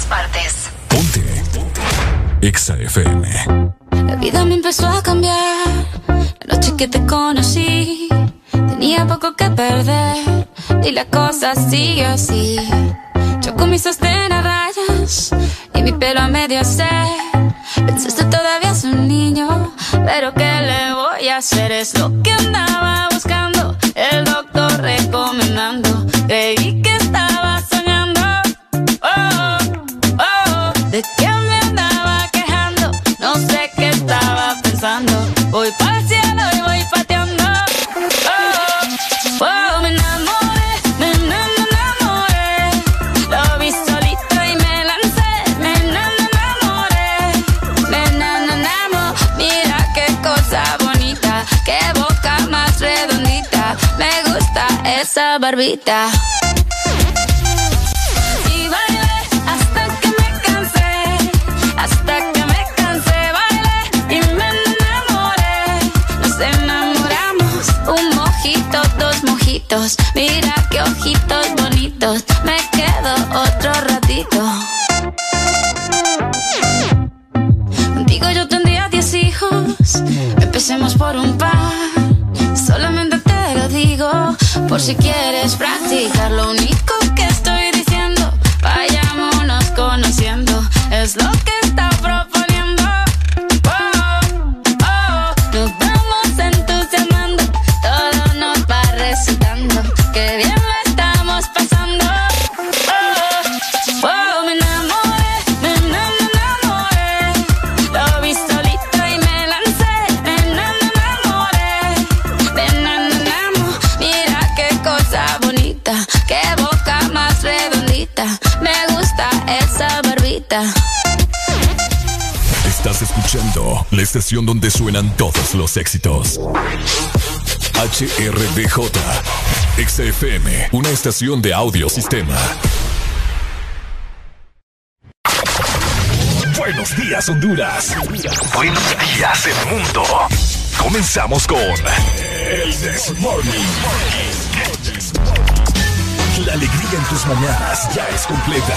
Todas partes. Ponte. Ponte. Exa FM. La vida me empezó a cambiar. La noche que te conocí. Tenía poco que perder. Y la cosa sigue así. Yo con mis sostén a rayas. Y mi pelo a medio se. Pensaste todavía es un niño. Pero ¿qué le voy a hacer? Es lo que andaba buscando. El doctor recomendando. Creí que estaba pensando. Voy para el cielo y voy pateando. Oh, oh, me enamoré, me enamoré. Lo vi solito y me lancé. Me enamoré, me enamoré. Mira qué cosa bonita, qué boca más redondita. Me gusta esa barbita. Mira qué ojitos bonitos, me quedo otro ratito. Contigo yo tendría diez hijos, empecemos por un par. Solamente te lo digo, por si quieres practicar. Lo único que estoy diciendo, vayámonos conociendo, es lo que Escuchando la estación donde suenan todos los éxitos. HRDJ. XFM, una estación de audio sistema. Buenos días, Honduras. Buenos días, el mundo. Comenzamos con El This Morning. La alegría en tus mañanas ya es completa.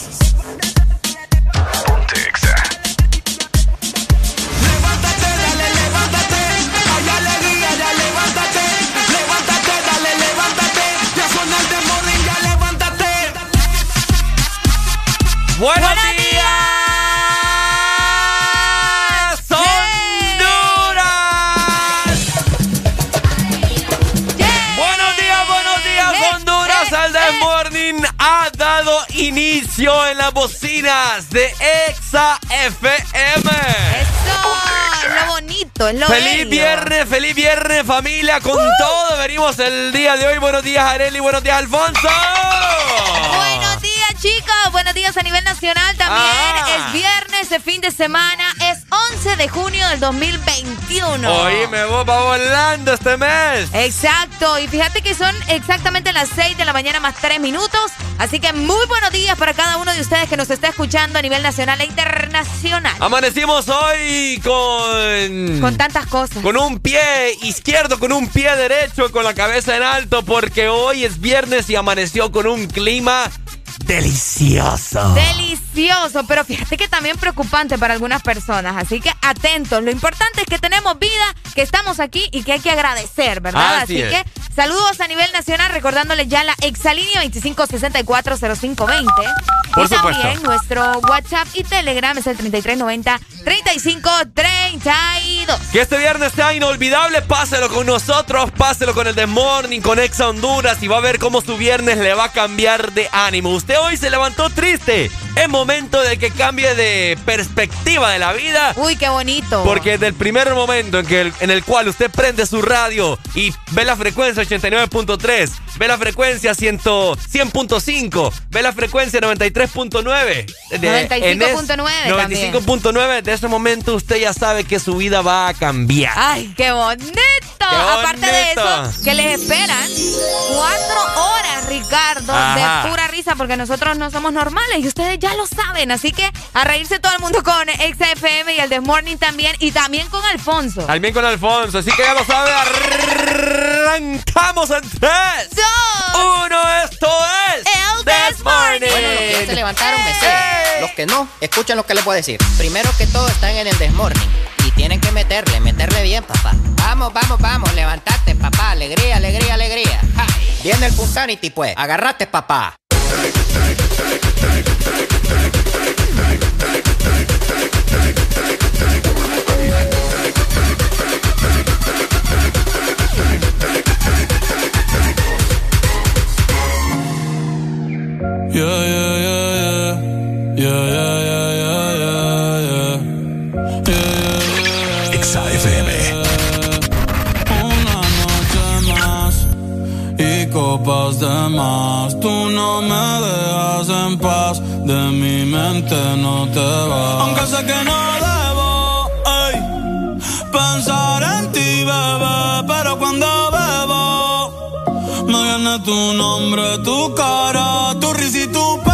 Buenos días, Honduras. Buenos días, buenos días, Honduras. El The Morning ha dado inicio en las bocinas de Exa FM. Eso, es lo bonito, es lo Feliz bello. viernes, feliz viernes, familia. Con todo venimos el día de hoy. Buenos días, Areli. Buenos días, Alfonso. Buenos días, a nivel nacional también. Ah. Es viernes de fin de semana. Es 11 de junio del 2021. Hoy me voy va volando este mes. Exacto, y fíjate que son exactamente las 6 de la mañana más 3 minutos, así que muy buenos días para cada uno de ustedes que nos está escuchando a nivel nacional e internacional. Amanecimos hoy con... Con tantas cosas. Con un pie izquierdo, con un pie derecho, con la cabeza en alto, porque hoy es viernes y amaneció con un clima delicioso. Delicioso, pero fíjate que también preocupante para algunas personas, así que atentos. Lo importante es que tenemos vida, que estamos aquí y que hay que agradecer, ¿verdad? Así Así, es. que Saludos a nivel nacional, recordándole ya la exalínea 25640520. Por y supuesto. también nuestro WhatsApp y Telegram es el 3390-3532. Que este viernes sea inolvidable, páselo con nosotros, páselo con el The Morning, con Exa Honduras y va a ver cómo su viernes le va a cambiar de ánimo. Usted hoy se levantó triste. Es momento de que cambie de perspectiva de la vida. Uy, qué bonito. Porque desde el primer momento en, que el, en el cual usted prende su radio y ve la frecuencia 89.3, ve la frecuencia 100 100.5, ve la frecuencia 93.9. de- en es- 95.9 95.9, de ese momento usted ya sabe que su vida va a cambiar. Ay, qué bonito. Aparte de eso, que les esperan cuatro horas, Ricardo, Ajá. de pura risa, porque nosotros no somos normales y ustedes ya lo saben. Así que a reírse todo el mundo con XFM y el The Morning también, y también con Alfonso. Al bien con Alfonso, así que ya lo sabe, arrancamos en 3, Dos. 1, esto es El This This Morning. Bueno, los que ya se levantaron, me ¡Ey! siguen. Los que no, escuchen lo que les puedo decir. Primero que todo, están en el desmorning. Y tienen que meterle, meterle bien, papá. Vamos, vamos, vamos, levantate, papá. Alegría, alegría, alegría. Ja. Viene el Punsanity, pues. Agarrate, papá. Yeah, yeah, yeah, yeah. Yeah, yeah, yeah, yeah, yeah, yeah. Yeah, yeah, yeah. Exa FM. Una noche más y copas de más. Tú no me dejas en paz, de mi mente no te vas. Aunque sé que no debo ey, pensar en ti, bebé, pero cuando bebo me viene tu nombre, tu cara, tu risa y tu pelo.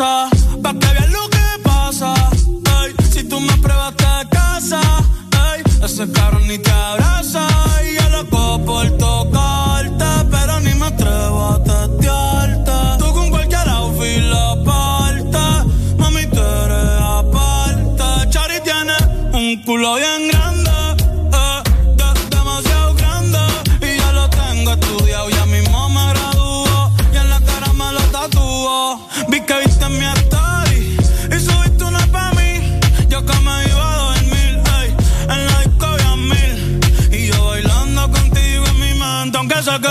Casa, pa' que veas lo que pasa. Ey, si tú me pruebas te casa, ey, ese carro ni te abraza. Y yo loco por tocarte, pero ni me atrevo a testearte. Tú con cualquier outfit la parte, mami, tú eres aparte. Chari tiene un culo bien grande,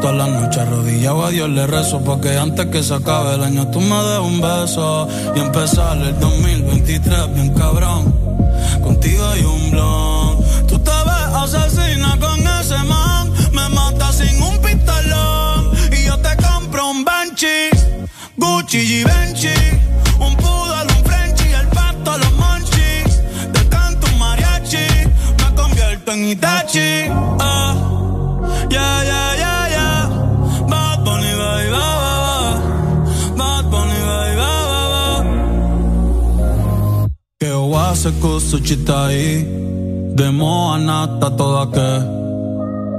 Todas las noches arrodillado. A Dios le rezo Porque antes que se acabe el año tú me des un beso. Y empezar el 2023 bien cabrón. Contigo hay un blon. Tú te ves asesina con ese man. Me mata sin un pistolón. Y yo te compro un Banshee Gucci y Benchi. Un poodle, un Frenchie El pato, los monchis Te canto un mariachi Me convierto en Itachi. Yeah, yeah, yeah, yeah. Ba. Que wase kusuchitai Demo anata toda que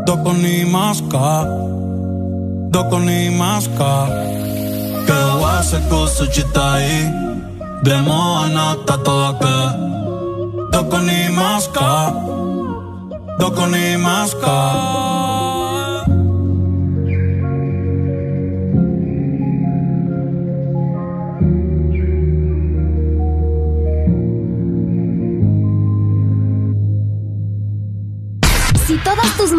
Doko ni maska Doko ni maska. Que wase kusuchitai Demo anata toda que Doko ni maska Doko ni maska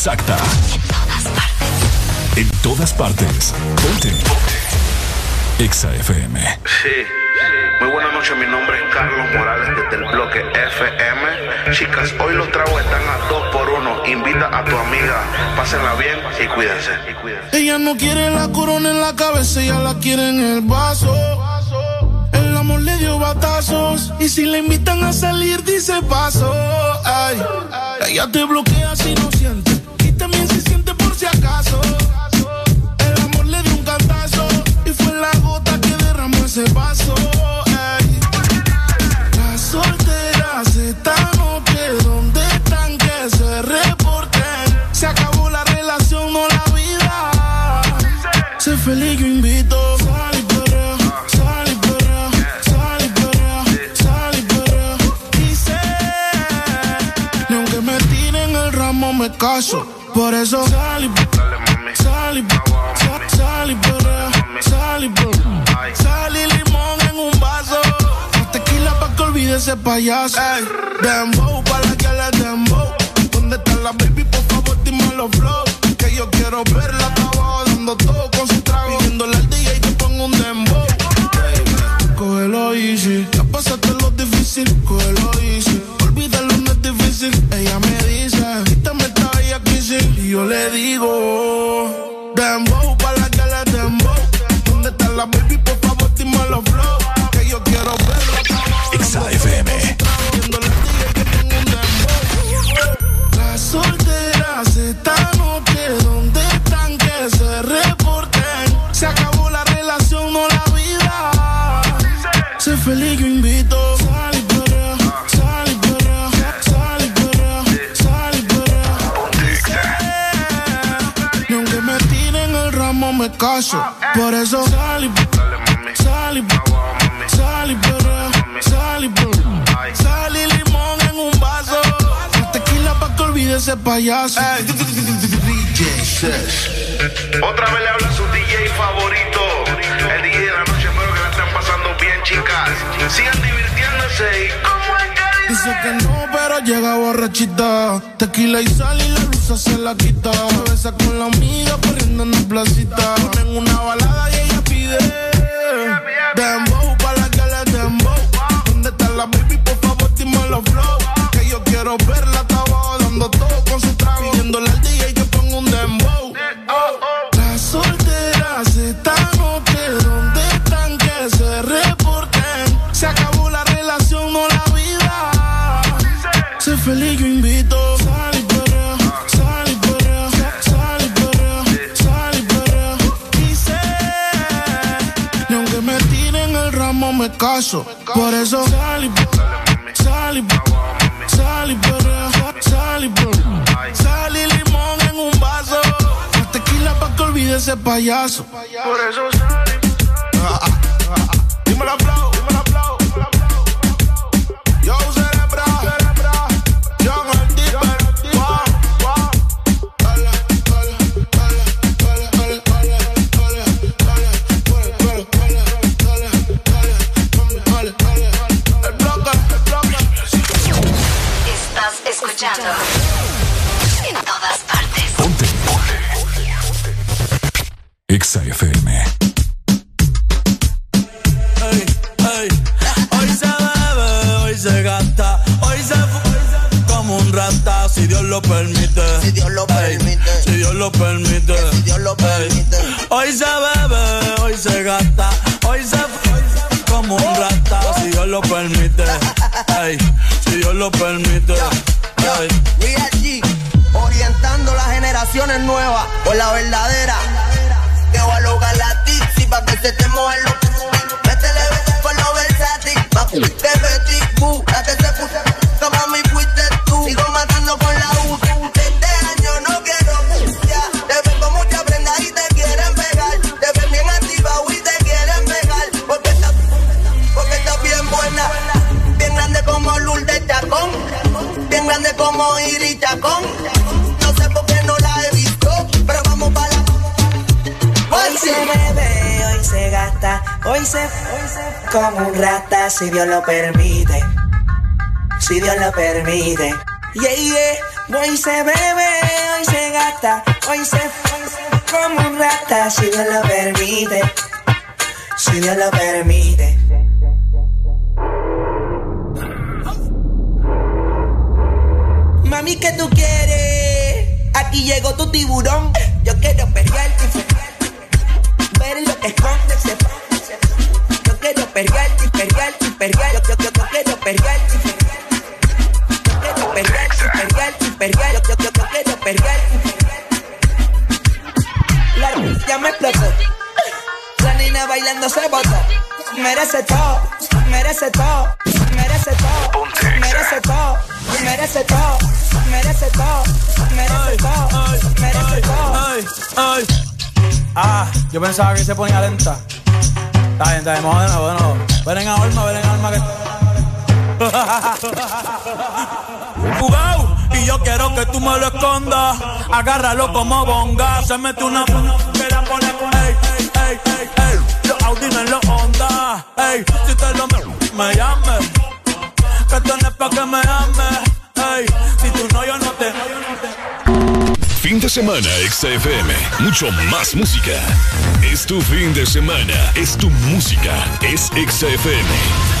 Exacta. hoy se fue como un rata si Dios lo permite, si Dios lo permite. Mami, ¿qué tú quieres? Aquí llegó tu tiburón, yo quiero pelearte, ver lo que esconde Yo quiero pelearte, pelearte, pelearte, yo, yo, yo, yo quiero pelearte, pelearte. Yo quiero pelearte, pelearte, yo, yo, yo quiero pelearte. La ya me explotó. La nina bailando se botó. Merece todo, merece todo, merece todo, merece todo, merece todo, merece todo, merece todo, merece todo. Ah, yo pensaba que se ponía lenta. Está bien, está bien, bueno, bueno. Ven en alma, ven en alma que. Y yo quiero que tú me lo escondas. Agárralo como bonga. Se mete una que la pone con ey, ey, ey, ey. Los Audi en los Honda. Ey, si te lo me llames. Que tenés pa' que me ames. Ey, si tú no, yo no te. Fin de semana, XFM. Mucho más música. Es tu fin de semana. Es tu música. Es XFM.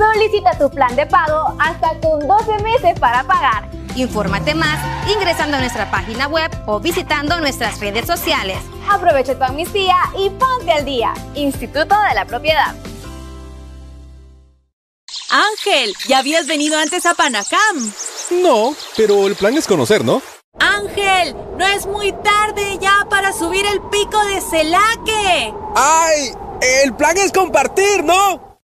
Solicita tu plan de pago hasta con 12 meses para pagar. Infórmate más ingresando a nuestra página web o visitando nuestras redes sociales. Aprovecha tu amnistía y ponte al día. Instituto de la Propiedad. Ángel, ¿ya habías venido antes a Panacam? No, pero el plan es conocer, ¿no? Ángel, no es muy tarde ya para subir el pico de Celaque. ¡Ay! El plan es compartir, ¿no?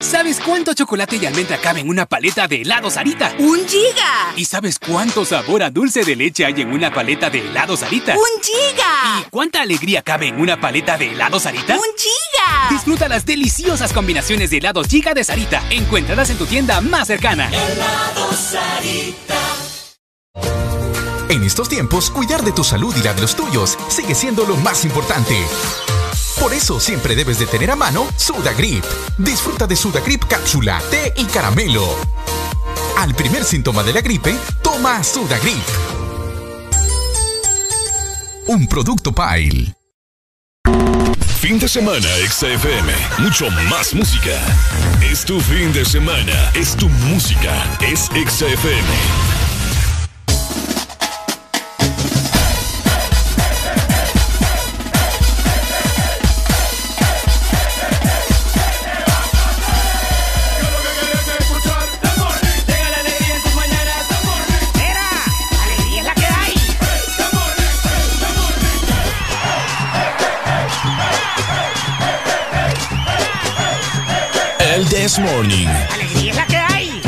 ¿Sabes cuánto chocolate y almendra cabe en una paleta de helado Sarita? ¡Un giga! ¿Y sabes cuánto sabor a dulce de leche hay en una paleta de helado Sarita? ¡Un giga! ¿Y cuánta alegría cabe en una paleta de helado Sarita? ¡Un giga! Disfruta las deliciosas combinaciones de helados giga de Sarita. Encuéntralas en tu tienda más cercana. Helado Sarita. En estos tiempos, cuidar de tu salud y la de los tuyos sigue siendo lo más importante. Por eso siempre debes de tener a mano Sudagrip. Disfruta de Sudagrip cápsula, té y caramelo. Al primer síntoma de la gripe, toma Sudagrip. Un producto Pile. Fin de semana, XFM. Mucho más música. Es tu fin de semana. Es tu música. Es XFM. This Morning. ¡Alegría es la que hay!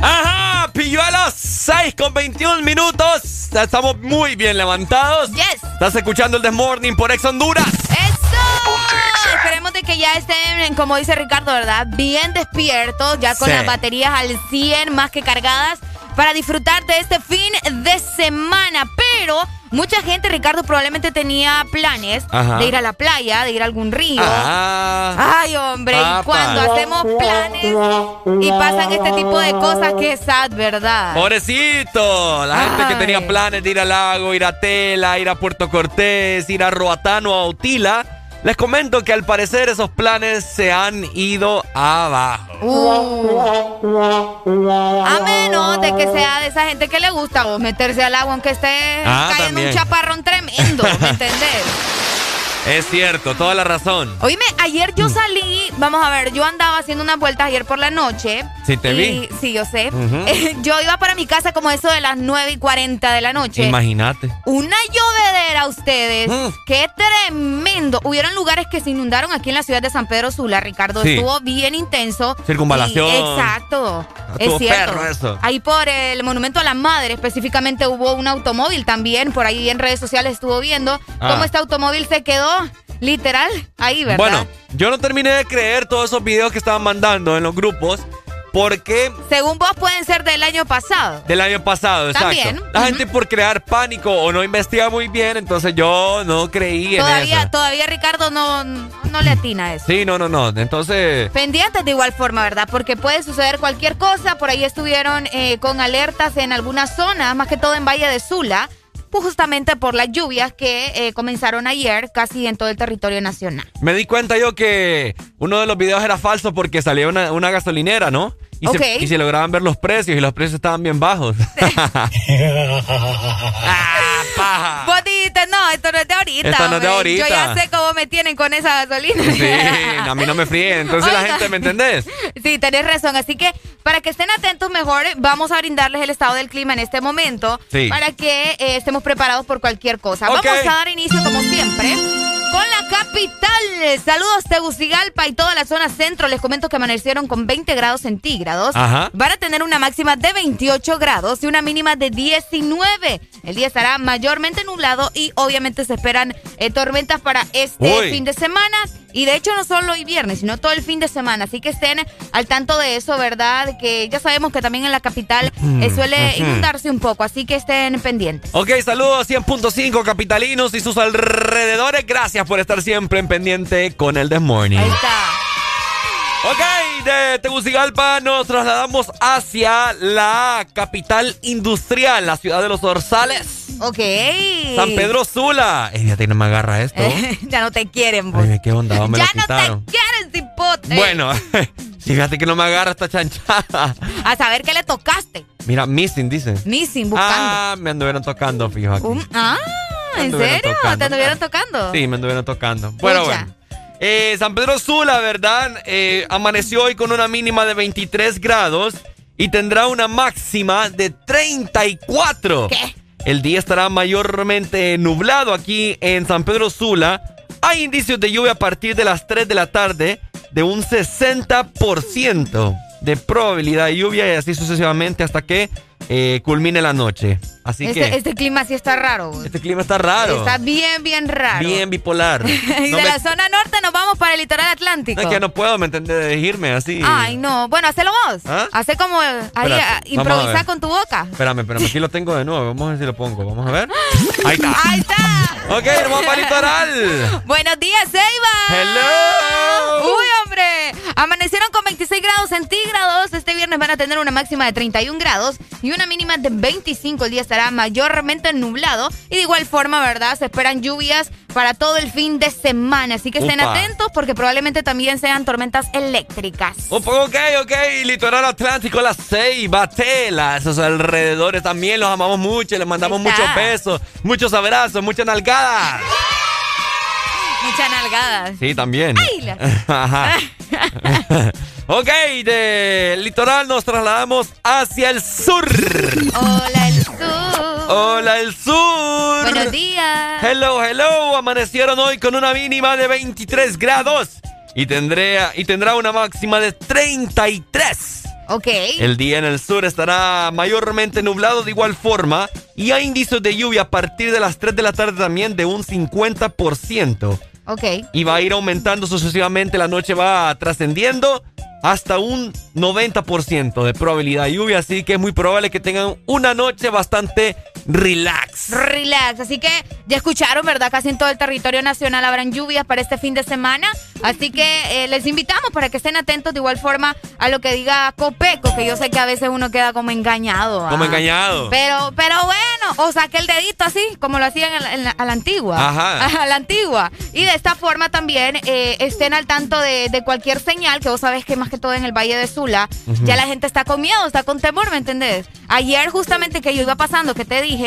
Ajá, pilló a las 6 con 21 minutos. Estamos muy bien levantados. Yes. Estás escuchando el This Morning por Ex Honduras. ¡Eso! Esperemos de que ya estén, como dice Ricardo, ¿verdad? Bien despiertos, ya con Sí. las baterías al 100 más que cargadas para disfrutar de este fin de semana. Pero mucha gente, Ricardo, probablemente tenía planes Ajá. de ir a la playa, de ir a algún río. Ah. Ay, hombre, y cuando hacemos planes y pasan este tipo de cosas, que sad, ¿verdad? Pobrecito, la gente que tenía planes de ir al lago, ir a Tela, ir a Puerto Cortés, ir a Roatán o a Utila, les comento que al parecer esos planes se han ido abajo. Uh. A menos de que sea de esa gente que le gusta vos meterse al agua aunque esté Ah, cayendo un chaparrón tremendo, ¿me entendés? Es cierto, toda la razón. Oíme, ayer Mm. yo salí, vamos a ver, yo andaba haciendo unas vueltas ayer por la noche. Sí, te y- vi. Sí, yo sé. Yo iba para mi casa como eso de las 9 y 40 de la noche. Imagínate. Una llovedera, ustedes. Mm. ¡Qué tremendo! Hubieron lugares que se inundaron aquí en la ciudad de San Pedro Sula, Ricardo. Sí. Estuvo bien intenso. Circunvalación. Y- exacto. Estuvo es cierto. perro eso. Ahí por el Monumento a la Madre, específicamente, hubo un automóvil también. Por ahí en redes sociales estuvo viendo Ah. cómo este automóvil se quedó, literal, ahí, ¿verdad? Bueno, yo no terminé de creer todos esos videos que estaban mandando en los grupos porque Según vos, pueden ser del año pasado. del año pasado, exacto. También, La gente por crear pánico o no investiga muy bien, entonces yo no creí en Todavía, eso. todavía Ricardo no, no le atina a eso. Sí, no, no, no. Entonces, Pendientes de igual forma, ¿verdad? Porque puede suceder cualquier cosa. Por ahí estuvieron eh, con alertas en algunas zonas, más que todo en Valle de Sula. Pues justamente por las lluvias que eh, comenzaron ayer casi en todo el territorio nacional. Me di cuenta yo que uno de los videos era falso porque salía una, una gasolinera, ¿no? Y, se, y se lograban ver los precios y los precios estaban bien bajos. ah, paja. no, esto no es de ahorita. Esto no es de ahorita. Yo ya sé cómo me tienen con esa gasolina. Sí, a mí no me fríen. Entonces la gente, ¿me entendés? Sí, tenés razón. Así que para que estén atentos mejor, vamos a brindarles el estado del clima en este momento. Sí. Para que eh, estemos preparados por cualquier cosa. Vamos a dar inicio como siempre con la capital. Saludos Tegucigalpa y toda la zona centro. Les comento que amanecieron con 20 grados centígrados. Van a tener una máxima de 28 grados y una mínima de 19. El día estará mayormente nublado y obviamente se esperan eh, tormentas para este fin de semana. Y de hecho no solo hoy viernes, sino todo el fin de semana. Así que estén al tanto de eso, ¿verdad? Que ya sabemos que también en la capital eh, suele inundarse un poco, así que estén pendientes. Ok, saludos 100.5 capitalinos y sus alrededores. Gracias por estar siempre en pendiente con el This Morning. Ahí está. Ok, de Tegucigalpa nos trasladamos hacia la capital industrial, la ciudad de los Orzales. Ok. San Pedro Sula. Ella tiene más garra esto. ya no te quieren, vos. Ay, qué onda, me Ya no te quieren, cipote. Bueno, fíjate que no me agarra esta chanchada. A saber qué le tocaste. Mira, missing, dice. Missing, buscando. Ah, me anduvieron tocando, fíjate. ah, ¿en serio? ¿Te anduvieron tocando? Sí, me anduvieron tocando. Bueno, bueno. Eh, San Pedro Sula, ¿verdad? Eh, amaneció hoy con una mínima de 23 grados y tendrá una máxima de 34. ¿Qué? El día estará mayormente nublado aquí en San Pedro Sula. Hay indicios de lluvia a partir de las 3 de la tarde de un 60% de probabilidad de lluvia y así sucesivamente hasta que eh, culmine la noche. Así este, que. Este clima sí está raro. Este clima está raro. Está bien, bien raro. Bien bipolar. y de la zona norte nos vamos para el litoral atlántico. No, es que no puedo, ¿me entiendes? De irme así. Ay, no. Bueno, hacelo vos. ¿Ah? Hace como. Ahí, improvisa con tu boca. Espérame, espérame. Aquí lo tengo de nuevo. Vamos a ver si lo pongo. Vamos a ver. Ahí está. Ahí está. ok, nos vamos para el litoral. Buenos días, Seiba. Hello. Uy. Amanecieron con 26 grados centígrados. Este viernes van a tener una máxima de 31 grados y una mínima de 25. El día estará mayormente nublado y de igual forma, ¿verdad? Se esperan lluvias para todo el fin de semana. Así que estén atentos porque probablemente también sean tormentas eléctricas. Ok, ok. Litoral Atlántico, la Ceiba, Tela, esos alrededores también los amamos mucho. Les mandamos muchos besos, muchos abrazos, muchas nalgadas. Muchas nalgadas. Sí, también. Ay, Ajá. ok, del litoral nos trasladamos hacia el sur. Hola, el sur. Hola, el sur. Buenos días. Hello, hello. Amanecieron hoy con una mínima de 23 grados y, tendré, y tendrá una máxima de 33. Ok. El día en el sur estará mayormente nublado de igual forma y hay indicios de lluvia a partir de las 3 de la tarde también de un 50%. Y va a ir aumentando sucesivamente, la noche va trascendiendo hasta un 90% de probabilidad. De lluvia, así que es muy probable que tengan una noche bastante relax. Relax, así que ya escucharon, ¿verdad? Casi en todo el territorio nacional habrán lluvias para este fin de semana, así que eh, les invitamos para que estén atentos de igual forma a lo que diga Copeco, que yo sé que a veces uno queda como engañado. Como engañado. Pero, pero bueno, o saque el dedito así, como lo hacían a la, antigua. Ajá. A la antigua. Y de esta forma también eh, estén al tanto de, de cualquier señal, que vos sabés que más que todo en el Valle de Sula, ya la gente está con miedo, está con temor, ¿me entendés? Ayer justamente que yo iba pasando, que te dije,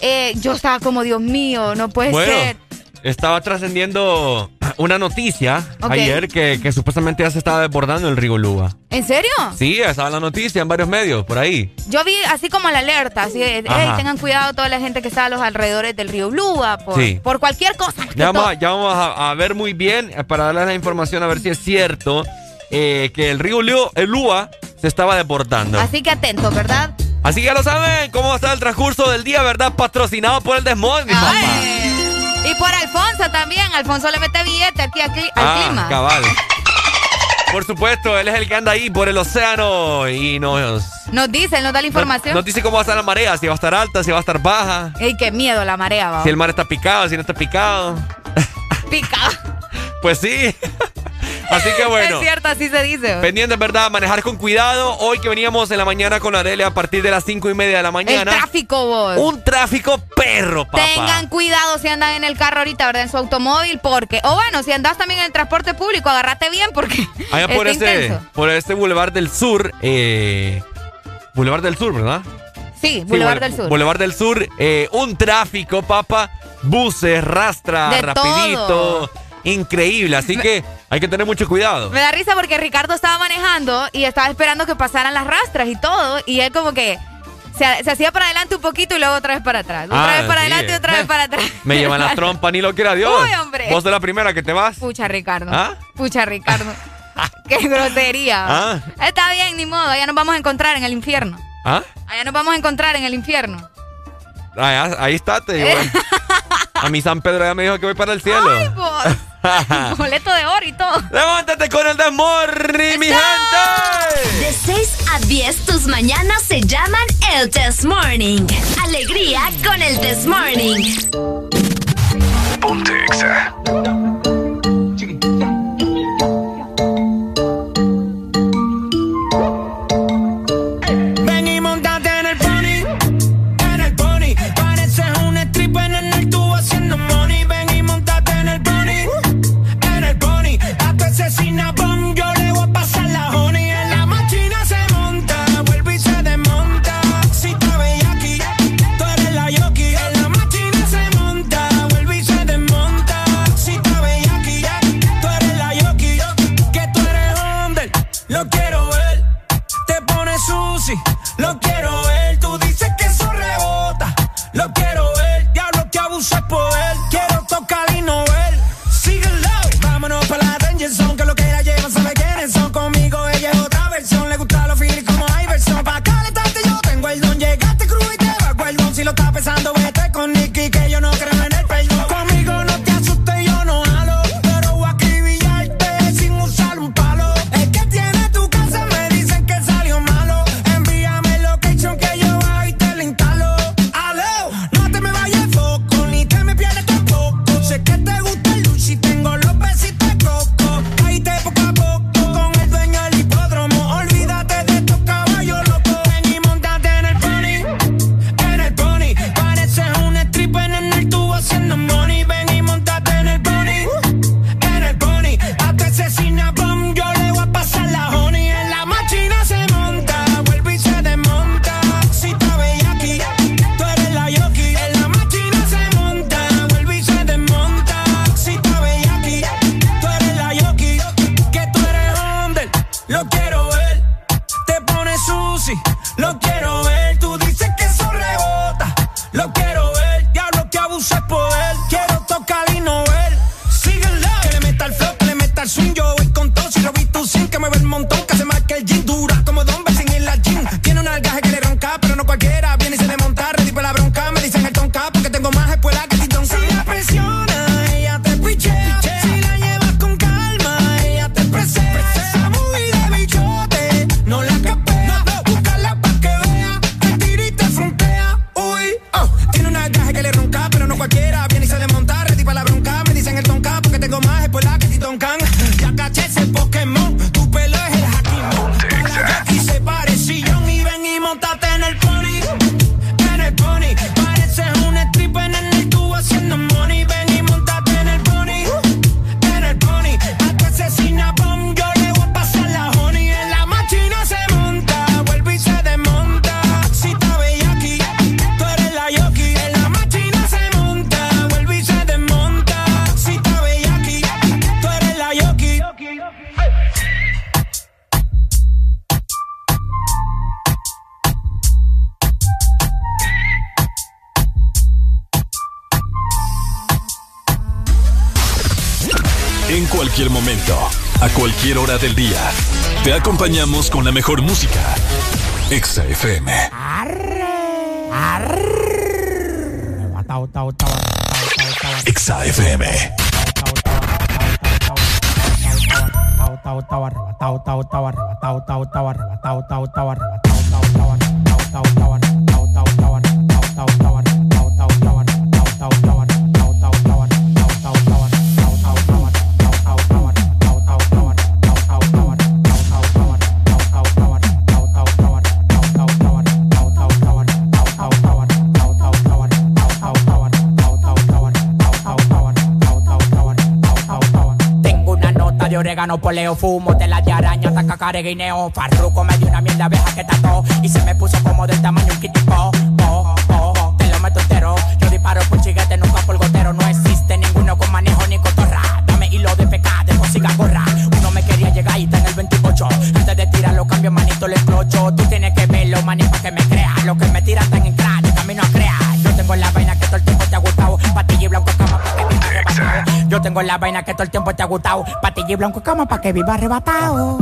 eh, yo estaba como, Dios mío, no puede ser. Estaba trascendiendo una noticia ayer que, que, supuestamente ya se estaba desbordando el río Lúa. ¿En serio? Sí, estaba la noticia en varios medios, por ahí. Yo vi así como la alerta, así de, hey, tengan cuidado toda la gente que está a los alrededores del río Lúa, por, por cualquier cosa. Ya vamos, ya vamos a, ver muy bien, eh, para darles la información, a ver si es cierto eh, que el río Lúa, el Lúa se estaba desbordando. Así que atentos, ¿verdad? Así que ya lo saben, cómo está el transcurso del día, ¿verdad? Patrocinado por el Desmond, mi papá. Y por Alfonso también. Alfonso le mete billete aquí, al ah, clima. Cabal. Por supuesto, él es el que anda ahí por el océano y nos... Nos dice, nos da la información. Nos, dice cómo va a estar la marea, si va a estar alta, si va a estar baja. Ey, qué miedo la marea, va. Si el mar está picado, si no está picado. Picado. pues sí. Así que bueno. Es cierto, así se dice. Pendiente, ¿verdad? Manejar con cuidado. Hoy que veníamos en la mañana con Arele a partir de las cinco y media de la mañana. El tráfico, vos. Un tráfico perro, papá. Tengan cuidado si andan en el carro ahorita, ¿verdad? En su automóvil, porque. O bueno, si andas también en el transporte público, agárrate bien, porque. Allá por, este, por este Boulevard del Sur. Eh, Boulevard del Sur, ¿verdad? Sí, Boulevard del Sur. Boulevard del Sur, eh, un tráfico, papá. Buses, rastra, rapidito increíble. Así que hay que tener mucho cuidado. Me da risa porque Ricardo estaba manejando y estaba esperando que pasaran las rastras y todo. Y él como que se, hacía para adelante un poquito y luego otra vez para atrás. Otra ah, vez para adelante y otra vez para atrás. Me llevan las trompas, ni lo quiera Dios. Vos de la primera que te vas. Pucha, Ricardo. ¿Ah? Pucha, Ricardo. Qué grosería. Ah. Está bien, ni modo. Allá nos vamos a encontrar en el infierno. ¿Ah? Allá nos vamos a encontrar en el infierno. Ah, ahí, está, te digo. A mi San Pedro ya me dijo que voy para el cielo. Ay, vos. Boleto de oro y todo. Levántate con el desmorning, mi gente. De 6 a 10, tus mañanas se llaman el desmorning. Alegría con el desmorning. Ponte exa. now, acompañamos con la mejor música. Exa FM. Arre. Exa FM. Exa FM. Poleo, fumo, de araña, taca, guineo. Farruco me dio una mierda abeja que tató y se me puso como del tamaño un kitipo. Oh, oh, oh, te lo meto entero. Yo disparo por chiguete, nunca por gotero. No existe ninguno con manejo ni cotorra. Dame hilo de pecado, de música gorra. Uno me quería llegar y está en el 28. Antes de tirarlo, cambio manito, le explocho. Tú tienes que verlo, para que me crea. Lo que me tiran tan en crack, de camino a crear. Yo tengo la vaina que todo el tiempo te ha gustado. Patilla y blanco cama para que viva arrebatado. Yo tengo la vaina que todo el tiempo gustado. Patilla y blanco cama para que viva arrebatado.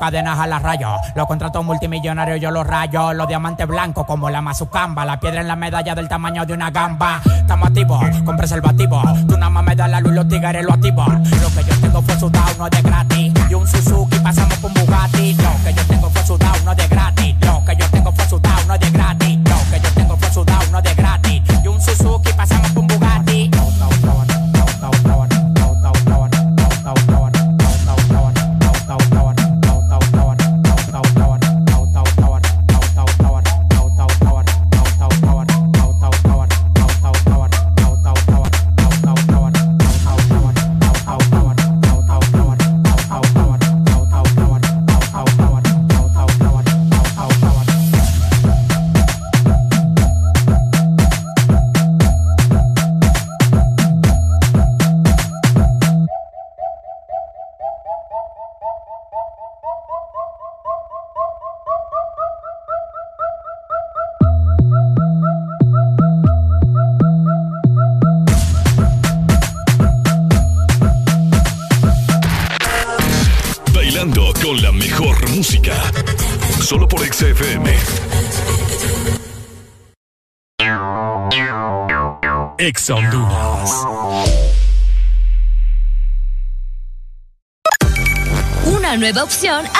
Cadenas a la rayo. Los contratos multimillonarios yo los rayo. Los diamantes blancos como la mazucamba. La piedra en la medalla del tamaño de una gamba. Estamos activos con preservativo. Tú nada más me das la luz los tigres lo activo. Lo que yo tengo fue sudado, no es de gratis. Y un Suzuki pasamos por un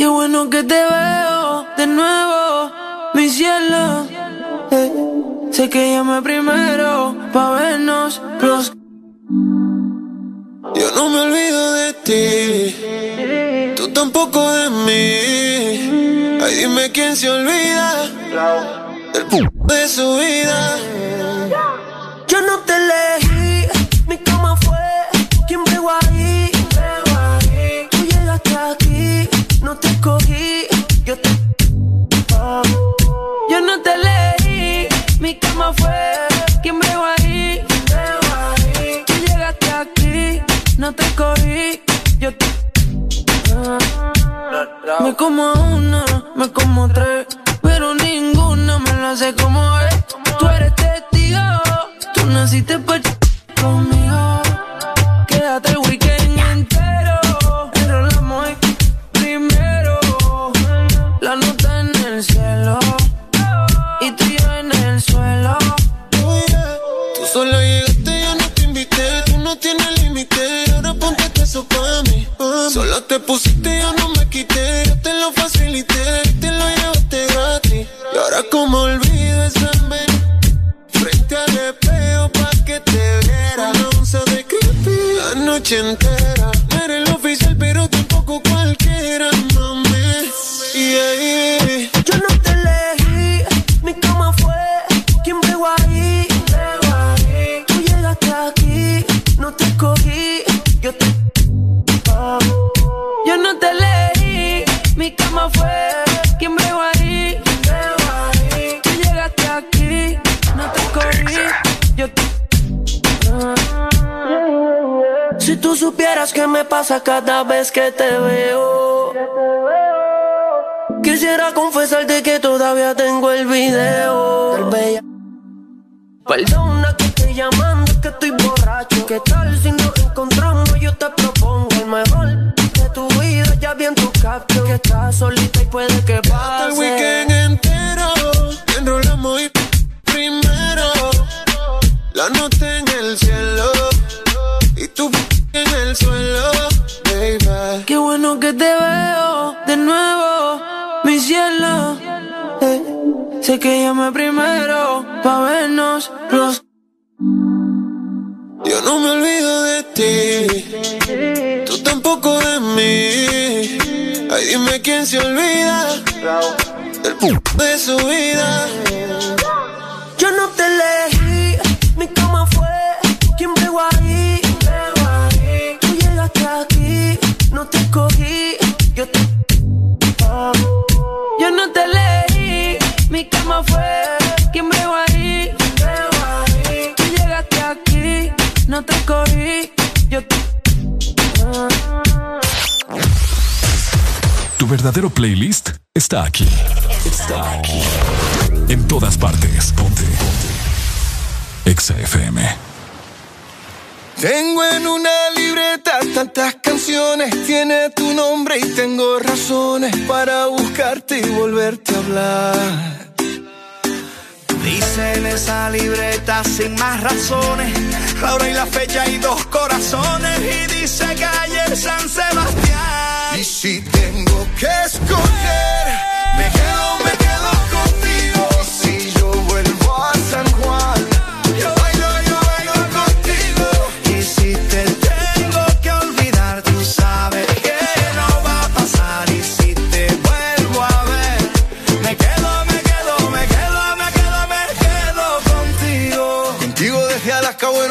Qué bueno que te veo de nuevo, mi cielo. Eh, sé que llamé primero pa' vernos los. Yo no me olvido de ti, tú tampoco de mí. Ay, dime quién se olvida del de su vida. Yo no te elegí, mi cama fue yo te. Yo no te elegí, mi cama fue quien bregó ahí. Tú llegaste aquí, no te escogí, yo te. Ah. Me como una, me como tres, pero ninguna me la hace como es. Tú eres testigo, tú naciste pa' conmigo. Te pusiste, yo no me quité. Yo te lo facilité, te lo llevaste gratis. Y ahora como olvido esa frente al espejo pa' que te viera. No once de creepy la noche entera. No eres el oficial, pero tampoco cualquiera, mami. Y ahí, yo no te fue quien pegó ahí. Tú llegaste aquí, no te escogí, yo te. Si tú supieras qué me pasa cada vez que te veo. Quisiera confesarte que todavía tengo el video. Perdona que estoy llamando, que estoy borracho. ¿Qué tal si nos encontramos? Yo te propongo el mejor vida. Ya vi en tu caption que estás solita y puede que pase. El weekend entero, enrolamos y primero. La noche en el cielo y tú en el suelo, baby. Qué bueno que te veo de nuevo, mi cielo. Eh, sé que llamé primero pa' vernos los. Yo no me olvido de ti, tú tampoco de mí. Ay, dime quién se olvida del de su vida. Yo no te elegí, mi cama fue quien pegó ahí. Tú llegaste aquí, no te escogí, yo te. Yo no te elegí, mi cama fue verdadero playlist está aquí. Está aquí. En todas partes. Ponte. Ponte. FM. Tengo en una libreta tantas canciones, tiene tu nombre y tengo razones para buscarte y volverte a hablar. Dice en esa libreta sin más razones, la hora y la fecha y dos corazones. Y dice calle San Sebastián. Y si tengo que escoger,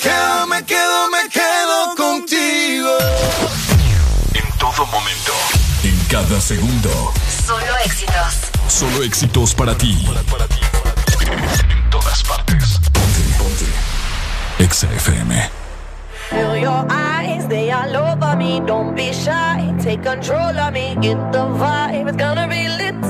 quedo, me quedo, me quedo contigo. En todo momento, en cada segundo. Solo éxitos. Solo éxitos para ti. Para, para ti, para ti. En todas partes. Ponte, ponte. Exa FM. Feel your eyes, they all over me. Don't be shy, take control of me. Get the vibe, it's gonna be lit.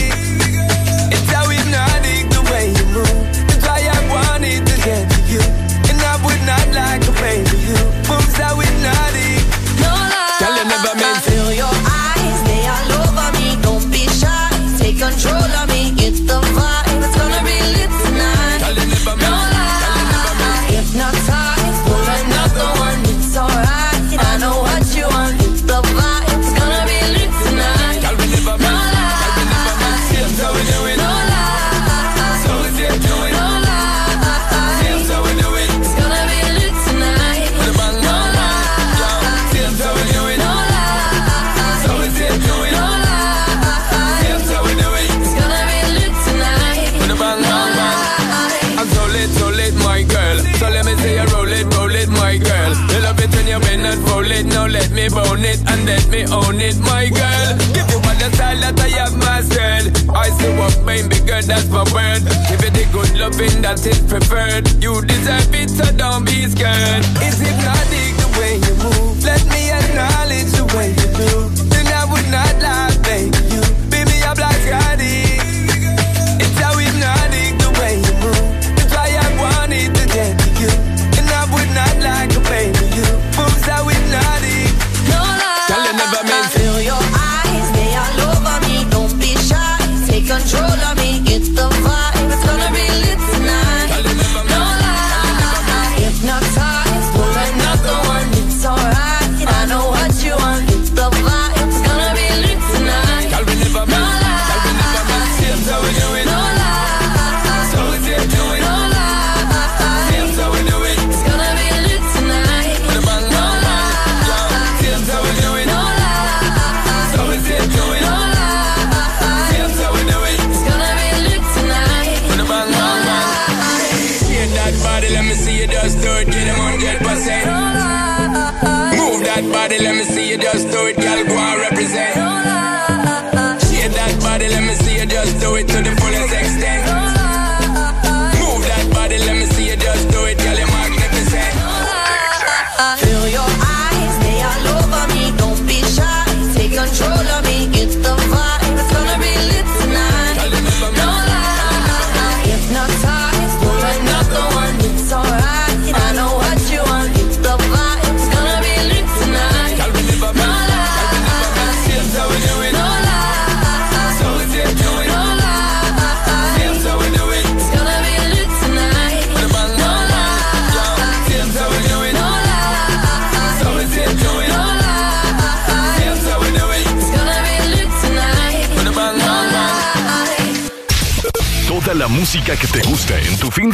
It's own it, my girl. Give you all the style that I have mastered. I see what baby girl, that's my word. Give it the good loving that is it preferred. You deserve it, so don't be scared. Is hypnotic the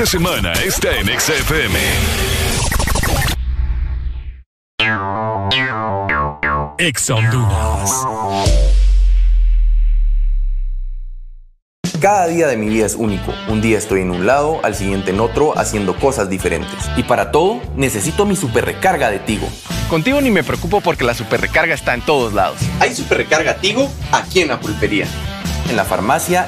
semana está en Exa FM. Exa Honduras. Cada día de mi vida es único. Un día estoy en un lado, al siguiente en otro, haciendo cosas diferentes. Y para todo, necesito mi super recarga de Tigo. Contigo ni me preocupo porque la super recarga está en todos lados. Hay super recarga Tigo aquí en la pulpería, en la farmacia,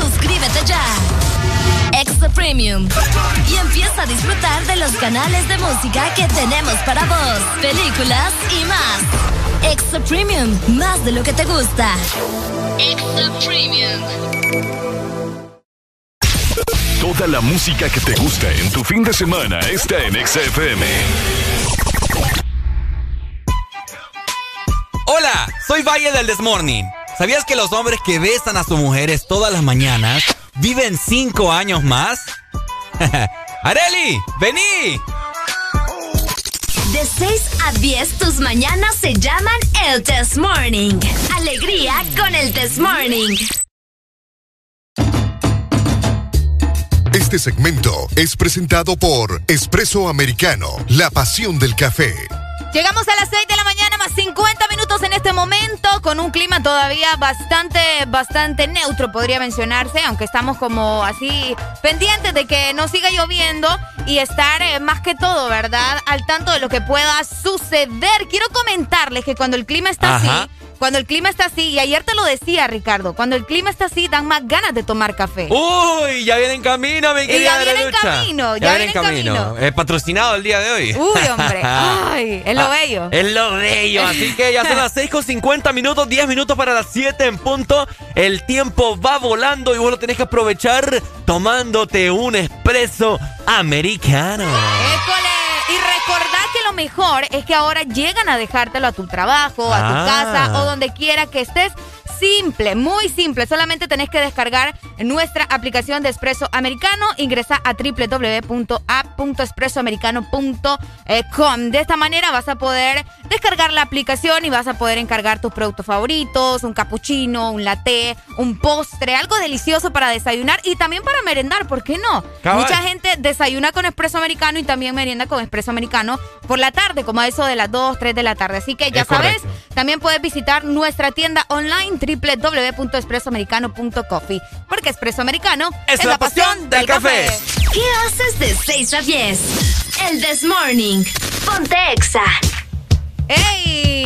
Suscríbete ya. Extra Premium. Y empieza a disfrutar de los canales de música que tenemos para vos, películas y más. Extra Premium, más de lo que te gusta. Extra Premium. Toda la música que te gusta en tu fin de semana está en XFM. Hola, soy Valle del Desmorning. ¿Sabías que los hombres que besan a sus mujeres todas las mañanas viven cinco años más? ¡Areli! ¡Vení! De 6 a 10, tus mañanas se llaman el Test Morning. Alegría con el Test Morning. Este segmento es presentado por Espresso Americano, la pasión del café. Llegamos a las 6 de la mañana, más 50 minutos en este momento, con un clima todavía bastante, bastante neutro, podría mencionarse, aunque estamos como así pendientes de que no siga lloviendo y estar eh, más que todo, ¿verdad? Al tanto de lo que pueda suceder. Quiero comentarles que cuando el clima está así cuando el clima está así, y ayer te lo decía, Ricardo, cuando el clima está así, dan más ganas de tomar café. Uy, ya viene en camino, mi querida. ya viene en camino, ya, viene en camino. Es patrocinado el día de hoy. Uy, hombre. Ay, es lo ah, bello. Es lo bello. Así que ya son las 6 con 50 minutos, 10 minutos para las 7 en punto. El tiempo va volando y vos lo tenés que aprovechar tomándote un espresso americano. ¡École! Mejor es que ahora llegan a dejártelo a tu trabajo, a tu ah. casa o donde quiera que estés simple, muy simple. Solamente tenés que descargar nuestra aplicación de Espresso Americano. Ingresa a www.app.espressoamericano.com. De esta manera vas a poder descargar la aplicación y vas a poder encargar tus productos favoritos, un cappuccino, un latte, un postre, algo delicioso para desayunar y también para merendar, ¿por qué no? Mucha gente desayuna con Espresso Americano y también merienda con Espresso Americano por la tarde, como a eso de las 2, 3 de la tarde. Así que ya sabes, también puedes visitar nuestra tienda online www.expresoamericano.coffee. Porque Espresso Americano es, la pasión del, café. ¿Qué haces de 6 a 10? El This Morning. Ponte Exa. ¡Ey!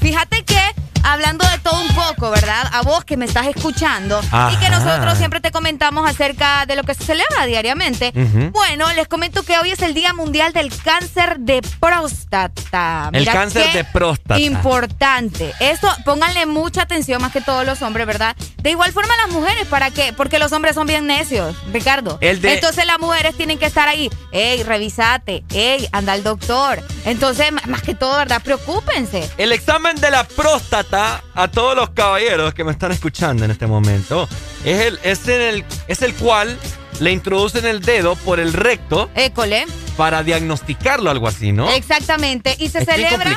Fíjate que hablando de todo un poco, ¿verdad? A vos que me estás escuchando y que nosotros siempre te comentamos acerca de lo que se celebra diariamente. Bueno, les comento que hoy es el Día Mundial del Cáncer de Próstata. el cáncer de próstata. Importante. Esto, pónganle mucha atención más que todos los hombres, ¿verdad? De igual forma las mujeres, ¿para qué? Porque los hombres son bien necios, Ricardo. Entonces las mujeres tienen que estar ahí. Ey, revisate. Ey, anda al doctor. Entonces, más que todo, ¿verdad? Preocúpense. El examen de la próstata a todos los caballeros que me están escuchando en este momento. Es el, es el, es el cual le introducen el dedo por el recto. École. Para diagnosticarlo, algo así, ¿no? Exactamente. Y se celebra.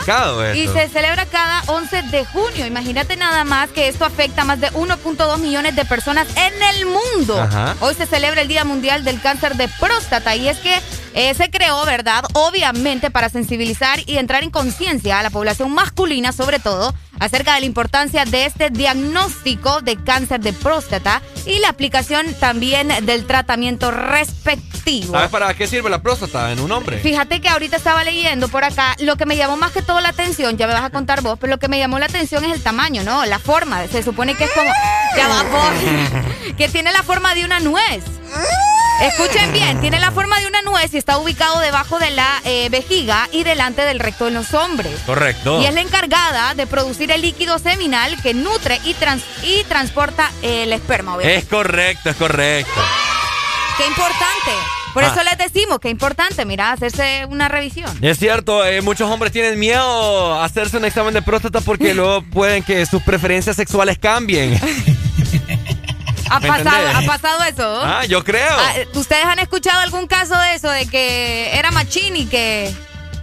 Y se celebra cada 11 de junio. Imagínate nada más que esto afecta a más de 1.2 millones de personas en el mundo. Hoy se celebra el Día Mundial del Cáncer de Próstata. Y es que eh, se creó, ¿verdad? Obviamente para sensibilizar y entrar en conciencia a la población masculina, sobre todo, acerca de la importancia de este diagnóstico de cáncer de próstata y la aplicación también del tratamiento respectivo. ¿Sabes para qué sirve la próstata en un hombre? Fíjate que ahorita estaba leyendo por acá, lo que me llamó más que todo la atención, ya me vas a contar vos, pero lo que me llamó la atención es el tamaño, ¿no? La forma, se supone que es como, ya va vos, que tiene la forma de una nuez. Escuchen bien, tiene la forma de una nuez y está ubicado debajo de la eh, vejiga y delante del recto de los hombres. Correcto. Y es la encargada de producir el líquido seminal que nutre y, y transporta el esperma. Es correcto, es correcto. Qué importante. Por eso ah. les decimos que es importante, mira, hacerse una revisión. Es cierto, eh, muchos hombres tienen miedo a hacerse un examen de próstata porque luego pueden que sus preferencias sexuales cambien. ¿Ha pasado, ¿Ha pasado eso? Ah, yo creo. Ah, ¿Ustedes han escuchado algún caso de eso? De que era machín y que...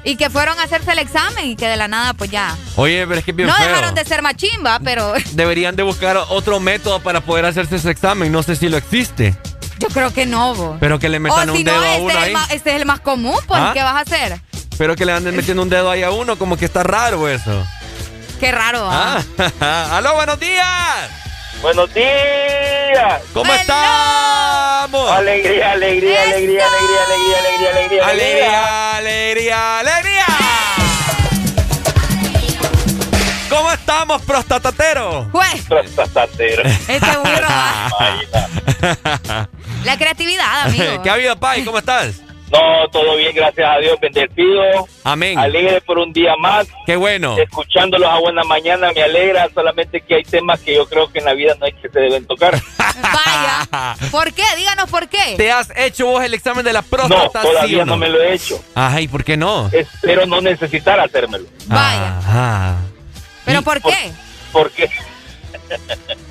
Y que fueron a hacerse el examen y que de la nada, pues ya. Oye, pero es que bien No dejaron de ser machimba, pero. Deberían de buscar otro método para poder hacerse ese examen. No sé si lo existe. Yo creo que no, bo. Pero que le metan un dedo a este uno ahí. este es el más común, pues, ¿qué vas a hacer? Pero que le anden metiendo un dedo ahí a uno, como que está raro eso. Qué raro, ¿ah? ¡Aló, buenos días! Buenos días. ¿Cómo estamos? Alegría, alegría, alegría, alegría, alegría, alegría, alegría. Alegría, alegría, alegría. ¿Cómo estamos, prostatatero? Pues. Prostatatero. Ese burro. La creatividad, amigo. ¿Qué ha habido, Pai? ¿Cómo estás? No, todo bien, gracias a Dios, bendecido. Amén. Alegre por un día más. Qué bueno. Escuchándolos a buena mañana me alegra, solamente que hay temas que yo creo que en la vida no hay que se deben tocar. Vaya. ¿Por qué? Díganos por qué. ¿Te has hecho vos el examen de la próstata? No, todavía sí no? me lo he hecho. Ajá, ¿y por qué no? Espero no necesitar hacérmelo. Vaya. Ajá. ¿Pero por qué? Porque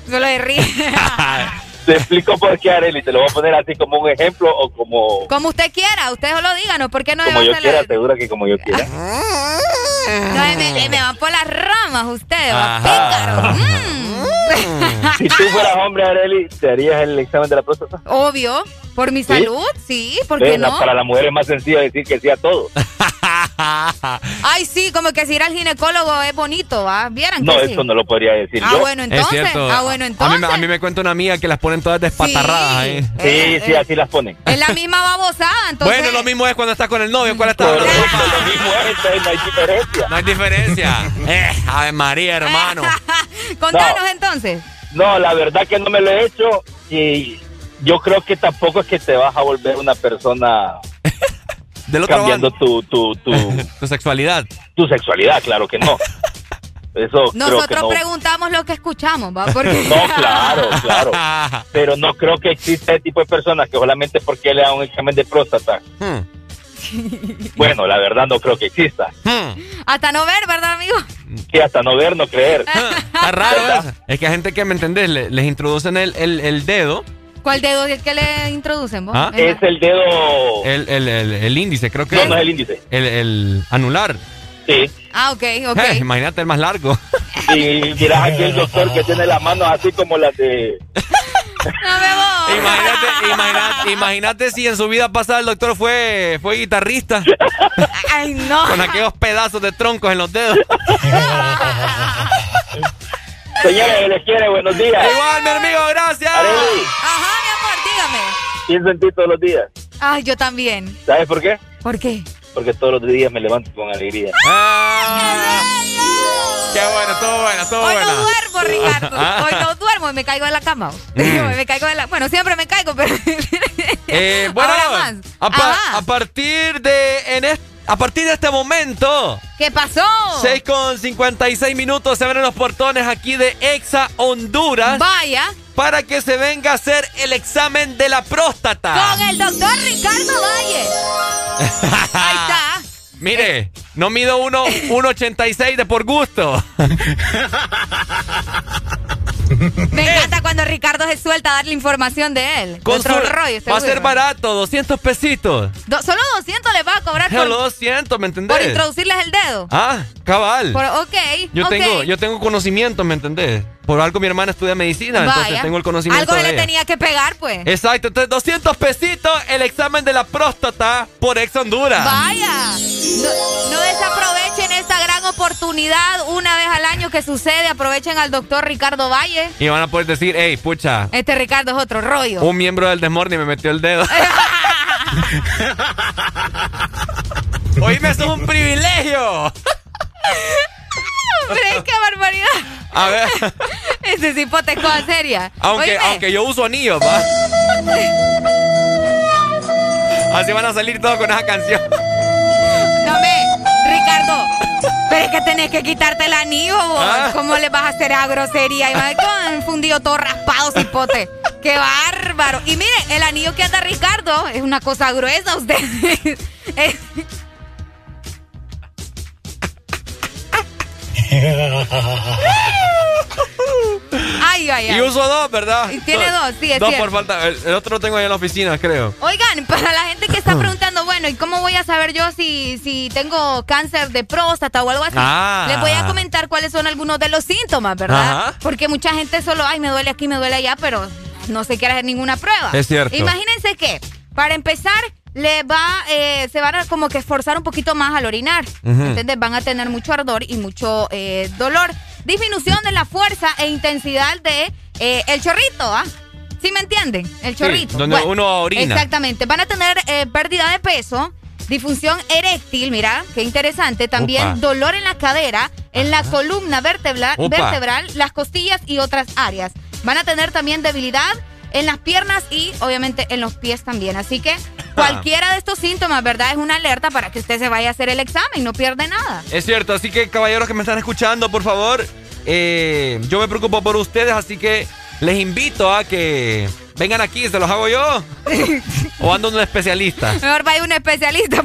Solo de ríe. te explico por qué, Arely, te lo voy a poner así como un ejemplo o como, Como usted quiera, usted solo díganos, ¿por qué no como yo van a quiera, segura que como yo quiera. No, me, me van por las ramas ustedes, pícaros. Mm. Si tú fueras hombre, Arely, ¿te harías el examen de la próstata? Obvio, por mi ¿Sí? salud, sí, ¿por qué la- no? Para la mujer es más sencillo decir que sí a todo. Ay, sí, como que si ir al ginecólogo es bonito, ¿va? ¿Vieran No, que sí? eso no lo podría decir Ah, yo. bueno, Es entonces. cierto. Ah, bueno, A mí, entonces. me- a mí me cuenta una amiga que las ponen todas despatarradas ahí. Sí, sí, así las ponen. Es la misma babosada, entonces. Bueno, lo mismo es cuando estás con el novio. ¿Cuál está? Correcto, lo mismo es, entonces no hay diferencia. No hay diferencia. Eh, Ave María, hermano. Contanos entonces. No, la verdad que no me lo he hecho y yo creo que tampoco es que te vas a volver una persona Del otro cambiando tu, tu, tu, Tu sexualidad. tu sexualidad, claro que no. Eso creo que Nosotros no. preguntamos lo que escuchamos, ¿va? Porque... No, claro, claro. Pero no creo que exista ese tipo de personas que solamente porque le dan un examen de próstata. Hmm. Bueno, la verdad no creo que exista. Hasta no ver, ¿verdad, amigo? Que hasta no ver, no creer. Está raro. Es que hay gente que, ¿me entendés? Le- les introducen el, el, el dedo. ¿Cuál dedo es el que le introducen vos? ¿Ah? Es el dedo. El, el, el, el índice, creo que No, no es el índice. El, el anular. Sí. Ah, ok, ok. Eh, imagínate el más largo. Y miras aquí el doctor que tiene las manos así como las de. Imagínate, imagínate, imagínate si en su vida pasada el doctor fue, fue guitarrista. Ay, no. Con aquellos pedazos de troncos en los dedos. Señores, les quiere, buenos días. Igual, mi amigo, gracias. Arely, Ajá, mi amor, dígame. pienso en ti todos los días. Ay, yo también. ¿Sabes por qué? ¿Por qué? Porque todos los días me levanto con alegría. Ah, qué bueno, todo bueno, todo Hoy bueno. no duermo, Ricardo. Ah. Hoy no duermo y me caigo en la cama. Mm. me caigo en la... Bueno, siempre me caigo, pero... Eh, bueno, Ahora más. A, pa- Ajá. a partir de en est- a partir de este momento, ¿Qué pasó? 6 con 56 minutos se abren los portones aquí de Exa Honduras. Vaya. Para que se venga a hacer el examen de la próstata. Con el doctor Ricardo Valle. Ahí está. Mire, no mido uno- 1.86 de por gusto. Me encanta cuando Ricardo se suelta a darle información de él. Con su- rollo, va a ser barato, 200 pesitos. Do- solo 200 le va a cobrar Solo 200, ¿me entendés? por introducirles el dedo. Ah, cabal. Por- ok, Yo tengo, yo tengo conocimiento, ¿me entendés? Por algo mi hermana estudia medicina, entonces tengo el conocimiento Algo de le ella. tenía que pegar, pues. Exacto, entonces 200 pesitos el examen de la próstata por Ex Honduras. Vaya. No, no desaprovechen esta gran oportunidad una vez al año que sucede. Aprovechen al doctor Ricardo Valle. Y van a poder decir, hey, pucha, Este Ricardo es otro rollo. un miembro del Desmorning me metió el dedo. Oíme, eso es un privilegio. Hombre, qué barbaridad. A ver, Ese es hipoteca seria. aunque, Oíme. aunque yo uso anillos, va. Así van a salir todos con esa canción. No me, Ricardo. Pero es que tenés que quitarte el anillo, vos. Ah. ¿Cómo le vas a hacer a grosería? Y va con fundido todo raspado, cipote. ¡Qué bárbaro! Y mire, el anillo que anda Ricardo es una cosa gruesa, usted. Es- Ay, ay, ay. Y uso dos, ¿verdad? Y tiene dos, sí, es Dos cierto. por falta. El, el otro lo tengo ahí en la oficina, creo. Oigan, para la gente que está preguntando, bueno, ¿y cómo voy a saber yo si, si tengo cáncer de próstata o algo así? Ah. Les voy a comentar cuáles son algunos de los síntomas, ¿verdad? Ajá. Porque mucha gente solo, ay, me duele aquí, me duele allá, pero no se quiere hacer ninguna prueba. Es cierto. Imagínense que, para empezar, le va, eh, se van a como que esforzar un poquito más al orinar. Ujú. ¿Entiendes? Van a tener mucho ardor y mucho eh, dolor. Disminución de la fuerza e intensidad de eh, el chorrito, ¿ah? ¿Sí me entienden? El chorrito. donde uno orina. Exactamente. Van a tener eh, pérdida de peso, disfunción eréctil, mira, qué interesante. También dolor en la cadera, en la columna vertebral, las costillas y otras áreas. Van a tener también debilidad en las piernas y obviamente en los pies también. Así que Cualquiera de estos síntomas, ¿verdad? Es una alerta para que usted se vaya a hacer el examen, no pierde nada. Es cierto, así que caballeros que me están escuchando, por favor, eh, yo me preocupo por ustedes, así que les invito a que vengan aquí, se los hago yo. o ando un especialista. Mejor vaya un especialista.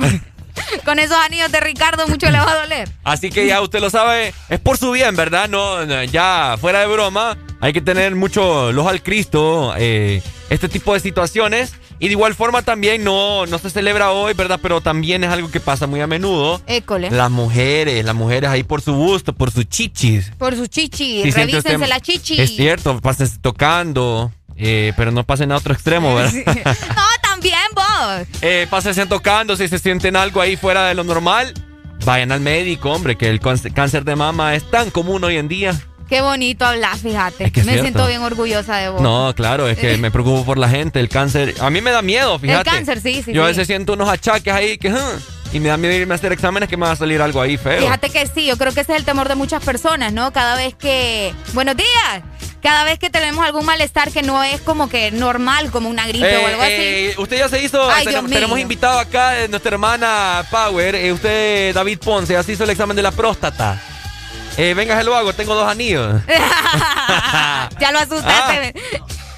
Con esos anillos de Ricardo mucho le va a doler. Así que ya usted lo sabe, es por su bien, ¿verdad? No, ya fuera de broma, hay que tener mucho los al Cristo, eh, este tipo de situaciones. Y de igual forma también no, no se celebra hoy, ¿verdad? Pero también es algo que pasa muy a menudo. École. Las mujeres, las mujeres ahí por su gusto, por sus chichis. Por sus chichis, revísense la chichi. Es cierto, pasen tocando, eh, pero no pasen a otro extremo, ¿verdad? no, vos. Eh, pásense tocando, si se sienten algo ahí fuera de lo normal, vayan al médico, hombre, que el cáncer de mama es tan común hoy en día. Qué bonito hablar, fíjate. me siento bien orgullosa de vos. No, claro, es que me preocupo por la gente. El cáncer, a mí me da miedo, fíjate. El cáncer, sí, sí. Yo a veces siento unos achaques ahí que... y me da miedo irme a hacer exámenes que me va a salir algo ahí feo. Fíjate que sí, yo creo que ese es el temor de muchas personas, ¿no? Cada vez que... Buenos días. Cada vez que tenemos algún malestar que no es como que normal, como una gripe o algo así. Eh, usted ya se hizo... tenemos, invitado acá eh, nuestra hermana Power, eh, usted David Ponce, ya se hizo el examen de la próstata. Eh, venga, se lo hago, tengo dos anillos. ya lo asustaste.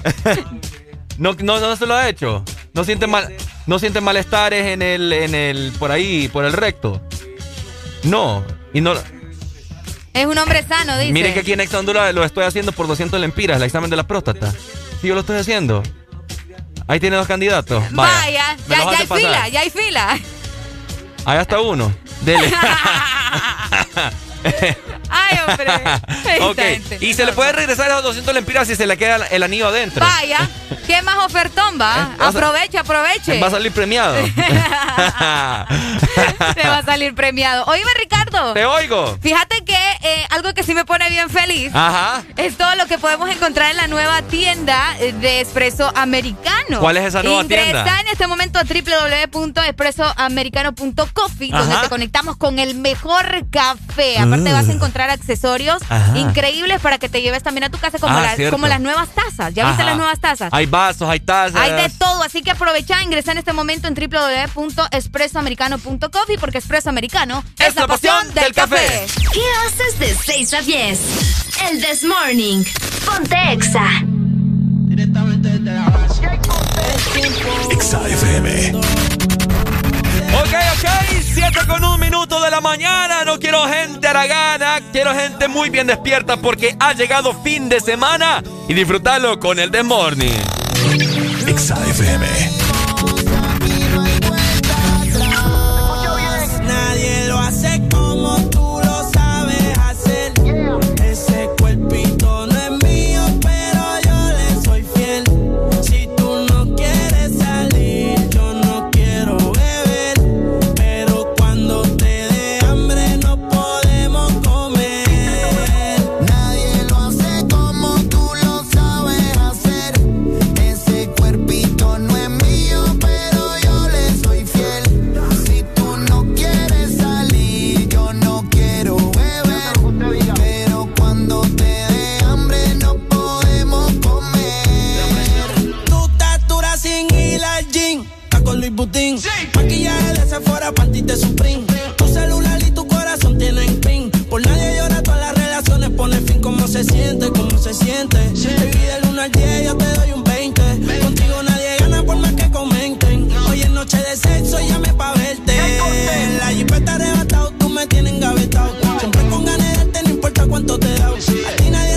Ah. no, no, no se lo ha hecho. No siente mal, no siente malestares en el, en el, por ahí, por el recto. No, y no. Es un hombre sano, dice. Miren que aquí en Ex Honduras lo estoy haciendo por 200 lempiras, el examen de la próstata. Sí, yo lo estoy haciendo. Ahí tiene dos candidatos. Vaya, ya, ya hay fila, ya hay fila. Ahí está uno. Dele. Ay, hombre. ok. Y se le puede regresar a los 200 lempiras si se le queda el anillo adentro. Vaya. ¿Qué más ofertón va? Eh, aproveche, aproveche. Va a salir premiado. Te va a salir premiado. Oíme, Ricardo. Te oigo. Fíjate que eh, algo que sí me pone bien feliz Ajá. es todo lo que podemos encontrar en la nueva tienda de Espresso Americano. ¿Cuál es esa nueva tienda? Está en este momento a www.espressoamericano.coffee, donde te conectamos con el mejor café. Aparte, vas a encontrar accesorios increíbles para que te lleves también a tu casa, como, ah, las, como las nuevas tazas. ¿Ya viste las nuevas tazas? Hay vasos, hay tazas. Hay de todo, así que aprovecha, ingresa en este momento en www.espressoamericano.coffee porque Espresso Americano es, la pasión, del, café. ¿Qué haces de 6 a 10? El This Morning. Ponte Exa. Directamente desde la base. Exa FM. Ok, ok, 7 con un minuto de la mañana. No quiero gente aragana, quiero gente muy bien despierta porque ha llegado fin de semana y disfrutarlo con el The Morning. XAFM. Putin. Maquillaje de Sephora, panty de Supreme. Tu celular y tu corazón tienen pin. Por nadie llora, todas las relaciones pone fin. ¿Cómo se siente? ¿Cómo se siente? Baby, del 1 al 10 yo te doy un 20. Contigo nadie gana por más que comenten. Hoy es noche de sexo, llame pa' verte. La jipeta arrebatado, tú me tienes engavetado. Siempre con ganas de no importa cuánto te da. A ti nadie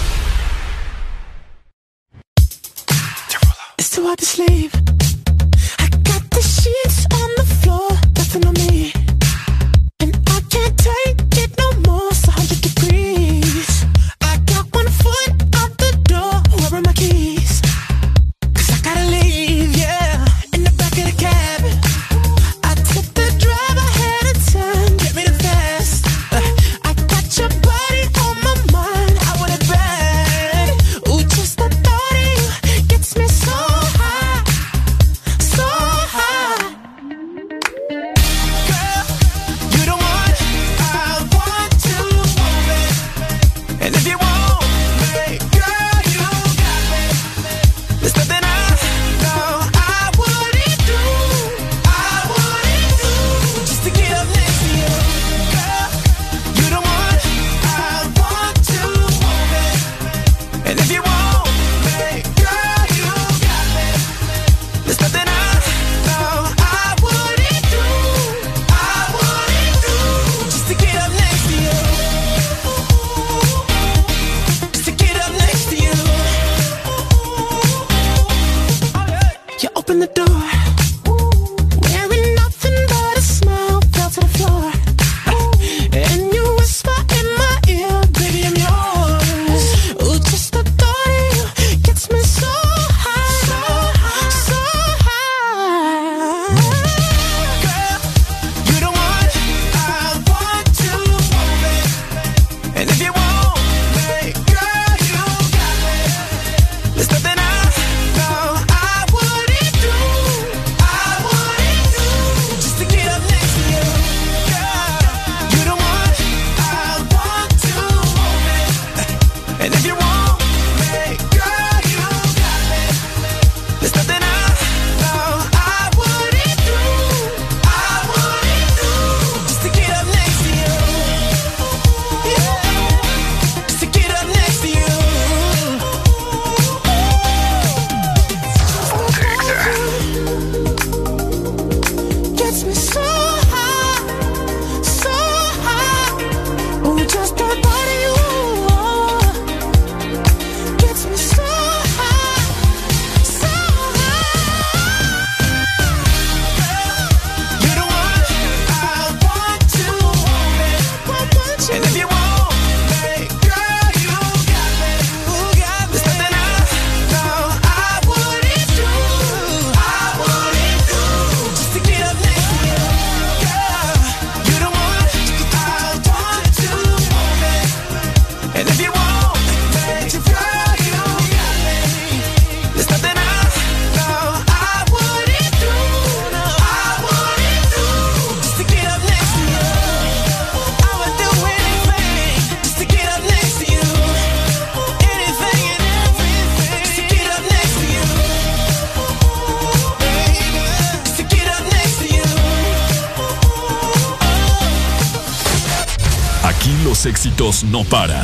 não para.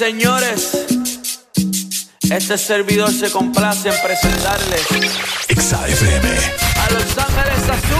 señores, este servidor se complace en presentarles XAFM a Los Ángeles Azul.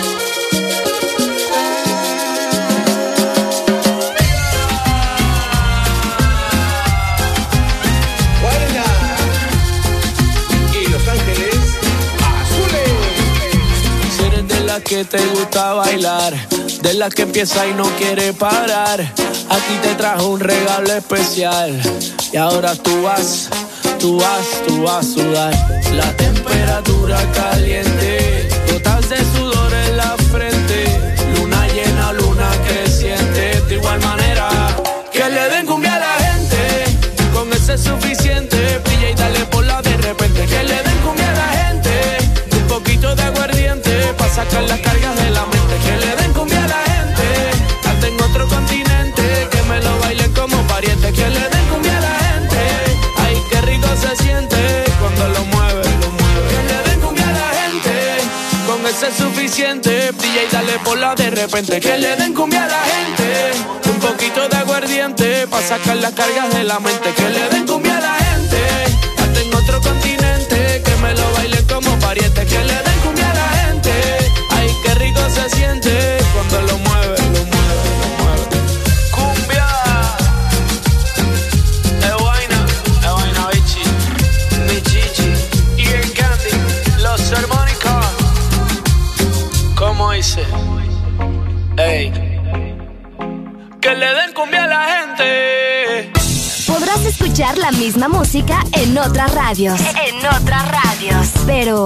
gusta bailar, de las que empieza y no quiere parar. aquí te trajo un regalo especial y ahora tú vas, tú vas, tú vas a sudar. La temperatura caliente, gotas de sudor en la frente, luna llena, luna creciente, de igual manera que le den cumbia a la gente, con ese suficiente, brilla y dale por la de repente, que le den cumbia a la gente, un poquito de aguardiente, para sacar las cargas de la que le den cumbia a la gente. Hasta en otro continente. Que me lo bailen como pariente. Que le den cumbia a la gente. Ay, qué rico se siente cuando lo mueve, lo mueve. Que le den cumbia a la gente. Con ese es suficiente. Y dale por la de repente. Que le den cumbia a la gente. Un poquito de aguardiente. Pa' sacar las cargas de la mente. Que le den cumbia a la gente. Hasta en otro continente. Que me lo bailen como pariente. Que le den cumbia a la gente. Siente cuando lo mueve, lo mueve, lo mueve. Cumbia. Es vaina, es vaina, bichi. Mi chichi. Y el candy. Los armónicos. ¿Cómo hice? Ey. Que le den cumbia a la gente. Podrás escuchar la misma música en otras radios. En otras radios. Pero,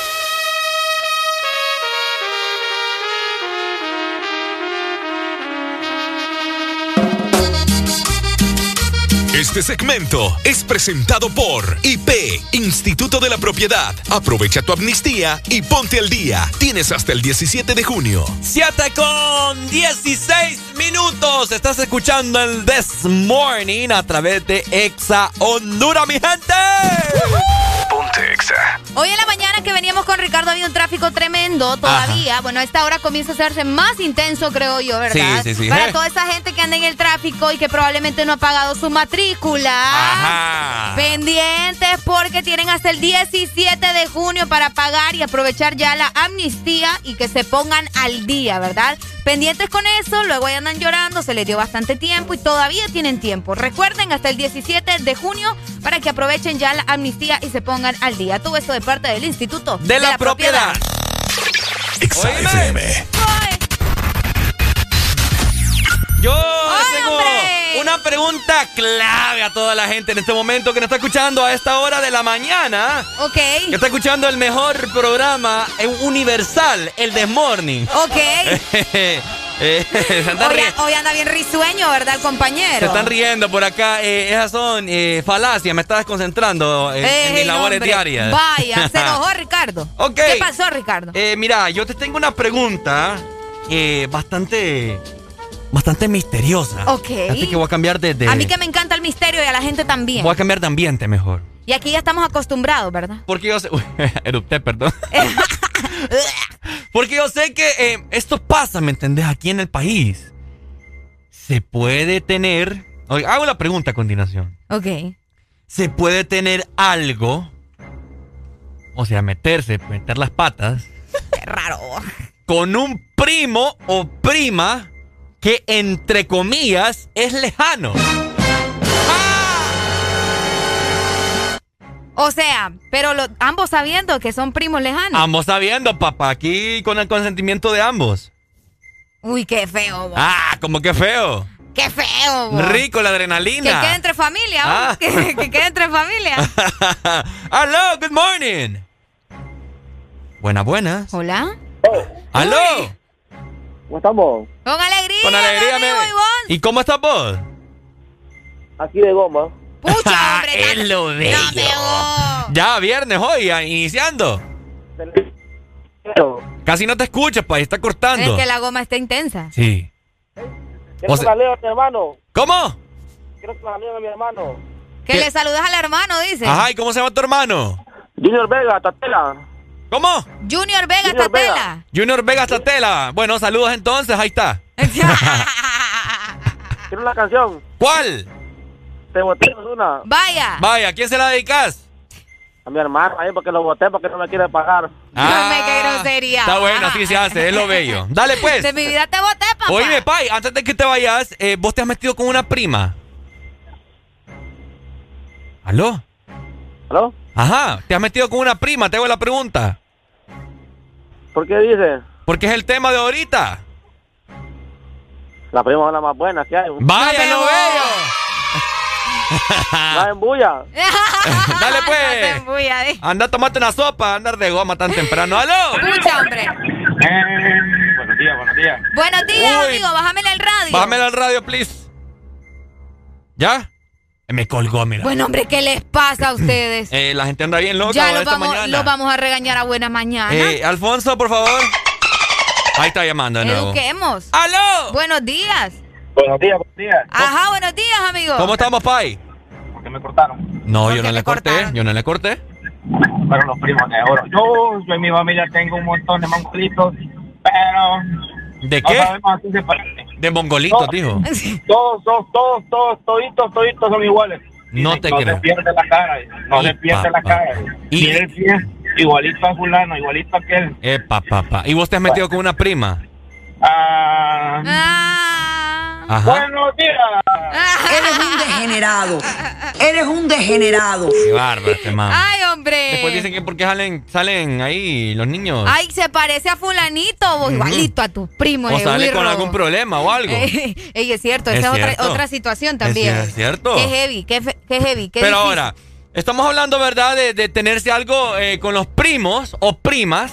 Este segmento es presentado por IP, Instituto de la Propiedad. Aprovecha tu amnistía y ponte al día. Tienes hasta el 17 de junio. 7 con 16 minutos. Estás escuchando el This Morning a través de Exa Honduras, mi gente. Ponte Exa. Hoy en la mañana que veníamos con Ricardo había un tráfico tremendo todavía. Bueno, a esta hora comienza a hacerse más intenso, creo yo, ¿verdad? Sí, sí, sí. Para toda esa gente que anda en el tráfico y que probablemente no ha pagado su matrícula. Ajá. Pendientes porque tienen hasta el 17 de junio para pagar y aprovechar ya la amnistía y que se pongan al día, ¿verdad? Pendientes con eso, luego ahí andan llorando, se les dio bastante tiempo y todavía tienen tiempo. Recuerden hasta el 17 de junio para que aprovechen ya la amnistía y se pongan al día. Todo esto de parte del Instituto De la, propiedad. FM. Yo tengo una pregunta clave a toda la gente en este momento que nos está escuchando a esta hora de la mañana. Ok. Que está escuchando el mejor programa universal, el The Morning. Ok. Eh, Hoy, anda bien risueño, ¿verdad, compañero? se están riendo por acá. eh, esas son eh, falacias. Me estaba desconcentrando en, en mis labores hombre, diarias. Vaya, se enojó Ricardo. Ok. ¿Qué pasó, Ricardo? Mira, yo te tengo una pregunta bastante, bastante misteriosa. Ok. Así que voy a cambiar de, de- A mí que me encanta el misterio y a la gente también. voy a cambiar de ambiente mejor. Y aquí ya estamos acostumbrados, ¿verdad? Porque yo sé, Uy, erupté, perdón. Porque yo sé que eh, esto pasa, ¿me entendés? Aquí en el país. Se puede tener. Oye, hago la pregunta a continuación. Ok. ¿Se puede tener algo? O sea, meterse, meter las patas. Qué raro. Con un primo o prima que, entre comillas, es lejano. O sea, pero lo- ambos sabiendo que son primos lejanos. Ambos sabiendo, papá, aquí con el consentimiento de ambos. Uy, qué feo. Ah, como que feo. Qué feo. Rico la Que adrenalina. quede entre familia. Ah. Que, que quede entre familia. Aló, good morning. Buenas, buenas. Hola. Aló. ¿Cómo estamos? Con alegría. Con alegría, mi amigo. ¿Y cómo estás vos? Aquí de goma. Pucha, hombre. es lo bello. No. Ya, viernes hoy, ah, iniciando. Casi no te escuchas, pa, está cortando. Es que la goma está intensa. Sí. Quiero O sea- que la lea a mi hermano. ¿Cómo? Quiero que la a mi hermano. Que ¿Qué? le saludas al hermano, dice. Ajá, ¿y cómo se llama tu hermano? Junior Vega, Tatela. ¿Cómo? Junior Vega Junior Tatela. Junior Vega Tatela. Bueno, saludos entonces, ahí está. Quiero una canción. ¿Cuál? Te boté una. Vaya. Vaya, ¿a quién se la dedicas? A mi hermano ahí porque lo boté porque no me quiere pagar. Dame qué grosería. Ah, Está bueno, así se hace, es lo bello. Dale pues. De mi vida te boté, papá. Oye, Pai, antes de que te vayas, eh, vos te has metido con una prima. ¿Aló? ¿Aló? Ajá, te has metido con una prima, te hago la pregunta. ¿Por qué dice? Porque es el tema de ahorita. La prima es la más buena que hay. ¡Vaya, lo! ¡Va en bulla! Dale pues. Anda a tomarte una sopa, andar de goma tan temprano. ¡Aló! Escucha, hombre. buenos días, buenos días. Buenos días, Uy. amigo. Bájame el radio. Bájame al radio, please. ¿Ya? Me colgó, mira. Bueno, hombre, ¿qué les pasa a ustedes? Eh, la gente anda bien loca ya los esta vamos, mañana. los vamos a regañar a buena mañana. Eh, Alfonso, por favor. Ahí está llamando de nuevo. Eduquemos. ¡Aló! Buenos días. Buenos días, buenos días. Ajá, buenos días, amigo. ¿Cómo estamos, Pai? ¿Por qué me cortaron? No, yo no le corté. Yo no le corté. Fueron los primos de oro. Yo, yo en mi familia tengo un montón de mongolitos, pero... ¿De no qué? sabemos a qué se parecen. De mongolitos, dijo. Todos, todos, todos, todos, toditos, toditos son iguales. No te no creo. se pierde la cara, no se pierde la cara. Y- pie, igualito a fulano, igualito a aquel. Epa, papá. ¿Y vos te has metido con una prima? Ah, Ajá. Buenos días. Eres un degenerado. Eres un degenerado. Qué bárbaro este man. Ay, hombre. Después dicen que porque salen, salen ahí los niños. Ay, se parece a fulanito o igualito a tus primos. o sale con algún problema o algo. Ey, es cierto, Es esa es otra, otra situación también. Es cierto. Qué heavy, qué, fe- qué heavy, qué Pero difícil. ahora, estamos hablando, ¿verdad? De, de tenerse algo eh, con los primos o primas.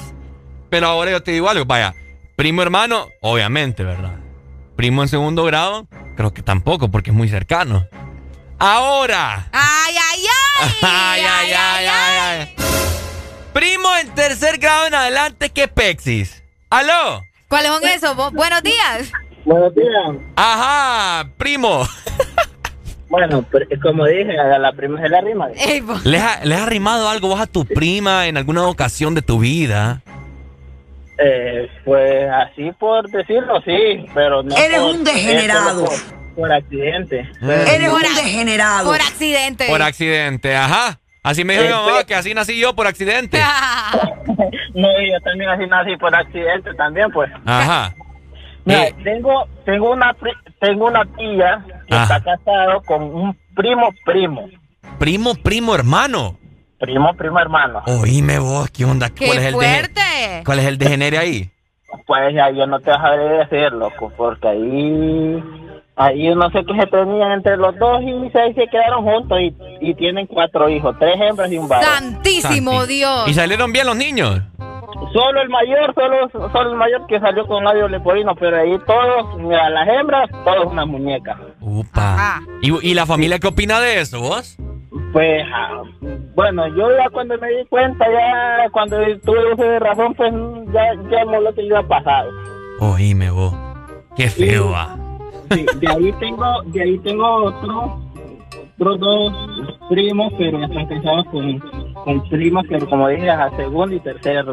Pero ahora yo te digo algo, vaya. Primo hermano, obviamente, ¿verdad? Primo en segundo grado, creo que tampoco, porque es muy cercano. Ahora. Ay, ay, ay. Ay, ay, ay, ay, ay. Primo en tercer grado en adelante, ¿qué pexis? ¿Aló? ¿Cuáles son esos? Buenos días. Buenos días. Ajá, primo. Bueno, pero como dije, a la prima se la rima. ¿Le has le has arrimado algo vos a tu prima en alguna ocasión de tu vida? Eh, pues así por decirlo, sí, pero no. Eres por- un degenerado. Por, por accidente. Eres un degenerado. Por accidente. Por accidente, ajá. Así me dijo mi mamá que así nací yo por accidente. No, yo también así nací por accidente también, pues. Ajá. Mira, Eh, tengo, tengo una, pri- tengo una tía que está casado con un primo, primo, primo, primo, hermano. Primo, primo hermano. Oíme vos, ¿qué onda? ¡Qué ¿Cuál es el de- fuerte! ¿Cuál es el degenere ahí? Pues ya yo no te dejaré de decir, loco, porque ahí, ahí no sé qué se tenían entre los dos y se, se quedaron juntos y, y tienen cuatro hijos, tres hembras y un varón. Santísimo Dios. ¿Y salieron bien los niños? Solo el mayor, solo, solo el mayor que salió con labio leporino, pero ahí todos, mira, las hembras, todos una muñeca. Upa. ¿Y, y la familia qué opina de eso, vos? Pues, ah, bueno, yo ya cuando me di cuenta, ya cuando tuve uso de razón, pues ya, ya no lo que iba pasado. Oíme vos. Qué feo, va. Sí, de ahí tengo, de ahí tengo otro, otros dos primos, pero ya están casados con, con primas, pero como dije, a segundo y tercer,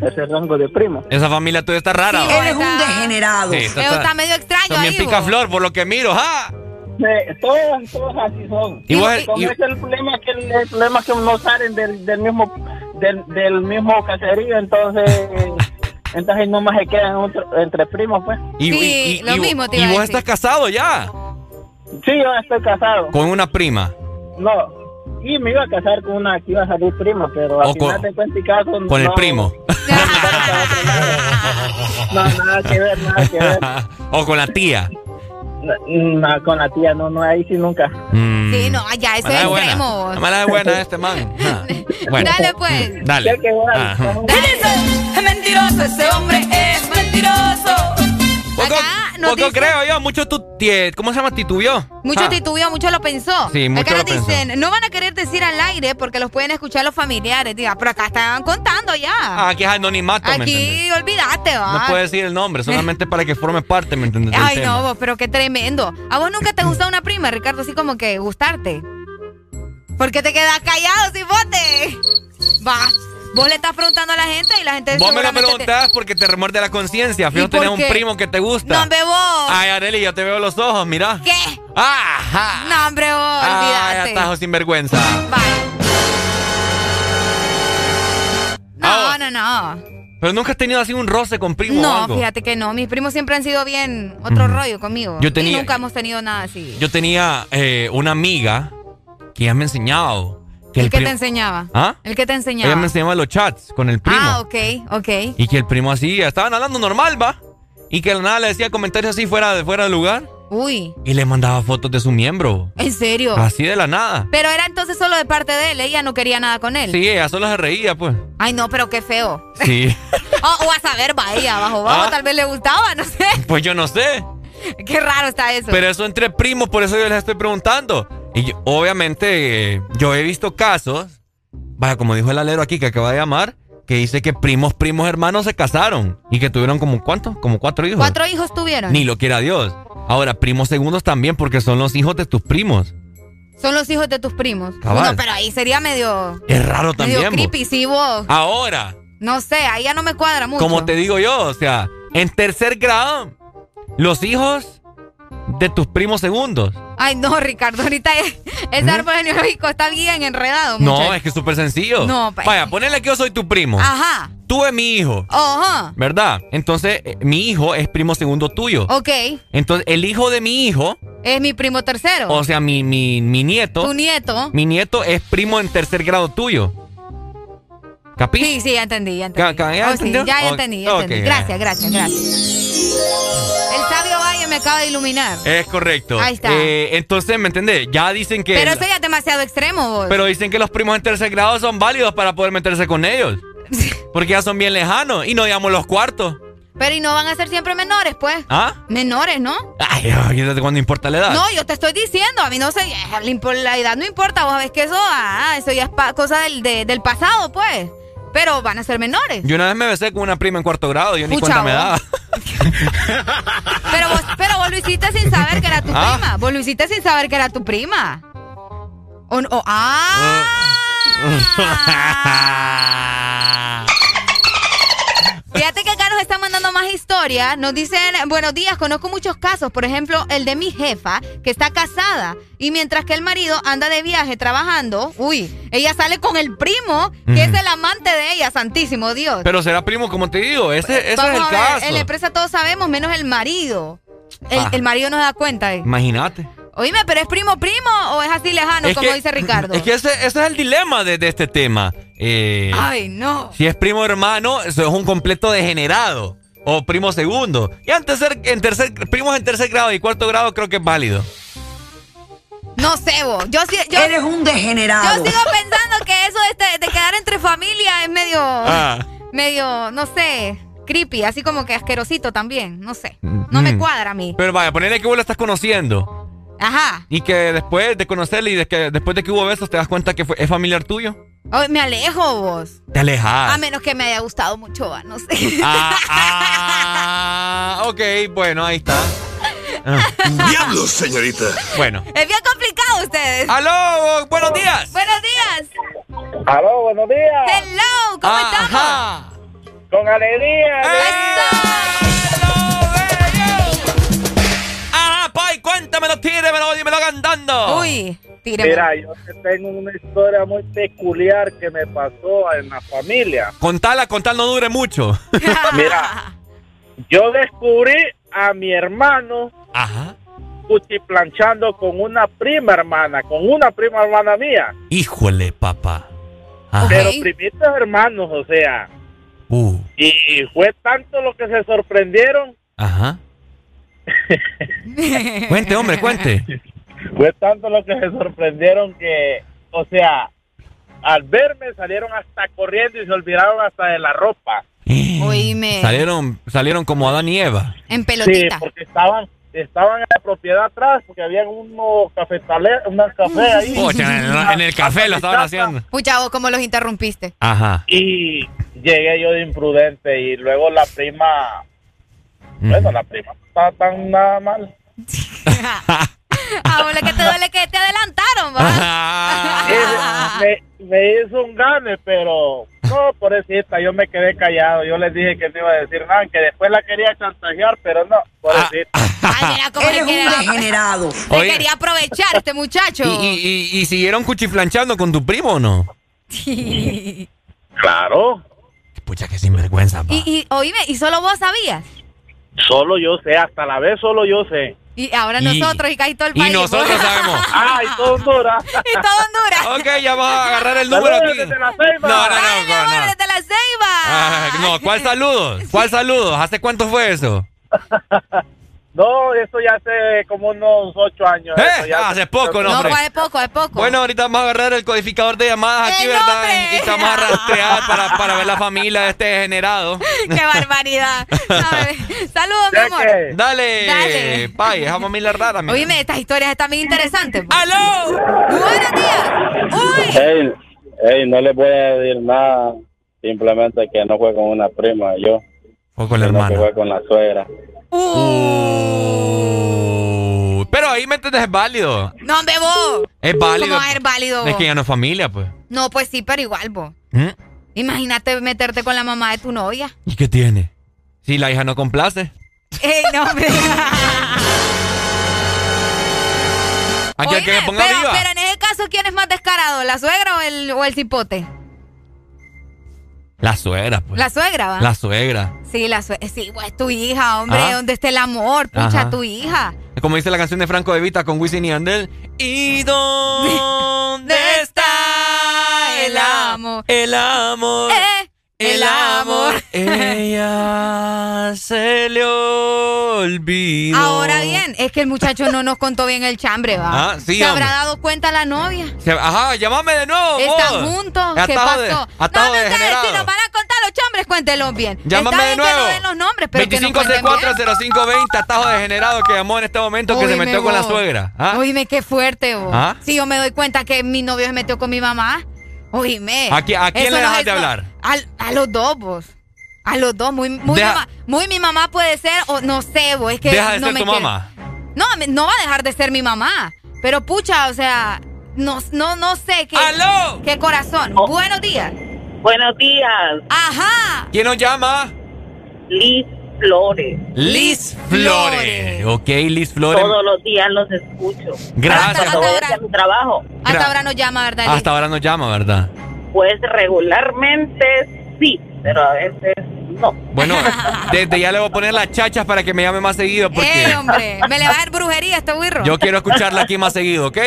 tercer rango de primos. Esa familia tuya está rara. Sí. Eres un degenerado. Sí, Pero está medio extraño También ahí. pica flor, por lo que miro, ¿ah? Sí, todos, todos así son. Y vos- y- es el problema que el problema que no salen del, del mismo del, del mismo caserío, entonces entonces nomás se quedan otro- entre primos, pues. Y, Sí, y- y- lo y- mismo te y a vos decir. estás casado ya. Sí, yo estoy casado. Con una prima. No, y me iba a casar con una que iba a salir prima, pero al final de cuentas y caso Con el no- primo. No, nada que ver, nada que ver. o con la tía. No, no, con la tía, no, no, ahí sí nunca. Mm. Sí, no, eso Mala es extremo. La mala de buena este man. Ah, Bueno. Dale, pues. Dale. Ajá. Es mentiroso, ese hombre es mentiroso. Poco, Acá nos poco creo yo, mucho tu, ¿cómo se llama? Titubió. Mucho Ah. titubeó, mucho lo pensó. Sí, mucho acá lo dicen, no van a querer decir al aire porque los pueden escuchar los familiares. Diga, pero acá estaban contando ya. Ah, aquí es anonimato. Aquí, olvídate, va. No puede decir el nombre, solamente para que forme parte, ¿me entiendes? Ay, no, vos, pero qué tremendo. ¿A vos nunca te gustó una prima, Ricardo? Así como que gustarte. ¿Por qué te quedas callado, cipote? Va. Vos le estás preguntando a la gente y la gente Vos me lo te- preguntás porque te remuerde la conciencia. Fijo, ¿Y por tenés un primo que te gusta. No, hombre, vos. Ay, Areli, yo te veo los ojos, mira. ¿Qué? Ajá. No, hombre, vos, Ay, olvídate. atajo sin vergüenza. No, no, no. Pero nunca has tenido así un roce con primo o No, algo. fíjate que no. Mis primos siempre han sido bien otro rollo conmigo. Yo tenía- Y nunca hemos tenido nada así. Yo tenía eh, una amiga que ella me enseñaba. Que ¿El el que te enseñaba? ¿Ah? ¿El que te enseñaba? Ella me enseñaba los chats con el primo. Ah, ok, ok. Y que el primo así, estaban hablando normal, va. Y que de la nada le decía comentarios así fuera de, fuera de lugar. Uy. Y le mandaba fotos de su miembro. ¿En serio? Así de la nada. Pero era entonces solo de parte de él, ella no quería nada con él. Sí, ella solo se reía, pues. Ay, no, pero qué feo. Sí. o, o a saber, vaya, abajo, abajo, Ah. tal vez le gustaba, no sé. pues yo no sé. Qué raro está eso. Pero eso entre primos, por eso yo les estoy preguntando. Y yo- obviamente, eh, yo he visto casos, vaya, como dijo el alero aquí que acaba de llamar, que dice que primos, primos, hermanos se casaron y que tuvieron como cuánto, como cuatro hijos. ¿Cuatro hijos tuvieron? Ni lo quiera Dios. Ahora, primos segundos también, porque son los hijos de tus primos. Son los hijos de tus primos. Cabal. No, pero ahí sería medio. Es raro medio también. bo. creepy, sí, vos. Ahora, No sé, ahí ya no me cuadra mucho. como te digo yo, o sea, en tercer grado, los hijos de tus primos segundos. Ay, no, Ricardo, ahorita es- ese árbol genealógico está bien enredado. No, es que es súper sencillo. No, pa- Vaya, ponele que yo soy tu primo. Ajá. Tú eres mi hijo, Ajá. ¿verdad? Entonces, eh, mi hijo es primo segundo tuyo. Ok. Entonces, el hijo de mi hijo, Es mi primo tercero. o sea, mi, mi, mi nieto. Tu nieto. Mi nieto es primo en tercer grado tuyo. ¿Capí? Sí, sí, ya entendí, ya entendí. Ca- ca- ¿ya Oh, sí, entendió? ya, entendí, ya entendí. Gracias, gracias, gracias. El sabio me acaba de iluminar. Es correcto. Ahí está. Eh, entonces, ¿me entendés? Ya dicen que. Pero eso ya es demasiado extremo, vos. Pero dicen que los primos en tercer grado son válidos para poder meterse con ellos. Porque ya son bien lejanos y no digamos los cuartos. Pero y no van a ser siempre menores, pues. ¿Ah? Menores, ¿no? Ay, ay, ¿desde cuándo importa la edad? No, yo te estoy diciendo, a mí no sé, la impo- la edad no importa, vos sabés que eso, ah, eso ya es pa- cosa del, de- del pasado, pues. Pero van a ser menores. Yo una vez me besé con una prima en cuarto grado, yo ni cuenta me daba. Pero vos, pero vos lo hiciste sin saber que era tu Ah. prima. Vos lo hiciste sin saber que era tu prima. O, o- ah. Fíjate que acá nos están mandando más historias. Nos dicen, buenos días, conozco muchos casos. Por ejemplo, el de mi jefa, que está casada. Y mientras que el marido anda de viaje trabajando, uy, ella sale con el primo, que es el amante de ella, santísimo Dios. Pero será primo, como te digo, ese, ese es el a ver, caso. en la empresa todos sabemos, menos el marido. El, Ah. el marido no se da cuenta. eh. Imagínate. Oíme, pero es primo primo o es así lejano, Es como que- dice Ricardo. Es que ese, ese es el dilema de, de este tema. Eh, Ay, no. Si es primo hermano, eso es un completo degenerado. O primo segundo. Y en tercer, en tercer, primos en tercer grado y cuarto grado creo que es válido. No sé vos. Yo, Eres un degenerado. yo sigo pensando que eso de, este- de quedar entre familia es medio, Ah. medio, no sé, creepy, así como que asquerosito también. No sé. No me Mm. cuadra a mí. Pero vaya, ponerle que vos la estás conociendo. Ajá. Y que después de conocerle y de que después de que hubo besos te das cuenta que fue, es familiar tuyo. Oh, me alejo vos. Te alejas. A menos que me haya gustado mucho, va, no sé. Ah, ah, ok, bueno, ahí está. Diablos, señorita. Bueno. Es bien complicado ustedes. Aló, buenos días. Buenos días. Aló, buenos días. Hello, ¿cómo Ajá. estamos? Con alegría. ¡Eso! ¡Hello, ¡Ah, pai! Cuéntamelo, tíramelo, dímelo cantando. Uy. Mira, yo te tengo una historia muy peculiar que me pasó en la familia. Contala, contal no dure mucho. Mira, yo descubrí a mi hermano Ajá. cuchiplanchando con una prima hermana, con una prima hermana mía. Híjole, papá. Ajá. Pero primitos hermanos, o sea. Uh, Y fue tanto lo que se sorprendieron, ajá. Cuente, hombre, cuente. fue tanto lo que se sorprendieron que, o sea, al verme salieron hasta corriendo y se olvidaron hasta de la ropa. Oíme. Salieron, salieron como Adán y Eva. En Sí, pelotita. porque estaban estaban en la propiedad atrás, porque había unos cafetales, una café ahí. Pucha, en, el- en el café lo estaban haciendo. Pucha, vos cómo los interrumpiste. Ajá. Y llegué yo de imprudente y luego la prima, bueno, la prima no estaba tan nada mal. Ahora que te duele que te adelantaron, va. Me, me hizo un gane, pero no, pobrecita, yo me quedé callado. Yo les dije que no iba a decir nada, que después la quería chantajear, pero no, pobrecita. Ay, mira cómo Eres le un degenerado. Se Oye. quería aprovechar este muchacho. ¿Y, y, y, y siguieron cuchiflanchando con tu primo o no? Claro, Pucha, que sinvergüenza, pa. y, y oíme, ¿y solo vos sabías? solo yo sé, hasta la vez solo yo sé. Y ahora Y- nosotros y casi todo el y país. nosotros pues. sabemos. Ay, todo Honduras. y todo Honduras. Ok, ya vamos a agarrar el número aquí. desde la Ceiba. No, no, Ay, no, amor, no. desde la ceiba. Ah, no, ¿cuál saludos? ¿Cuál saludos? ¿Hace cuánto fue eso? No, eso ya hace como unos ocho años. ¿Eh? eso ya hace poco, no, No, hombre. pues es poco, es poco. Bueno, ahorita vamos a agarrar el codificador de llamadas aquí, ¡El ¿verdad? Y te vamos a rastrear para, para ver la familia de este degenerado. ¡Qué barbaridad! Saludos, mi amor. Dale, Dale. Pay, esa familia rara, mira. Oíme, estas historias están bien interesantes. pues. ¡Aló! ¡Buenos días! ¡Uy! Ey, ey, no le voy a decir nada, simplemente que no fue con una prima, yo. Fue con la que hermana. fue con la suegra. Uh, pero ahí me entiendes, es válido. No, hombre, vos. Es válido. ¿Cómo va a ser válido, Es que ya no es familia, pues. No, pues sí, pero igual, vos. ¿Mm? Imagínate meterte con la mamá de tu novia. ¿Y qué tiene? Si la hija no complace. ¡Ey, no, hombre! Aquí que me ponga pero, viva. pero en ese caso, ¿quién es más descarado? ¿La suegra o el, o el cipote? La suegra, pues. La suegra, ¿va? La suegra. Sí, la suegra. Sí, pues tu hija, hombre. Ajá. ¿Dónde está el amor? Pucha, Ajá. tu hija. Como dice la canción de Franco de Vita con Wisin y Andel. ¿Y dónde está el amor? El amor. Eh, el amor. Ella se le olvidó. Ahora bien, es que el muchacho no nos contó bien el chambre, ¿va? Ah, sí, ¿Se habrá dado cuenta la novia? Se- Ajá, llámame de nuevo. ¿Están vos. juntos? ¿Qué Atajo de- pasó? atajo no, no, ustedes, si nos van a contar los chambres, cuéntelos bien. Llámame Está de bien que no nuevo. den los nombres, pero que nos cuenten bien. 25640520, atajo degenerado que llamó en este momento que se metió con la suegra. ¿Ah? Oíme, qué fuerte, vos. ¿Ah? Si yo me doy cuenta que mi novio se metió con mi mamá, oíme. ¿A qui- a quién le no dejas es- de hablar? Al- A, los dos, vos. A los dos, muy, muy, Deja- mamá- muy mi mamá puede ser, o no sé, vos, es que Deja de no ser me tu quiere- mamá. No, no va a dejar de ser mi mamá. Pero pucha, o sea, no, no, no sé qué. ¡Aló! ¿Qué corazón? Buenos días. Buenos días. Ajá. ¿Quién nos llama? Liz Flores. Liz Flores. Ok, Liz Flores. Todos los días los escucho. Gracias. Cuando voy hacia mi trabajo. Hasta ahora nos llama, ¿verdad? Liz? Hasta ahora nos llama, ¿verdad? Pues regularmente sí, pero a veces no. Bueno, desde ya le voy a poner las chachas para que me llame más seguido porque Eh, hombre, me le va a dar brujería a este birro. yo quiero escucharla aquí más seguido, ¿ok?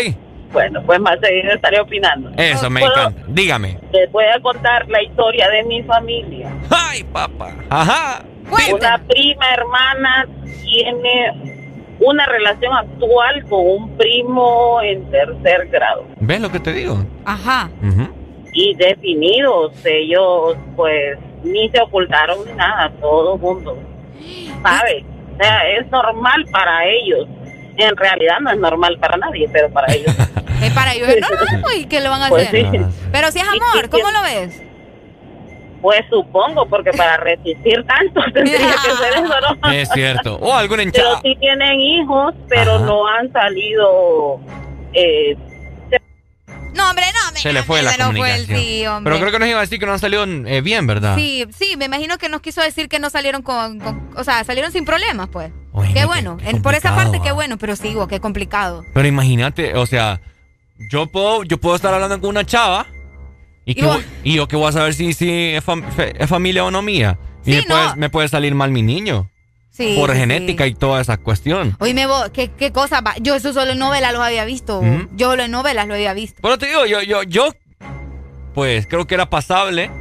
Bueno, pues más seguido estaré opinando. Eso, me ¿Puedo- encanta. Dígame. Les voy a contar la historia de mi familia. ¡Ay, papá! Ajá. Una prima hermana tiene una relación actual con un primo en tercer grado. ¿Ves lo que te digo? Ajá. Y definidos, ellos pues ni se ocultaron ni nada, todo mundo sabe. O sea, es normal para ellos. En realidad no es normal para nadie, pero para ellos. Es para ellos es normal, pues, ¿y qué le van a Pues hacer? sí. Pero si es amor, ¿cómo lo ves? Pues supongo, porque para resistir tanto tendría que ser eso, ¿no? Es cierto. O algún Pero hinchado. sí tienen hijos, pero Ajá. no han salido. Eh, No, hombre, no, me Se le fue la se lo fue el comunicación. sí. Pero creo que nos iba a decir que no salido eh, bien, ¿verdad? Sí, sí, me imagino que nos quiso decir que no salieron con, con- o sea, salieron sin problemas, pues. Oye, qué bueno, qué por esa parte qué va. bueno, pero sí, vos, qué complicado. Pero imagínate, o sea, yo puedo, yo puedo estar hablando con una chava y, Y voy- y yo que voy a saber si, si es, fam- fe- es familia o no mía. Y Sí, después no. me puede salir mal mi niño. Sí. por genética sí. y toda esa cuestión. Oíme vos, ¿qué, qué cosa va? Yo eso solo en novelas los había visto. Yo solo en novelas lo había visto. Pero te digo, yo, yo, yo, pues creo que era pasable.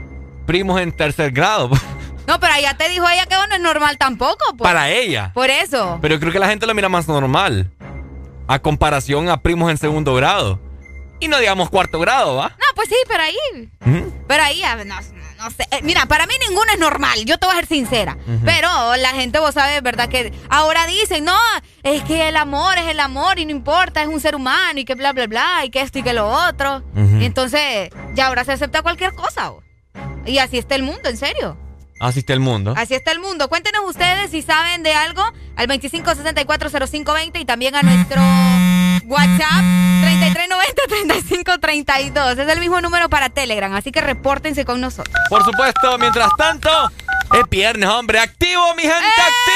Primos en tercer grado. No, pero ya te dijo ella que no es normal tampoco, pues. Para ella. Por eso. Pero yo creo que la gente lo mira más normal. A comparación a primos en segundo grado. Y no digamos cuarto grado, ¿va? No, pues sí, pero ahí. Ujú. Pero ahí, a ver, no, no sé. Eh, Mira, para mí ninguno es normal, yo te voy a ser sincera. Pero la gente, vos sabes, ¿verdad? Que ahora dicen, no, es que el amor es el amor y no importa, es un ser humano y que bla, bla, bla, y que esto y que lo otro. Entonces, ya ahora se acepta cualquier cosa. vos. Y así está el mundo, en serio. Así está el mundo. Así está el mundo. Cuéntenos ustedes si saben de algo al 25640520 y también a nuestro WhatsApp 3390-3532. Es el mismo número para Telegram, así que repórtense con nosotros. Por supuesto, mientras tanto, es viernes, hombre. ¡Activo, mi gente! ¡Activo!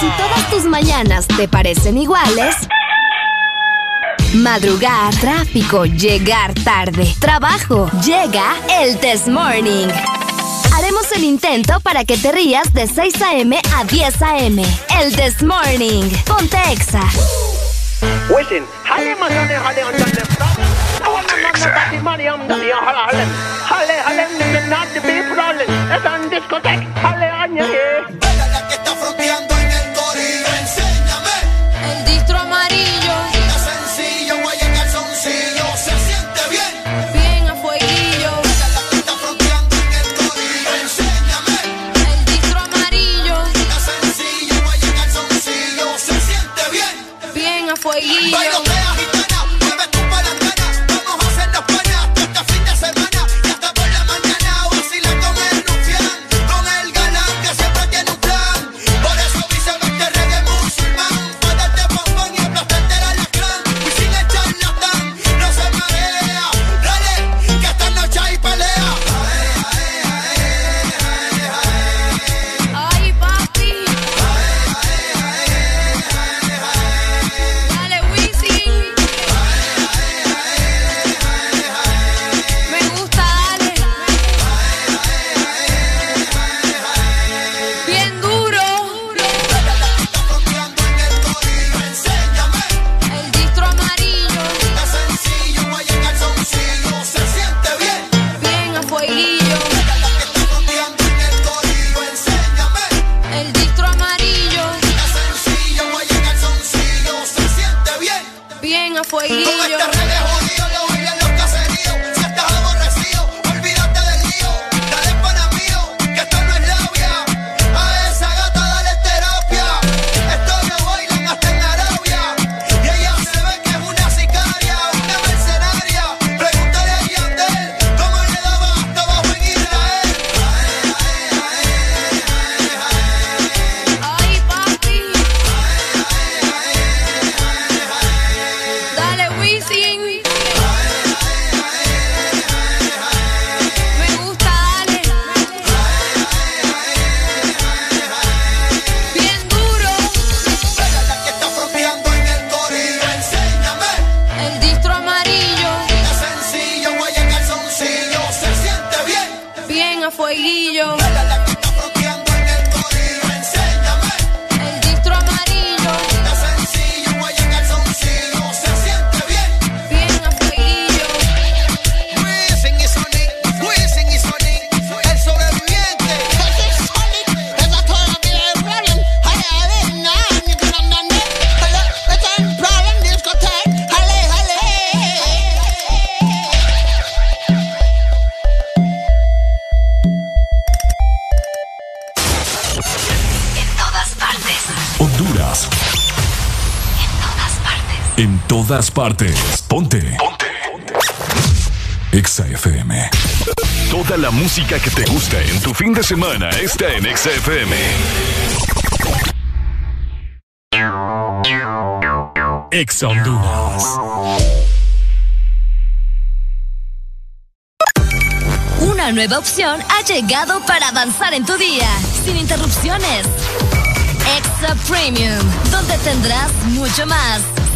Si todas tus mañanas te parecen iguales, madrugar, tráfico, llegar tarde, trabajo, llega el Test Morning. Haremos el intento para que te rías de 6 a.m. a 10 a.m. El Test Morning. Ponte Exa. Listen, halle the halle on the I want to know that the money on the halle halle. Halle halle, not the big problem. It's on discotheque. Halle on your head. Todas partes. Ponte. Ponte. Exa FM. Toda la música que te gusta en tu fin de semana está en Exa FM. Exa Honduras. Una nueva opción ha llegado para avanzar en tu día, sin interrupciones. Extra Premium, donde tendrás mucho más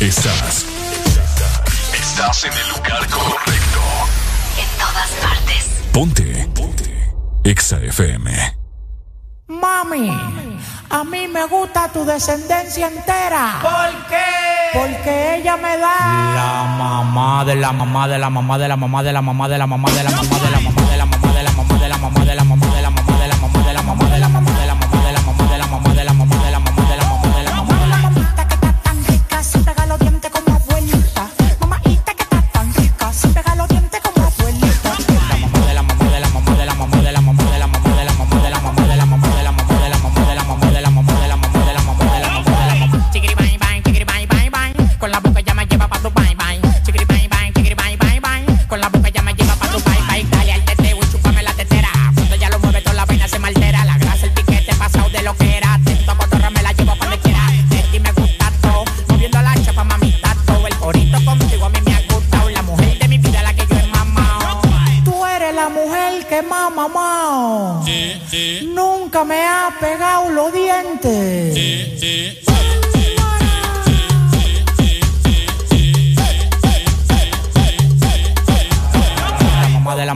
Estás. Estás en el lugar correcto. En todas partes. Ponte. Ponte. Exa FM. Mami, a mí me gusta tu descendencia entera. ¿Por qué? Porque ella me da. La mamá de la mamá de la mamá de la mamá de la mamá de la mamá de la mamá de la mamá de la mamá.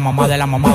mamá de la mamá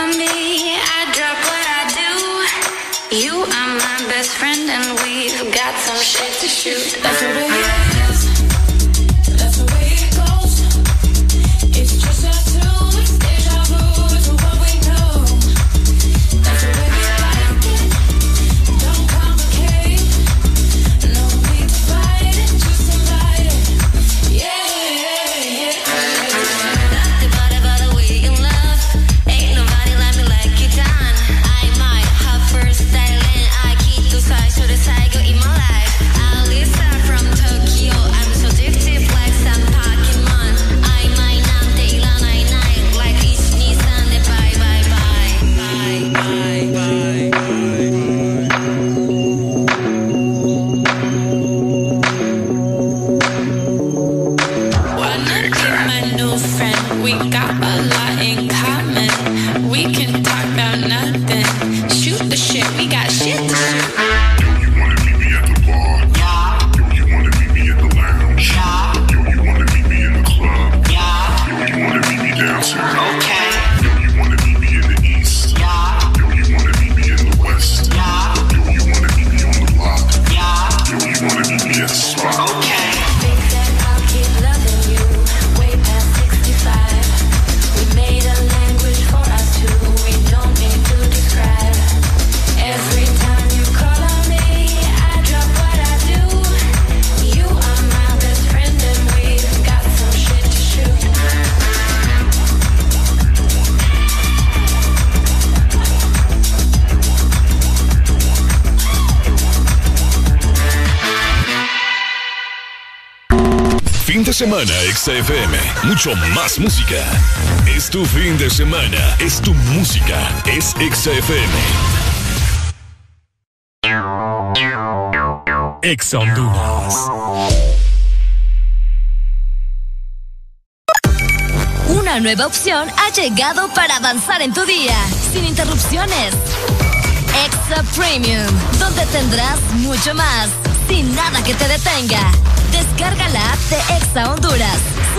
got some shit to shoot. That's what it is. XFM. Mucho más música. Es tu fin de semana. Es tu música. Es XFM. Ex Honduras. Una nueva opción ha llegado para avanzar en tu día, sin interrupciones. Extra Premium, donde tendrás mucho más, sin nada que te detenga. Descarga la app de Exa Honduras.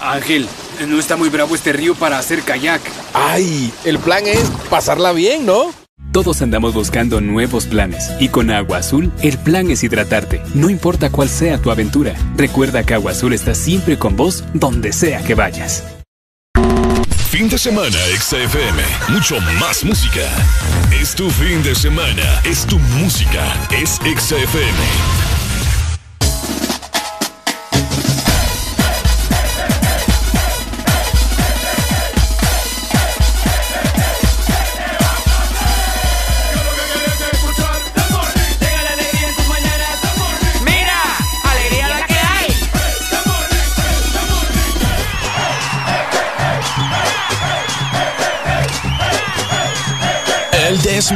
Ángel, no está muy bravo este río para hacer kayak. ¡Ay! El plan es pasarla bien, ¿no? Todos andamos buscando nuevos planes y con Agua Azul el plan es hidratarte, no importa cuál sea tu aventura. Recuerda que Agua Azul está siempre con vos donde sea que vayas. Fin de semana, XFM. Mucho más música. Es tu fin de semana. Es tu música. Es XFM.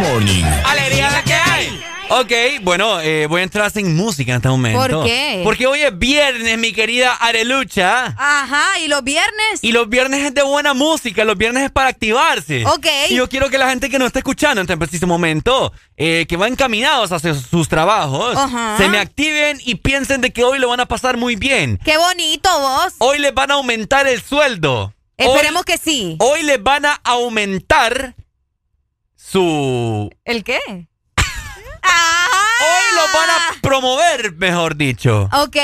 Morning. Alegría la que hay. Ok, bueno, eh, voy a entrar sin música en este momento. ¿Por qué? Porque hoy es viernes, mi querida Arelucha. Ajá, ¿y los viernes? Y los viernes es de buena música, los viernes es para activarse. Ok. Y yo quiero que la gente que nos está escuchando en este preciso momento, eh, que va encaminados hacia sus trabajos, Ajá. se me activen y piensen de que hoy lo van a pasar muy bien. Qué bonito vos. Hoy les van a aumentar el sueldo. Esperemos Hoy- que sí. Hoy les van a aumentar su... ¿El qué? Hoy los van a promover, mejor dicho. Ok.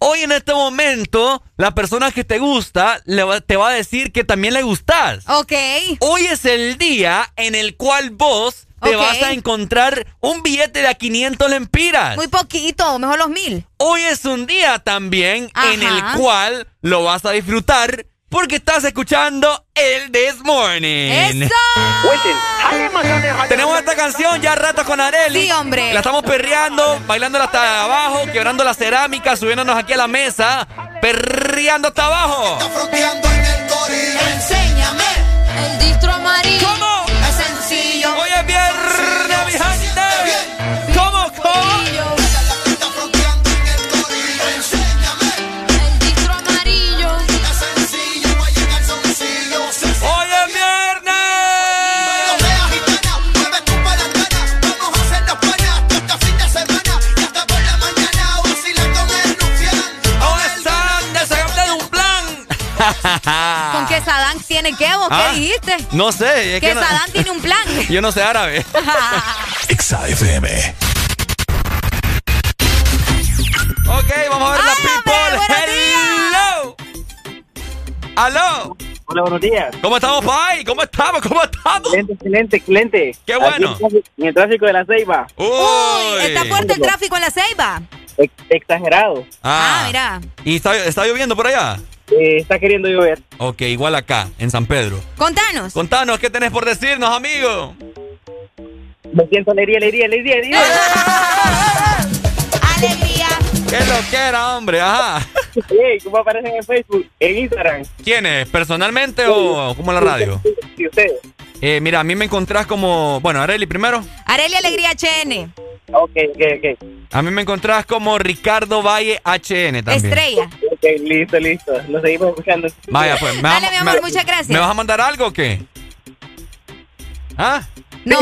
Hoy en este momento, la persona que te gusta le va- te va a decir que también le gustas. Ok. Hoy es el día en el cual vos te vas a encontrar un billete de a 500 lempiras. Muy poquito, mejor los mil. Hoy es un día también en el cual lo vas a disfrutar porque estás escuchando el This Morning. ¡Eso! Tenemos esta canción ya rato con Areli. Sí, hombre. La estamos perreando, bailándola hasta abajo, quebrando la cerámica, subiéndonos aquí a la mesa, perreando hasta abajo. Enséñame el distro amarillo. ¿Cómo? Qué vos? Ah, ¿Qué dijiste? No sé, es que que no- Sadán tiene un plan. Yo no sé árabe. Exa FM. Ok, vamos a ver la people. Hello. Aló. Hola, buenos días. ¿Cómo estamos, Pai? ¿Cómo estamos? ¿Cómo estamos? Excelente, excelente, excelente. Qué bueno. Aquí en el tráfico- de la Ceiba. Uy. ¿Está fuerte el tráfico en la Ceiba? Ex- exagerado. Ah, Ah, mira. ¿Y está, está lloviendo por allá? Eh, está queriendo llover. Ok, igual acá, en San Pedro. Contanos. Contanos, ¿qué tenés por decirnos, amigo? Me siento alegría, alegría, alegría, alegría. Alegría. ¿Qué es lo que era, hombre? Ajá. ¿Cómo aparecen en Facebook? En Instagram. ¿ Quién es? ¿Personalmente o como en la radio? Sí, ustedes. Eh, mira, a mí me encontrás como. Bueno, Areli primero. Areli Alegría HN. Ok, ok, ok. A mí me encontrás como Ricardo Valle HN también. Estrella. Ok, listo, listo. Lo seguimos escuchando. Vaya, pues. ¿me Dale, mi amor, me- muchas gracias. ¿Me vas a mandar algo o qué? ¿Ah? No,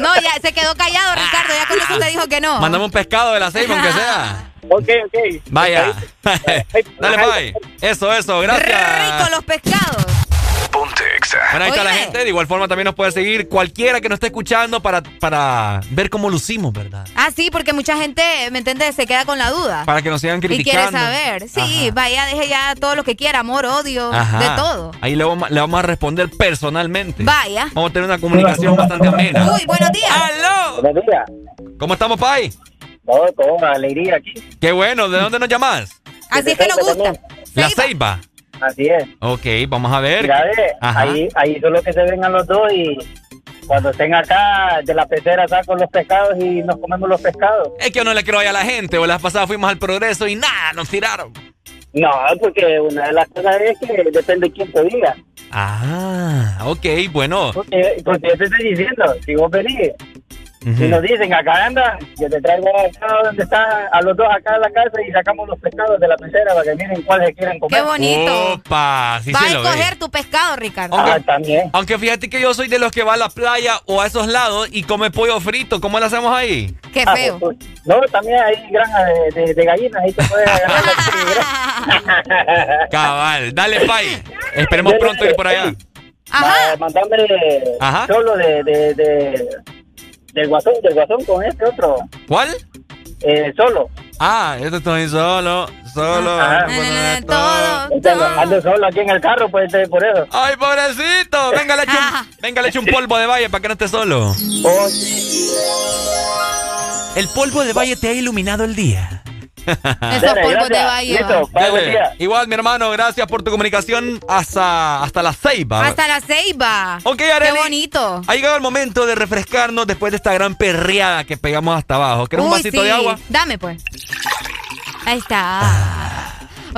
no, ya se quedó callado, Ricardo. Ya con eso te dijo que no. Mándame un pescado de la ceiba, aunque sea. Ok, ok. Vaya. Dale, bye. Eso, eso, gracias. Rico los pescados. Bueno, ahí está la gente. De igual forma también nos puede seguir cualquiera que nos esté escuchando para, para ver cómo lucimos, ¿verdad? Ah, sí, porque mucha gente, ¿me entiendes? Se queda con la duda. Para que nos sigan Y quiere criticando. saber. Sí, vaya, deje ya todo lo que quiera, amor, odio, Ajá. de todo. Ahí le vamos, le vamos a responder personalmente. Vaya. Vamos a tener una comunicación bastante amena. Uy, buenos días. ¡Aló! Buenos días. ¿Cómo estamos, Pai? Todo con alegría aquí. Qué bueno. ¿De dónde nos llamas? Así es que nos gusta. La Ceiba. Así es. Ok, vamos a ver. Mira, ahí, ahí son los que se ven a los dos y cuando estén acá de la pecera saco los pescados y nos comemos los pescados. Es que yo no le creo a la gente. O la pasada fuimos al progreso y nada, nos tiraron. No, porque una de las cosas es que depende de quién te diga. Ah, ok, bueno. Porque, porque yo te estoy diciendo, si vos venís Ujú. Si nos dicen acá anda, yo te traigo acá donde está a los dos acá en la casa y sacamos los pescados de la pecera para que miren cuál se quieren comer. Qué bonito. Opa, sí Va se a lo ve. escoger tu pescado, Ricardo. Aunque, Ah, también. aunque fíjate que yo soy de los que va a la playa o a esos lados y come pollo frito. ¿Cómo lo hacemos ahí? Qué Ah, feo. pues, pues, no, también hay granja de, de- de gallinas, ahí te puedes agarrar la Cabal, dale, Pai. Esperemos pronto ir por allá. Ajá. Mandame Ajá. solo de, de, de- del guasón, del guasón con este otro. ¿Cuál? Eh, solo. Ah, yo estoy solo, solo. Ajá. bueno, todo. Este, Ando solo aquí en el carro, pues este, por eso. Ay, pobrecito. Venga, le echo un, venga, le echo un polvo de valle para que no esté solo. Oh, El polvo de valle te ha iluminado el día. Esos polvos de. Dale. Igual, mi hermano, gracias por tu comunicación hasta, hasta la ceiba. Hasta la ceiba. Ok, Arely. Qué bonito. Ha llegado el momento de refrescarnos después de esta gran perreada que pegamos hasta abajo. ¿Quieres un vasito sí. de agua? Dame, pues. Ahí está.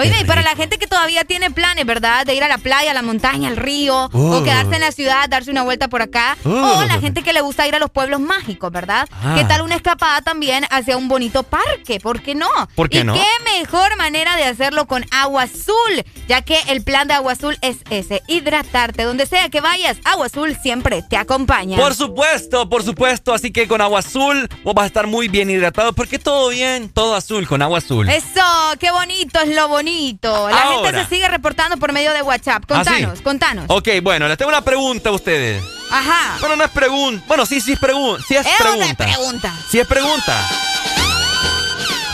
Oiga, y para la gente que todavía tiene planes, ¿verdad? De ir a la playa, a la montaña, al río, o quedarse en la ciudad, darse una vuelta por acá, Uh. o la gente que le gusta ir a los pueblos mágicos, ¿verdad? Ah. ¿Qué tal una escapada también hacia un bonito parque? ¿Por qué no? ¿Por qué y no? qué mejor manera de hacerlo con agua azul, ya que el plan de agua azul es ese, hidratarte. Donde sea que vayas, agua azul siempre te acompaña. Por supuesto, por supuesto. Así que con agua azul vos vas a estar muy bien hidratado porque todo bien, todo azul con agua azul. Eso, qué bonito es lo bonito. La Ahora. gente se sigue reportando por medio de WhatsApp. ¿Ah, sí? Contanos, contanos. Ok, bueno, les tengo una pregunta a ustedes. Ajá. Bueno, no es pregunta. Bueno, sí, sí es pregunta. Sí es, Es una pregunta. pregunta. Sí es pregunta.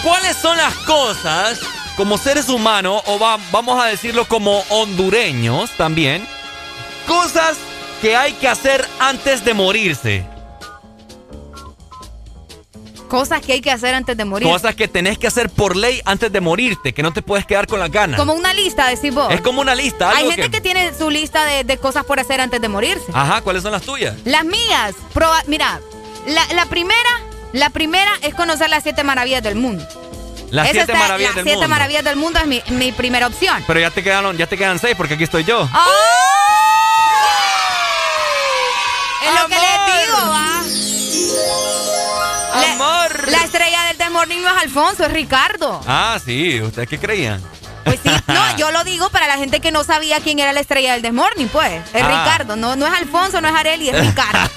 ¿Cuáles son las cosas como seres humanos, o va- vamos a decirlo como hondureños también, cosas que hay que hacer antes de morirse? Cosas que hay que hacer antes de morir. Cosas que tenés que hacer por ley antes de morirte, que no te puedes quedar con las ganas. Como una lista, decís vos. Es como una lista. Hay gente que... tiene su lista de, de cosas por hacer antes de morirse. Ajá, ¿cuáles son las tuyas? Las mías, proba- mira, la, la primera, la primera es conocer las siete maravillas del mundo. Las Esa siete está- maravillas las del siete mundo. maravillas del mundo es mi, mi primera opción. Pero ya te quedaron, ya te quedan seis porque aquí estoy yo. ¡Oh! Es lo que les digo, va. La- Amor. La, estrella del The Morning no es Alfonso, es Ricardo. Ah, sí, ¿ustedes qué creían? Pues sí, no, yo lo digo para la gente que no sabía quién era la estrella del The Morning, pues. Es Ah. Ricardo, no, no es Alfonso, no es Areli, es Ricardo.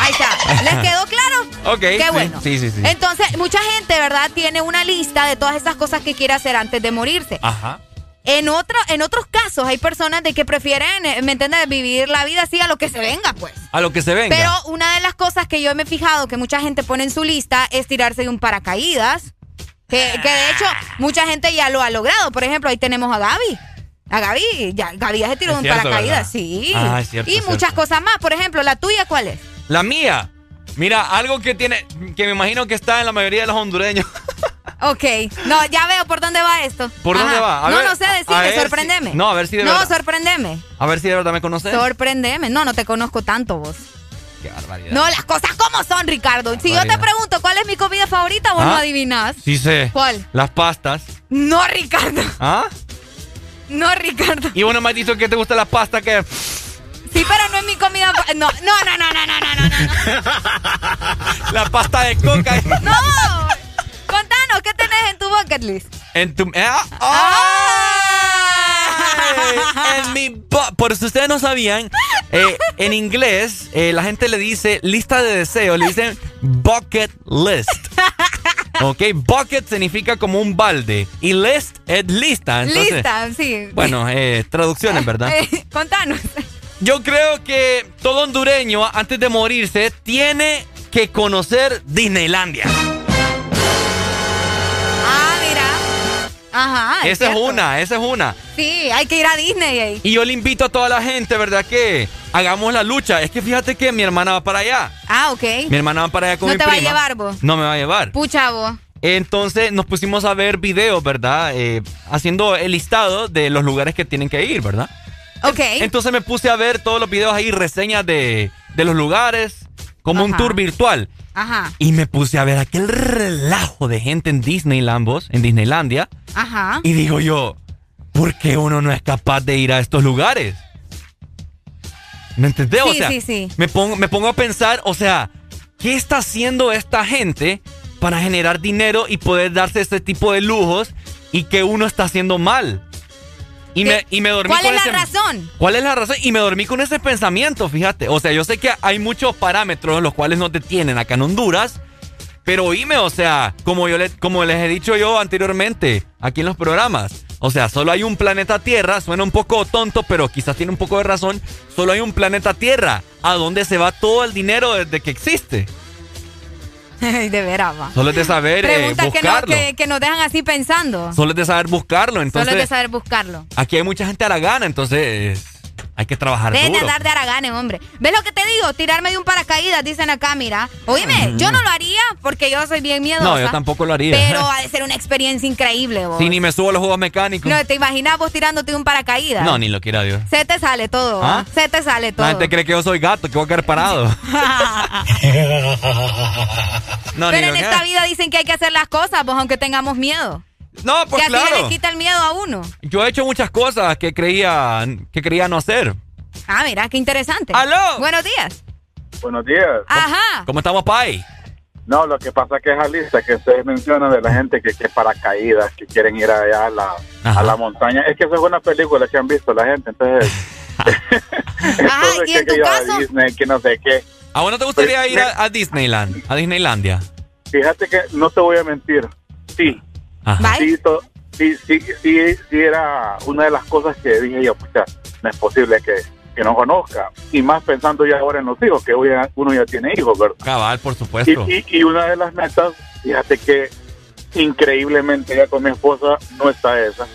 Ahí está. ¿Les quedó claro? Ok, Qué sí, bueno. sí, sí, sí. Entonces, mucha gente, ¿verdad? Tiene una lista de todas esas cosas que quiere hacer antes de morirse. Ajá. En, otro, en otros casos hay personas de que prefieren, eh, ¿me entiendes? Vivir la vida así a lo que se venga, pues. A lo que se venga. Pero una de las cosas que yo me he fijado que mucha gente pone en su lista es tirarse de un paracaídas. Que, que de hecho, mucha gente ya lo ha logrado. Por ejemplo, ahí tenemos a Gaby. A Gaby, ya, Gaby ya se tiró de un paracaídas, ¿verdad? sí. Ah, es cierto, y muchas cierto. cosas más. Por ejemplo, la tuya, ¿cuál es? La mía. Mira, algo que tiene, que me imagino que está en la mayoría de los hondureños. Ok, no, ya veo por dónde va esto. ¿Por dónde va? A no, ver, no sé decirme, ver si- sorprendeme. no, a ver si de No, verdad. sorprendeme. A ver si de verdad me conoces. Sorprendeme. No, no te conozco tanto vos. Qué barbaridad. No, las cosas como son, Ricardo. Si yo te pregunto cuál es mi comida favorita, vos ¿Ah? no adivinás. Sí sé. ¿Cuál? Las pastas. No, Ricardo. ¿Ah? No, Ricardo. Y uno me ha dicho que te gusta la pasta que... Sí, pero no es mi comida. No, no, no, no, no, no, no, no. no. La pasta de coca. No. Contanos, ¿qué tenés en tu bucket list? En tu... ¿eh? ¡Ay! En mi... Por si ustedes no sabían, eh, en inglés eh, la gente le dice lista de deseos, le dicen bucket list. Ok, bucket significa como un balde y list es lista. Entonces, Lista, sí. Bueno, eh, traducciones, ¿verdad? Contanos. Yo creo que todo hondureño antes de morirse tiene que conocer Disneylandia. Ajá. esa es una, esa es una. Sí, hay que ir a Disney. Y yo le invito a toda la gente, ¿verdad? Que hagamos la lucha. Es que fíjate que mi hermana va para allá. Ah, ok. Mi hermana va para allá con ¿No mi te va a prima. llevar, vos? No me va a llevar. Pucha, vos. Entonces nos pusimos a ver videos, ¿verdad? Eh, haciendo el listado de los lugares que tienen que ir, ¿verdad? Ok. Entonces me puse a ver todos los videos ahí, reseñas de, de los lugares, como un tour virtual. Ajá. Y me puse a ver aquel relajo de gente en Disneyland, vos, en Disneylandia. Ajá. Y digo yo, ¿por qué uno no es capaz de ir a estos lugares? ¿Me entendés? o sea, sí, sí. Me, pongo, me pongo a pensar, o sea, ¿qué está haciendo esta gente para generar dinero y poder darse este tipo de lujos y que uno está haciendo mal? Y me, y me dormí ¿Cuál con es la ese- razón? ¿Cuál es la razón? Y me dormí con ese pensamiento, fíjate. O sea, yo sé que hay muchos parámetros los cuales no te tienen acá en Honduras. Pero oíme, o sea, como, yo le- como les he dicho yo anteriormente aquí en los programas. O sea, solo hay un planeta Tierra. Suena un poco tonto, pero quizás tiene un poco de razón. Solo hay un planeta Tierra. ¿A dónde se va todo el dinero desde que existe? De veras, va. Solo es de saber eh, Preguntas que, no, buscarlo. que, que nos dejan así pensando. Solo es de saber buscarlo. Solo Entonces, es de saber buscarlo. aquí hay mucha gente a la gana. Entonces, hay que trabajar Dejen de duro. andar de araganes, hombre. ¿Ves lo que te digo? Tirarme de un paracaídas, dicen acá, mira. Oíme, yo no lo haría porque yo soy bien miedosa. No, yo tampoco lo haría. Pero ha de ser una experiencia increíble, vos. Si ni me subo a los juegos mecánicos. No, ¿te imaginas vos tirándote de un paracaídas? No, ni lo quiera Dios. Se te sale todo, ¿Ah? Se te sale todo. La gente cree que yo soy gato, que voy a quedar parado. no, Pero en esta vida dicen que hay que hacer las cosas, pues aunque tengamos miedo. No, pues que así claro. le quita el miedo a uno. Yo he hecho muchas cosas que creía, que creía no hacer. Ah, mira, qué interesante. ¡Aló! Buenos días. Buenos días. Ajá. ¿Cómo estamos, Pai? No, lo que pasa es que esa lista que ustedes mencionan de la gente que, que paracaídas, que quieren ir allá a la, a la montaña, es que eso es una película que han visto la gente, entonces... entonces ¿y que, tu a? Disney, que no sé qué. ¿A vos no te gustaría Pues, ir a, a Disneyland? A Disneylandia. Fíjate que no te voy a mentir, sí. Ajá. Sí, to- sí, sí, sí, sí era una de las cosas que dije yo, pucha, no es posible que, que no conozca. Y más pensando ya ahora en los hijos, que hoy ya- uno ya tiene hijos, ¿verdad? Cabal, por Y, supuesto. y, y una de las metas, fíjate que increíblemente ya con mi esposa no está esa,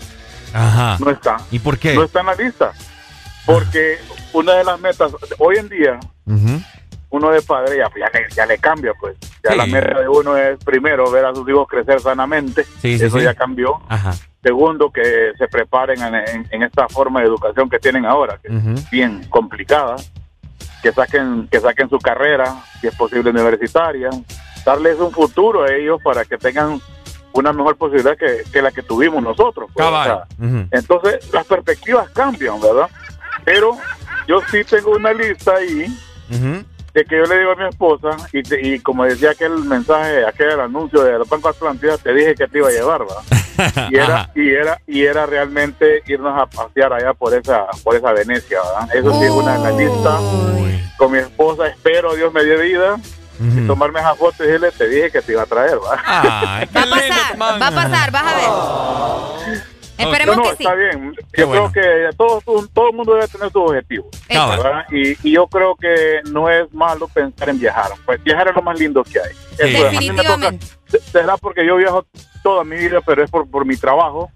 Ajá. no está. ¿Y por qué? No está en la lista. Porque una de las metas, hoy en día, Ujú. Uno de padre ya, ya, le, ya le cambia, pues. Ya Sí. la meta de uno es, primero, ver a sus hijos crecer sanamente. Sí, sí, Eso ya cambió. Ajá. Segundo, que se preparen en, en- en esta forma de educación que tienen ahora, que es bien complicada. Que saquen, que saquen su carrera, si es posible universitaria. Darles un futuro a ellos para que tengan una mejor posibilidad que, que la que tuvimos nosotros. pues, o sea, entonces, las perspectivas cambian, ¿verdad? Pero yo sí tengo una lista ahí Ujú. De que yo le digo a mi esposa, y, te- y como decía aquel mensaje, aquel anuncio de los Banco Atlántida, te dije que te iba a llevar, ¿verdad? Y era, y era, y era realmente irnos a pasear allá por esa, por esa Venecia, ¿verdad? Eso sí es una de las listas. Con mi esposa, espero Dios me dé vida, y tomarme esa foto y decirle, te dije que te iba a traer, Va a pasar, va a pasar, vas a ver. Esperemos no, no, que sí. está bien. Yo bueno. creo que todo, todo el mundo debe tener sus objetivos. Y, y yo creo que no es malo pensar en viajar. Pues viajar es lo más lindo que hay. Toca- Definitivamente. será porque yo viajo toda mi vida, pero es por, por mi trabajo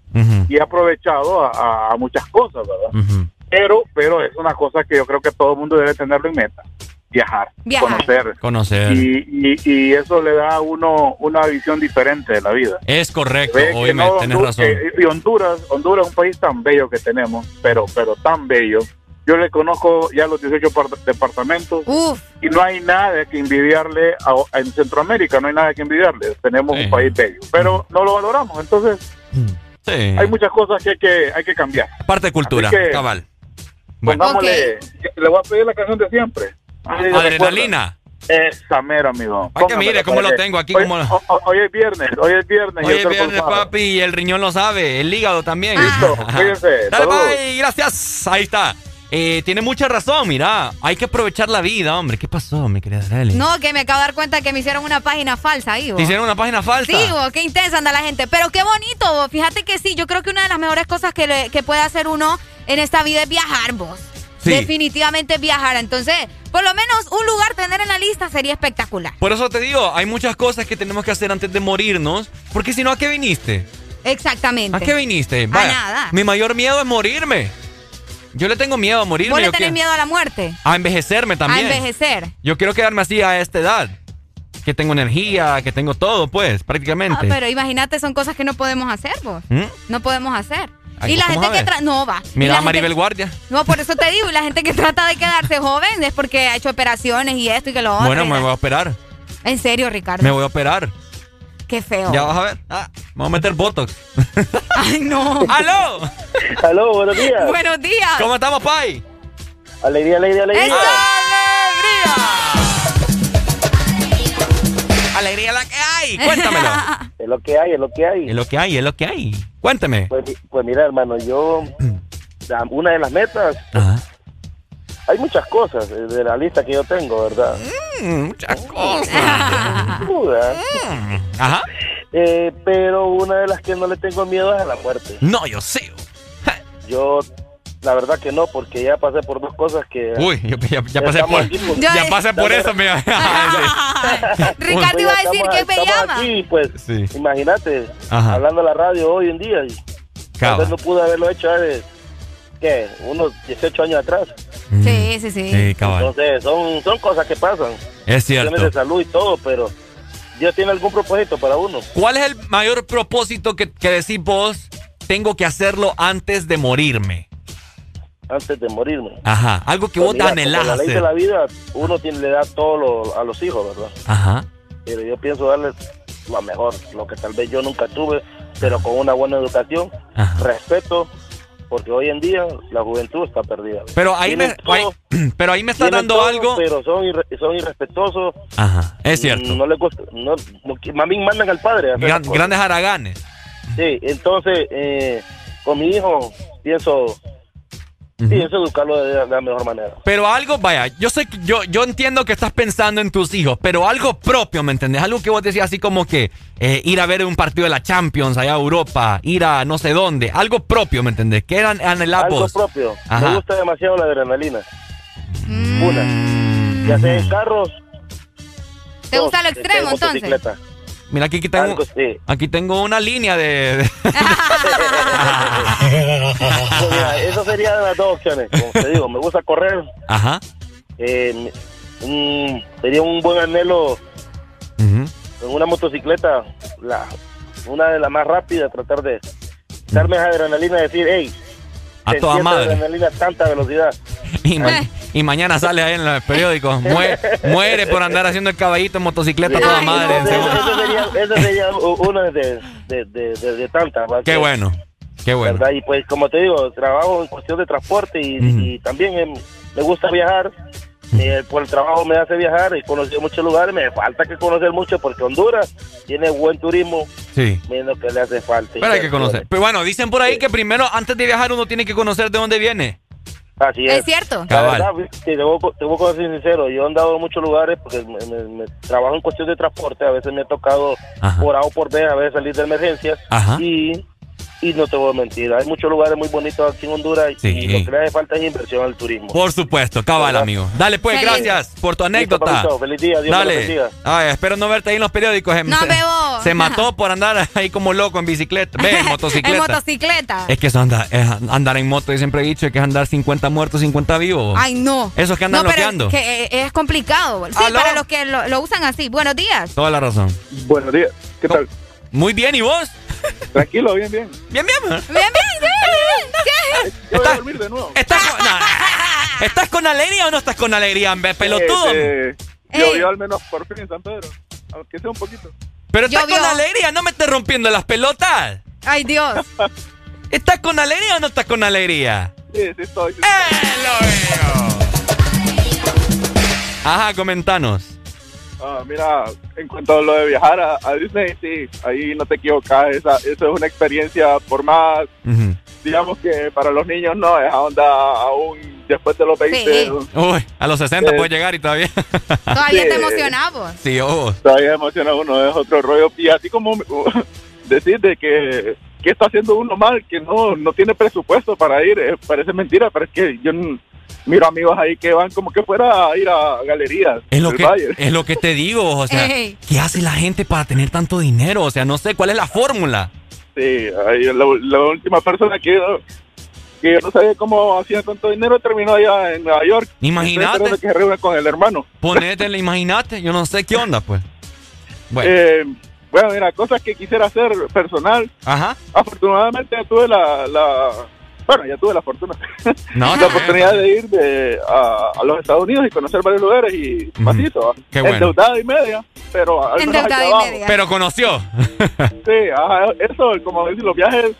y he aprovechado a, a- a muchas cosas, ¿verdad? Pero, pero es una cosa que yo creo que todo el mundo debe tenerlo en meta. Viajar, Viajar. conocer. Conocer. Y, y, y eso le da a uno una visión diferente de la vida. Es correcto. Oíme, no, tenés razón. y Honduras, Honduras es un país tan bello que tenemos, pero, pero tan bello, Yo le conozco ya los 18 par- departamentos y no hay nada que envidiarle a, en Centroamérica, no hay nada que envidiarle. Tenemos un país bello, pero no lo valoramos. Entonces, Sí. hay muchas cosas que hay que, hay que cambiar. Parte de cultura, que- cabal. Bueno. Pongámosle, le voy a pedir la canción de siempre. Ay, Adrenalina. Esa mera, amigo. Para que mire cómo lo tengo aquí, Hoy, es viernes, hoy es viernes. Hoy es viernes, papi, y el riñón lo sabe, el hígado también. Listo, cuídense, Dale, bye, gracias. Ahí está. Eh, tiene mucha razón, mira. Hay que aprovechar la vida, hombre. ¿Qué pasó, mi querida Arely? No, que me acabo de dar cuenta que me hicieron una página falsa ahí, vos. ¿Te hicieron una página falsa? Sí, vos, qué intensa anda la gente. Pero qué bonito. Fíjate que sí, yo creo que una de las mejores cosas que, le- que puede hacer uno en esta vida es viajar, vos. Sí. Definitivamente viajar. Entonces, por lo menos un lugar tener en la lista sería espectacular. Por eso te digo, hay muchas cosas que tenemos que hacer antes de morirnos. Porque si no, ¿a qué viniste? Exactamente. ¿A qué viniste? A nada. Mi mayor miedo es morirme. Yo le tengo miedo a morirme. ¿Vos le tenés miedo a la muerte? A envejecerme también. A envejecer. Yo quiero quedarme así a esta edad. Que tengo energía, que tengo todo, pues, Ah, prácticamente. pero imagínate, son cosas que no podemos hacer, vos. ¿Mm? No podemos hacer. Ay, y la ¿cómo gente que trata. No, va. Mira a Maribel gente- Guardia. No, por eso te digo, y la gente que trata de quedarse joven es porque ha hecho operaciones y esto y que lo otro. Bueno, me voy a operar. En serio, Ricardo. Me voy a operar. Qué feo. Ya vas a ver. Ah, voy a meter Botox. Ay, no. ¡Aló! Aló, buenos días. Buenos días. ¿Cómo estamos, Pai? Alegría, alegría, alegría. Alegría la que hay. Cuéntamelo. Es lo que hay, es lo que hay. Es lo que hay, es lo que hay. Cuéntame. Pues, pues mira, hermano, yo, una de las metas, Ajá. hay muchas cosas eh, de la lista que yo tengo, ¿verdad? Mm, muchas cosas. Duda. Ajá. Eh, pero una de las que no le tengo miedo es a la muerte. No, yo sé. Yo, la verdad que no, porque ya pasé por dos cosas que... Uy, yo ya, ya pasé por, aquí, pues. ya pasé por eso, mira. Ricardo iba a decir que me llama. aquí, pues, Sí. imagínate, Ajá. hablando a la radio hoy en día, y vez no pude haberlo hecho hace, ¿qué? Unos 18 años atrás. Sí, sí, sí. Sí, cabal. Entonces, son, son cosas que pasan. Es Cuestiones de cierto. salud y todo, pero Dios tiene algún propósito para uno. ¿Cuál es el mayor propósito que, que decís vos? Tengo que hacerlo antes de morirme. Antes de morirme. Ajá. Algo que Pues vos te anhelás la ley de la vida, uno tiene, le da todo lo- a los hijos, ¿verdad? Ajá. Pero yo pienso darles lo mejor, lo que tal vez yo nunca tuve, pero con una buena educación, respeto, porque hoy en día la juventud está perdida. Pero ahí me, todo, ahí- pero ahí me está dando todo, algo. Pero son, irre- son irrespetuosos. Ajá. Es cierto. No les gusta, no, más bien mandan al padre. Gran- grandes haraganes. Sí, entonces, eh, con mi hijo, pienso, pienso educarlo de la, de la mejor manera. Pero algo, vaya, yo sé que yo, yo entiendo que estás pensando en tus hijos, pero algo propio, ¿me entendés? Algo que vos decías así como que eh, ir a ver un partido de la Champions allá a Europa, ir a no sé dónde, algo propio, ¿me entendés? ¿Qué eran anhelás Algo propio. Ajá. Me gusta demasiado la adrenalina. Mm. Una. Ya sea en carros. ¿Te dos, gusta lo extremo, entonces? Mira, aquí, aquí tengo, Algo sí. aquí tengo una línea de... de- Pues mira, eso sería las dos opciones. Como te digo, me gusta correr. Ajá. Eh, sería un buen anhelo en una motocicleta, la, una de las más rápidas, tratar de darme esa adrenalina y decir, hey, A toda madre. tanta velocidad. Y, ma- y mañana sale ahí en los periódicos. Muere, muere por andar haciendo el caballito en motocicleta a toda Sí, madre. seguro. Eso sería, sería u- una de, de, de, de- tantas. Qué bueno, qué bueno. ¿verdad? Y pues, como te digo, trabajo en cuestión de transporte y, y también em, me gusta viajar. Eh, por el trabajo me hace viajar y conocí muchos lugares. Me falta que conocer mucho porque Honduras tiene buen turismo, Sí. menos que le hace falta. Pero hay que conocer. Pero bueno, dicen por ahí que primero, antes de viajar, uno tiene que conocer de dónde viene. Así es. Es cierto. La Cabal. verdad, te debo, te debo ser sincero, yo he andado en muchos lugares porque me, me- me trabajo en cuestión de transporte, a veces me ha tocado por A o por B, a veces salir de emergencias Ajá. y, y no te voy a mentir, hay muchos lugares muy bonitos aquí en Honduras Sí. y lo que le hace falta es inversión al turismo. Por supuesto, cabal, ¿Verdad? amigo. Dale, pues, Feliz. gracias por tu anécdota. papito. Feliz día, Dios Dale. bendiga. Ay, espero no verte ahí en los periódicos. em, No, se, bebo. se mató por andar ahí como loco en bicicleta. Ve, en En motocicleta. motocicleta. Es que eso anda, es andar en moto, yo siempre he dicho que es andar 50 muertos, 50 vivos. Ay, no. Esos que andan no, pero loqueando. que eh, es complicado. Sí, ¿Aló? para los que lo, lo usan así. Buenos días. Toda la razón. Buenos días. ¿Qué tal? Muy bien, ¿y vos? Tranquilo, bien, bien. Bien, bien. Bien, bien, bien. ¿Qué? Yo voy a dormir de nuevo. No, ¿Estás con alegría o no estás con alegría, pelotudo? llovió al menos por fin en San Pedro. Aunque sea un poquito. Pero estás con alegría, no me estés rompiendo las pelotas. Ay, Dios. ¿Estás con alegría o no estás con alegría? Sí, sí estoy. Sí ¡Eh, lo veo! Ajá, comentanos. Ah, mira, en cuanto a lo de viajar a, Disney, sí, ahí no te equivocas. Esa, eso es una experiencia por más, digamos que para los niños no, es onda aún después de los 20. Uy, a los 60 puede llegar y todavía. Todavía te emocionamos. Sí, oh. Todavía emociona uno, es otro rollo. Y así como decir de que, que está haciendo uno mal, que no, no tiene presupuesto para ir, eh, parece mentira, pero es que yo miro amigos ahí que van como que fuera a ir a galerías. Es lo, que, es lo que te digo, o sea, ¿qué hace la gente para tener tanto dinero? O sea, no sé, ¿cuál es la fórmula? Sí, la, última persona que, que yo no sabía cómo hacía tanto dinero terminó allá en Nueva York. Imagínate. que se reúne con el hermano. Ponete, imagínate, yo no sé qué onda, pues. Bueno. Eh, bueno, mira, cosas que quisiera hacer personal. Ajá. Afortunadamente tuve la bueno, ya tuve la fortuna, la oportunidad de ir de, a, los Estados Unidos y conocer varios lugares y pasito, Qué bueno. endeudada y media, pero al menos y media. Pero conoció. sí, eso, como decir, los viajes,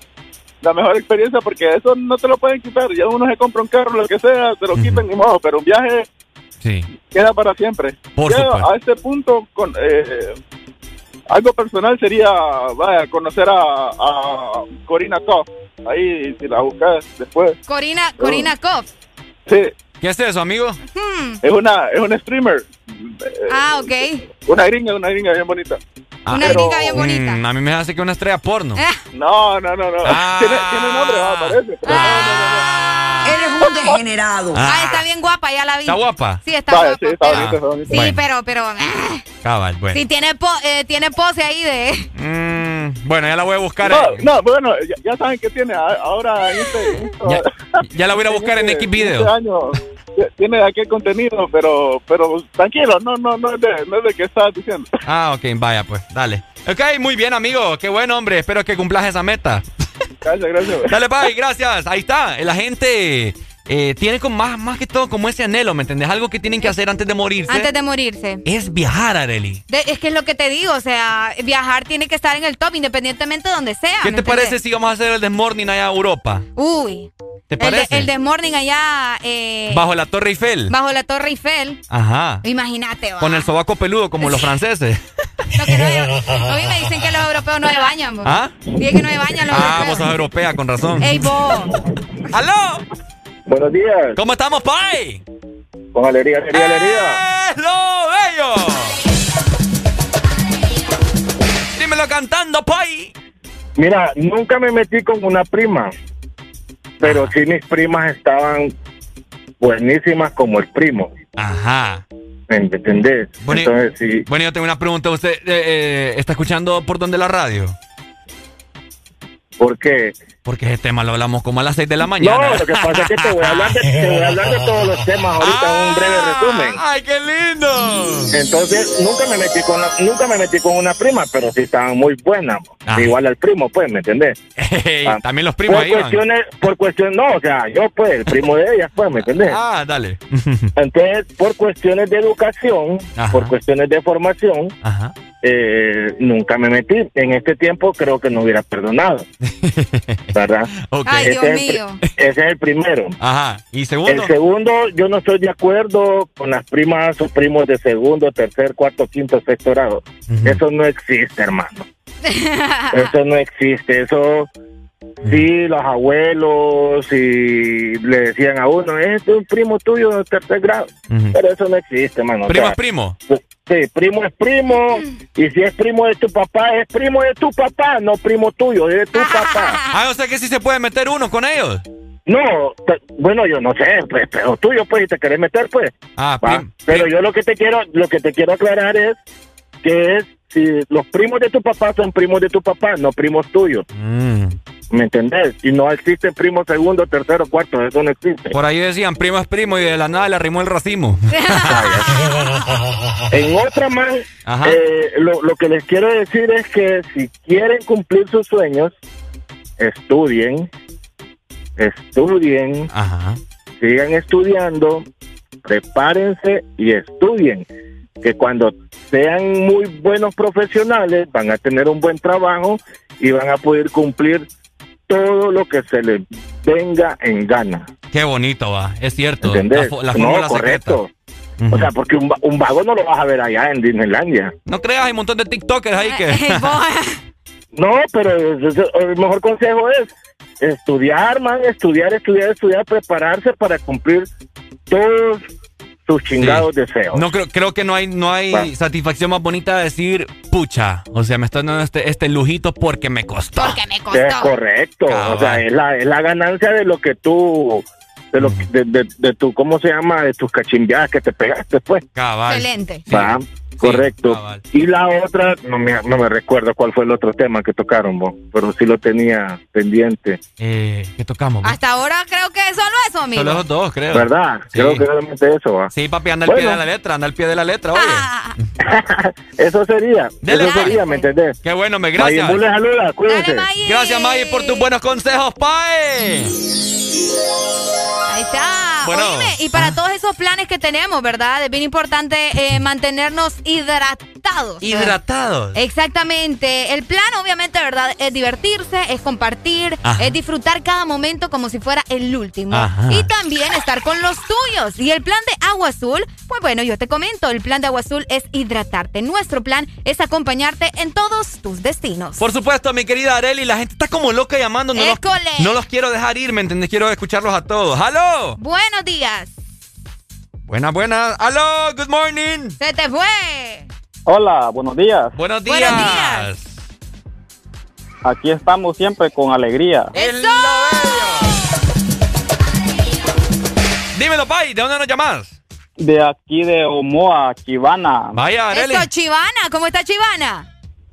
la mejor experiencia porque eso no te lo pueden quitar, ya uno se compra un carro, lo que sea, te lo quitan ni modo, pero un viaje sí. queda para siempre. Por a este punto, con... Eh, algo personal sería, vaya, conocer a, a Corina Koff. Ahí, si la buscas después. Corina, Corina Koff. Sí. ¿Qué es eso, amigo? Hmm. Es una, es una streamer. Ah, ok. Una gringa, una gringa bien bonita. Ah, una gringa bien bonita. Mm, a mí me hace que una estrella porno. Eh. No, no, no, no. Ah. Tiene, tiene nombre, va, parece. Ah. Eres un degenerado. Ah, está bien guapa, ya la vi. ¿Está guapa? Sí, está guapa. Sí, está bonita, está bonita. Sí, Bueno. pero, pero. ah, Cabal, bueno. Sí, tiene, po- eh, tiene pose ahí de. Mm, bueno, ya la voy a buscar. No, eh. no, bueno, ya, ya saben que tiene ahora este, en esto- Ya, ya la voy a buscar en este- X video. este año tiene aquel contenido, pero pero tranquilo, no no no es de, no es de que estás diciendo. Ah, ok, vaya, pues, dale. Ok, muy bien, amigo. Qué bueno, hombre. Espero que cumplas esa meta. Gracias, gracias. Dale, bye, gracias. Ahí está. La gente eh, tiene como más, más que todo como ese anhelo, ¿me entendés? Algo que tienen que hacer antes de morirse. Antes de morirse. Es viajar, Areli. De- es que es lo que te digo, o sea, viajar tiene que estar en el top independientemente de donde sea. ¿Qué ¿me te parece si vamos a hacer el Desmorning allá a Europa? Uy. ¿Te El de, parece? el de Morning allá eh, Bajo la Torre Eiffel. bajo la Torre Eiffel. Ajá. Imagínate, va. Con el sobaco peludo como los franceses. Lo que no se- Hoy me dicen que los europeos no se bañan, vos. ¿Ah? Dije que no se bañan los Ah, vos sos europea, con razón. Ey, vos. ¡Aló! Buenos días. ¿Cómo estamos, Pai? Con alegría, alegría, alegría. ¡Es lo bello! Dímelo cantando, Pai. Mira, nunca me metí con una prima, pero sí mis primas estaban buenísimas como el primo. Ajá. ¿Me entendés? Bueno, Entonces sí. Bueno, yo tengo una pregunta. ¿Usted eh, eh, está escuchando por dónde la radio? ¿Por qué? Porque ese tema lo hablamos como a las 6 de la mañana. No, lo que pasa es que te voy a hablar de, te voy a hablar de todos los temas ahorita en un breve resumen. ¡Ay, qué lindo! Entonces, nunca me metí con la- nunca me metí con una prima, pero sí estaban muy buenas. Igual al primo, pues, ¿me entendés? Ey, Ah, También los primos por ahí van. cuestiones, por cuestiones, no, o sea, yo pues, el primo de ellas, pues, ¿me entendés? Ah, dale. Entonces, por cuestiones de educación, Ajá. por cuestiones de formación, Ajá. Eh, nunca me metí. En este tiempo creo que no hubiera perdonado. ¿Verdad? Ok. Ay, Dios Ese es el mío. pri- Ese es el primero. Ajá. ¿Y segundo? El segundo, yo no estoy de acuerdo con las primas o primos de segundo, tercer, cuarto, quinto, sexto grado. Eso no existe, hermano. Eso no existe. Eso sí, los abuelos y le decían a uno, este es un primo tuyo de tercer grado. Pero eso no existe, hermano. O ¿Primo sea, es primo? Sí, primo es primo. Y si es primo de tu papá, es primo de tu papá, no primo tuyo, es de tu papá. Ah, o sea que sí se puede meter uno con ellos. No, te- bueno, yo no sé, pues, pero tuyo, pues, si te querés meter, pues. Ah, Pero yo lo que te quiero, lo que te quiero aclarar es que es si los primos de tu papá son primos de tu papá, no primos tuyos. Mm. ¿Me entendés? Y no existe primo segundo, tercero, cuarto, eso no existe. Por ahí decían primo es primo y de la nada le arrimó el racimo. En otra más, eh, lo, lo que les quiero decir es que si quieren cumplir sus sueños, estudien, estudien, Ajá. sigan estudiando, prepárense y estudien. Que cuando sean muy buenos profesionales van a tener un buen trabajo y van a poder cumplir todo lo que se les venga en gana. Qué bonito va, es cierto. ¿Entendés? La, no, correcto. O sea, porque un, un, vago no lo vas a ver allá en Disneylandia. No creas, hay un montón de TikTokers ahí que... no, pero el mejor consejo es estudiar, man, estudiar, estudiar, estudiar, prepararse para cumplir todos sus chingados deseos. No creo, creo que no hay, no hay satisfacción más bonita de decir, pucha, o sea, me están dando este, este lujito porque me costó. Porque me costó. Es correcto, o sea, es la, es la ganancia de lo que tú de lo de, de, de, tu cómo se llama de tus cachimbiadas que te pegaste pues Cabal. excelente ¿Va? Correcto y la otra no me, no me recuerdo cuál fue el otro tema que tocaron vos pero sí lo tenía pendiente eh, ¿qué tocamos? hasta ahora creo que solo eso amigo solo esos dos creo ¿verdad? Sí. creo que realmente eso va sí papi anda al bueno. pie de la letra anda al pie de la letra oye Ah. eso sería Dele, eso sería ¿me entendés? qué bueno me gracias Mayimbu saluda cuídense Dale, gracias May por tus buenos consejos Pai Ahí está. Bueno. Oíme, y para todos esos planes que tenemos, ¿verdad? Es bien importante eh, mantenernos hidratados. Hidratados. Exactamente. El plan, obviamente, ¿verdad? Es divertirse, es compartir, Ajá. es disfrutar cada momento como si fuera el último. Ajá. Y también estar con los tuyos. Y el plan de Agua Azul, pues bueno, yo te comento, el plan de Agua Azul es hidratarte. Nuestro plan es acompañarte en todos tus destinos. Por supuesto, mi querida Areli, la gente está como loca llamando. No, los, no los quiero dejar ir, ¿me entendés? Quiero escucharlos a todos. ¡Halo! Buenos días. Buenas, buenas. ¡Halo! ¡Good morning! Se te fue. Hola, buenos días. Buenos días. Buenos días. Aquí estamos siempre con alegría. ¡Eso! Dímelo, Pai, ¿de dónde nos llamas? De aquí de Omoa, Chivana. Vaya, Areli. Eso, Chivana. ¿Cómo está Chivana?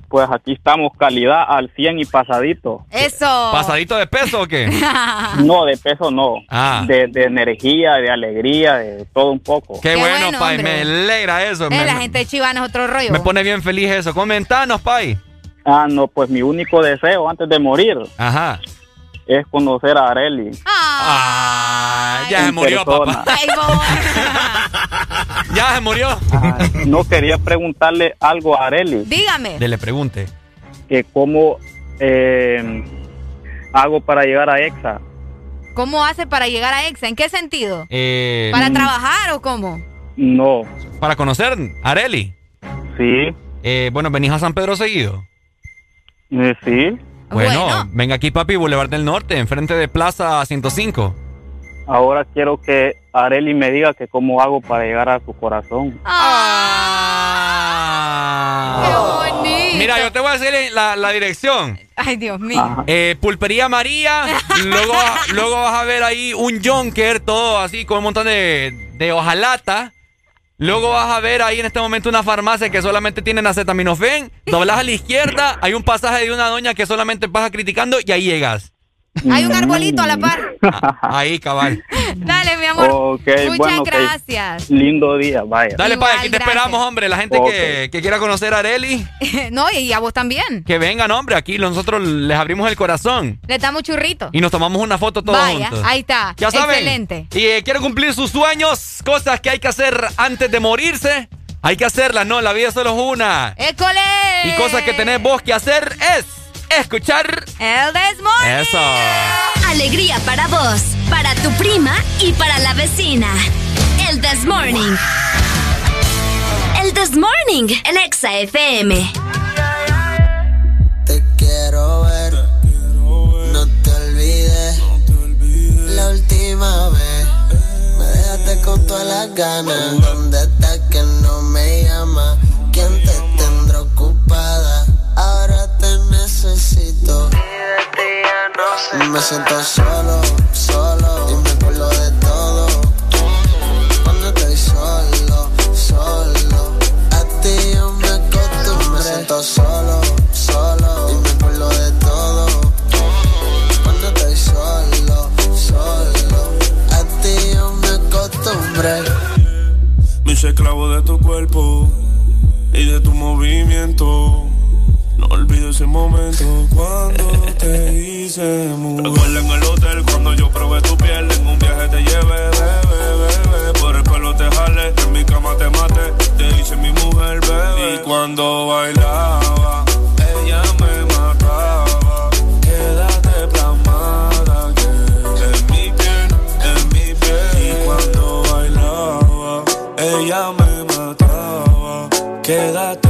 Pues aquí estamos calidad al 100 y pasadito. Eso. ¿Pasadito de peso o qué? No, de peso no. Ah. De, de energía, de alegría, de todo un poco. Qué, Qué bueno, bueno, Pai. hombre. Me alegra eso. Eh, me, la gente de Chivana es otro rollo. me pone bien feliz eso. Comentanos, Pai. Ah, no, pues mi único deseo antes de morir Ajá. es conocer a Areli. Ah, ya se murió, persona. papá. Ay, Ya se murió. Ah, no quería preguntarle algo a Areli, Dígame. Le pregunte. que cómo eh, hago para llegar a EXA. ¿Cómo hace para llegar a EXA? ¿En qué sentido? Eh, ¿Para trabajar o cómo? No, para conocer Areli. sí, Eh, bueno, venís a San Pedro seguido. eh, sí. Bueno, Bueno. venga aquí, papi, Boulevard del Norte, enfrente de Plaza 105. Ahora quiero que Areli me diga que cómo hago para llegar a su corazón. ¡Qué bonito! Mira, yo te voy a decir la, la dirección. Ay, Dios mío. Eh, Pulpería María, luego, luego vas a ver ahí un Jonker, todo así, con un montón de, de hojalata. Luego vas a ver ahí en este momento una farmacia que solamente tienen acetaminofén. Doblas a la izquierda, hay un pasaje de una doña que solamente pasa criticando y ahí llegas. Hay un arbolito a la par. Ah, ahí, cabal. Dale, mi amor. Ok, Muchas bueno, gracias. Lindo día, vaya. Dale, Igual, pa, aquí te gracias. esperamos, hombre. La gente que, que quiera conocer a Areli, no, y a vos también. que vengan, hombre. Aquí nosotros les abrimos el corazón Le damos churrito. y nos tomamos una foto todos Vaya, juntos. ahí está. Ya saben. Excelente. Y eh, quiero cumplir sus sueños, cosas que hay que hacer antes de morirse. Hay que hacerlas, no, la vida solo es una. ¡École! Y cosas que tenés vos que hacer es escuchar El desmorning. eso. Alegría para vos, para tu prima y para la vecina. El This Morning. El This Morning, el Exa FM. Te quiero ver, no te olvides. La última vez me dejaste con todas las ganas. ¿Dónde estás que no me llama? ¿Quién te tendrá ocupada? Necesito. Me siento solo, solo. Y me acuerdo de todo. Cuando estoy solo, solo. A ti yo me acostumbré. Me siento solo, solo. Y me acuerdo de todo. Cuando estoy solo, solo. A ti yo me acostumbré. Me hice esclavo de tu cuerpo y de tu movimiento. No olvides ese momento cuando te hice mujer. Recuerda en el hotel cuando yo probé tu piel. En un viaje te llevé, bebé, bebé. Por el pelo te jale, en mi cama te mate. Te hice mi mujer, bebé. Y cuando bailaba, ella me mataba. Quédate plasmada, yeah. En mi piel, en mi piel. Y cuando bailaba, ella me mataba. Quédate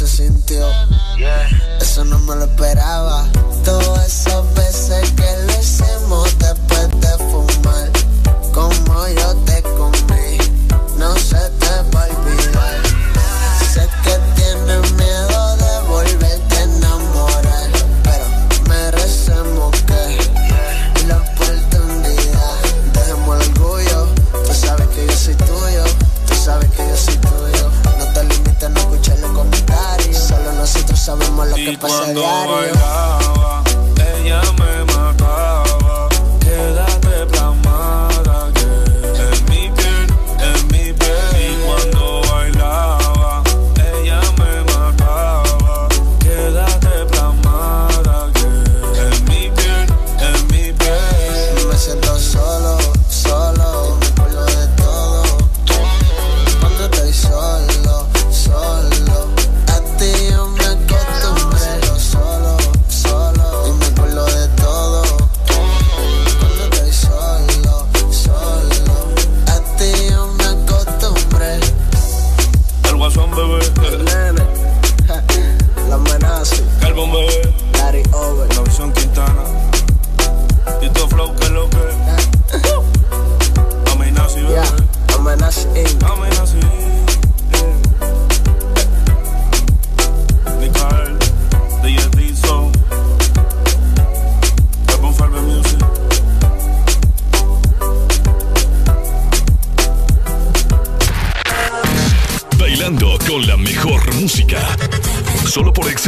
se sintió, eso no me lo esperaba. Todas esas veces que sabemos lo que Y pasa a cuando diario. bailaba,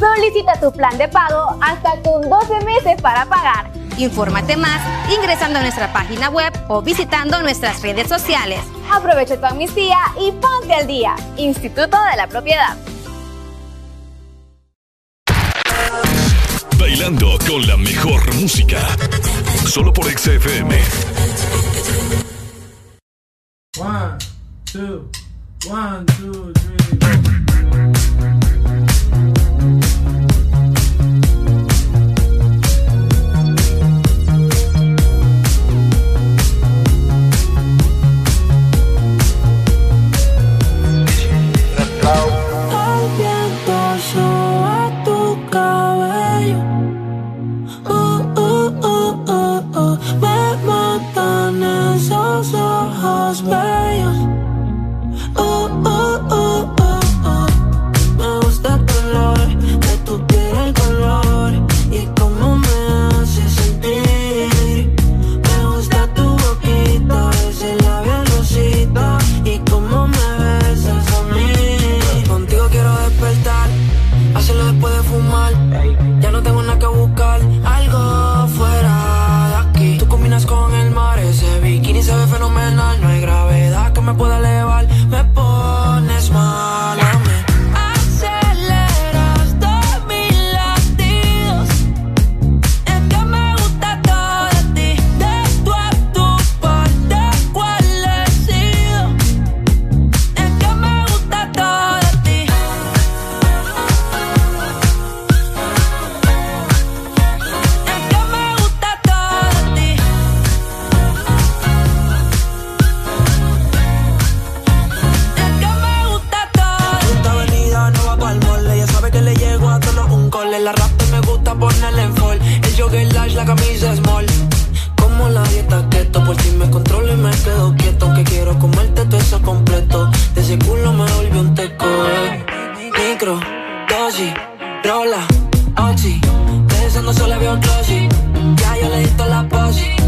Solicita tu plan de pago hasta con 12 meses para pagar. Infórmate más ingresando a nuestra página web o visitando nuestras redes sociales. Aprovecha tu amnistía y ponte al día. Instituto de la Propiedad. Bailando con la mejor música. Solo por XFM. One, two, one, two, three. Completo. De ese culo me volvió un teco, eh. Micro, dosis, rola, oxi. De esa no solo veo un. Ya yo le di la posi.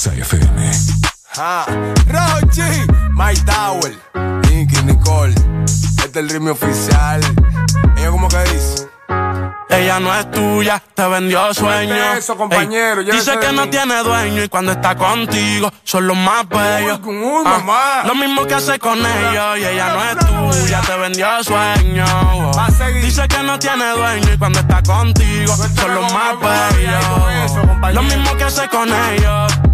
Exa FM. Ah, Rochi, My Tower, Nicky, Nicole. Este es el ritmo oficial. Ella como que dice. Ella no es tuya, te vendió sueño. eso, compañero, Ey, llévese dice que no tiene dueño y cuando está contigo son los más bellos. uy, Ah. Lo mismo que hace con ellos y ella no es tuya, te vendió sueño. Dice que no tiene dueño y cuando está contigo son los más bellos. Lo mismo que hace con ellos.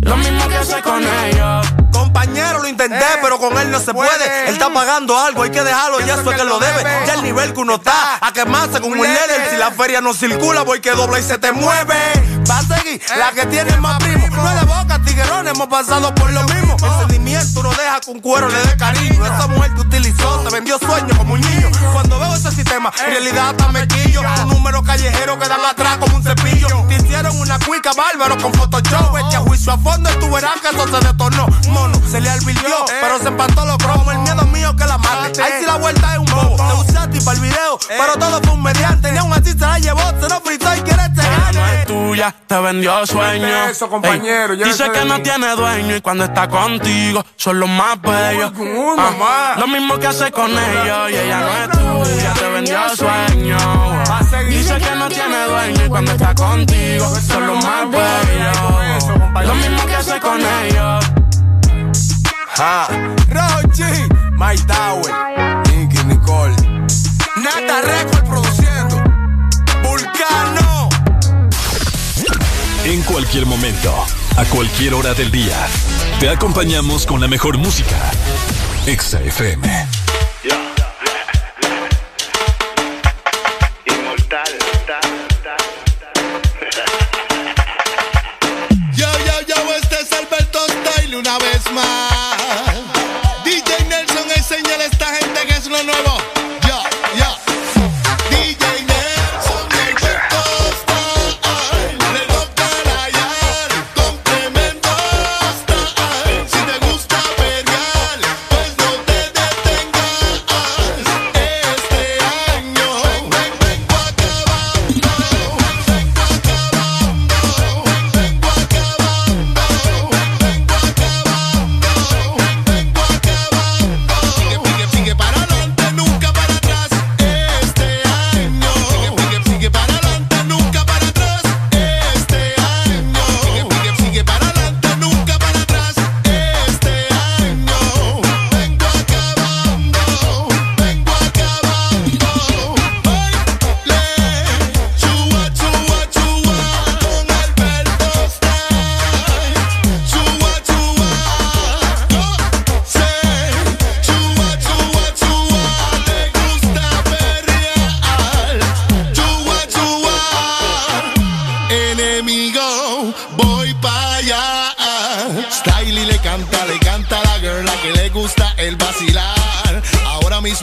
Lo mismo que hace con ellos. Compañero, lo intenté, pero con él no se puede. Él está pagando algo, hay que dejarlo, ya eso es que lo debe. Ya el nivel que uno está, a quemarse con un líder. Si la feria no circula, voy que dobla y se te mueve. Va a seguir la que tiene más primo. No es de boca, tiguerón, hemos pasado por lo mismo. Sentimiento no deja con cuero le dé cariño. Esa mujer te utilizó, te vendió sueños como un niño. Cuando veo ese sistema, en realidad está mequillo. Un número callejero que dan atrás como un cepillo. Te hicieron una cuica bárbaro con Photoshop. Eche a juicio a fondo y tú verás que eso se detonó. Mono, se le advirtió, pero se empató los cromos. El miedo mío que la mate. Ahí sí la vuelta es un bobo. Te usé a ti para el video, pero todo fue un mediante. Ni aún así se la llevó, se lo fritó y quiere este es tuya, te vendió sueño. Eso, compañero, Ey, Dice que no tiene dueño y cuando está contigo son los más bellos. Ah, mamá. Lo mismo que hace con ellos y ella no es tuya, te vendió sueño. A seguir. Dice que no tiene dueño y cuando está contigo son los más bellos. Lo mismo que hace con ellos. Ja, Rochi, My Tower, Nicky Nicole. Nata Record produciendo. Vulcano. En cualquier momento, a cualquier hora del día, te acompañamos con la mejor música. Exa FM. Yo, yo, yo, este es Alberto Style una vez más.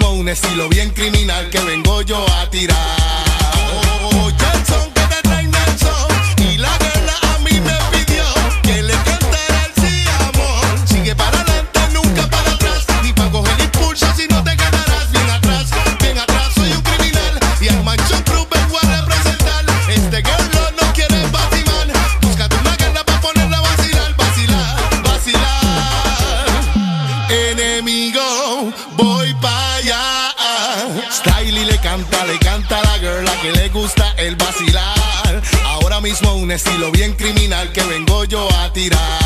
Un estilo bien criminal que vengo yo a tirar. Un estilo bien criminal que vengo yo a tirar.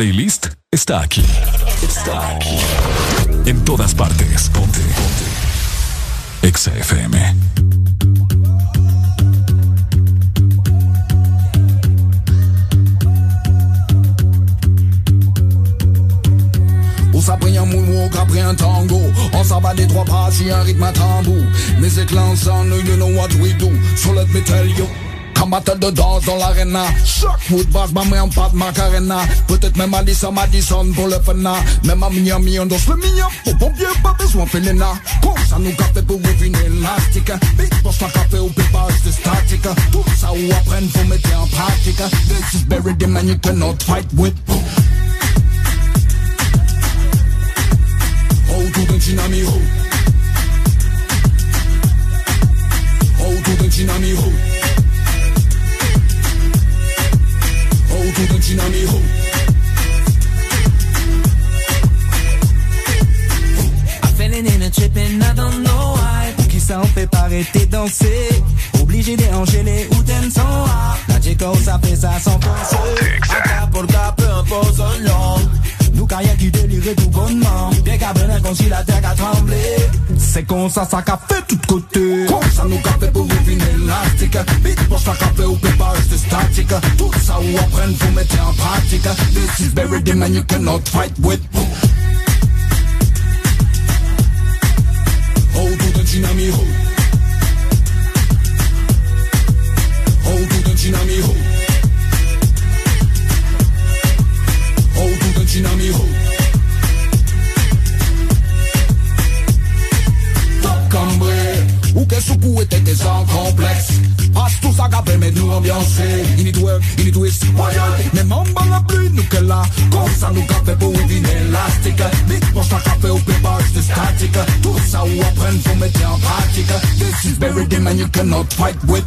Playlist está aquí. Está aquí. En todas partes. Ponte. Ponte. Exa FM. On s'apprit un moonwalk après un tango On s'abat des trois pas sur un rythme à tambour Music l'ensemble, you know what we do So let me tell you battle de danse dans l'arena. Wood bass, ma en pas de macarena. Peut-être même Madison, Madison pour le fena Même à Miami, on danse le mignon. Pour pompier, pas besoin de Felena Comme ça nous café pour refiner élastique Big boss, la café ou pépas, c'est statique. Tout ça ou apprendre, faut mettre en pratique. This is buried in man, you cannot fight with. How to the chinami ho How to the chinami ho Chinami ho I'm feeling in a tripping, I don't know why. Pour qui ça on fait pas arrêter danser. Obligé d'enchaîner ou t'aimes ah. La chico ça fait ça sans penser. Acá por acá, peu importe son long. Nous rien qui délirait tout bonnement. Dès qu'à venir comme si la terre a tremblé. C'est comme ça, ça qu'a fait tout côté. Comme ça nous qu'a fait pour vivre élastique Vite pour ça qu'a fait ou peut pas statique. Tout ça ou apprendre vous mettez en pratique. This is very the you cannot fight with. Oh tout un tsunami oh Oh tout un tsunami oh you know cambré, ou que soukou était sans complexe. Passe tout ça capé, mais nous ambiancer. Il y doit, il y doit, royal. Mais mamba la pluie, nous que là. Comme ça, nous capé pour une élastique. Vite, mon chat capé au pépage de statique. Tout ça, ou apprendre, vous mettez en pratique. This is very game and you cannot fight with.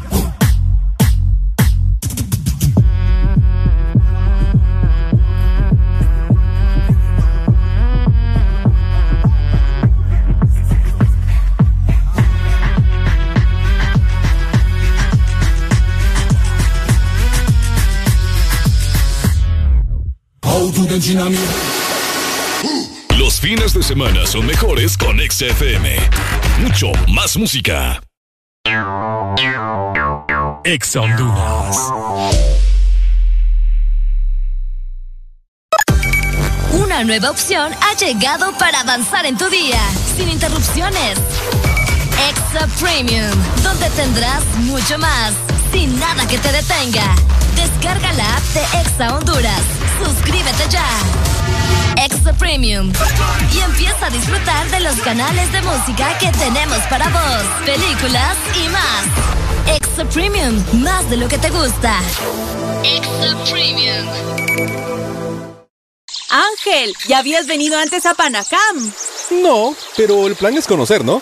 Los fines de semana son mejores con XFM. Mucho más música. Ex Honduras. Una nueva opción ha llegado para avanzar en tu día, sin interrupciones. Extra Premium, donde tendrás mucho más, sin nada que te detenga. Descarga la app de Exa Honduras. Suscríbete ya. Extra Premium. Y empieza a disfrutar de los canales de música que tenemos para vos, películas y más. Extra Premium, más de lo que te gusta. Extra Premium. Ángel, ¿ya habías venido antes a Panacam? No, pero el plan es conocer, ¿no?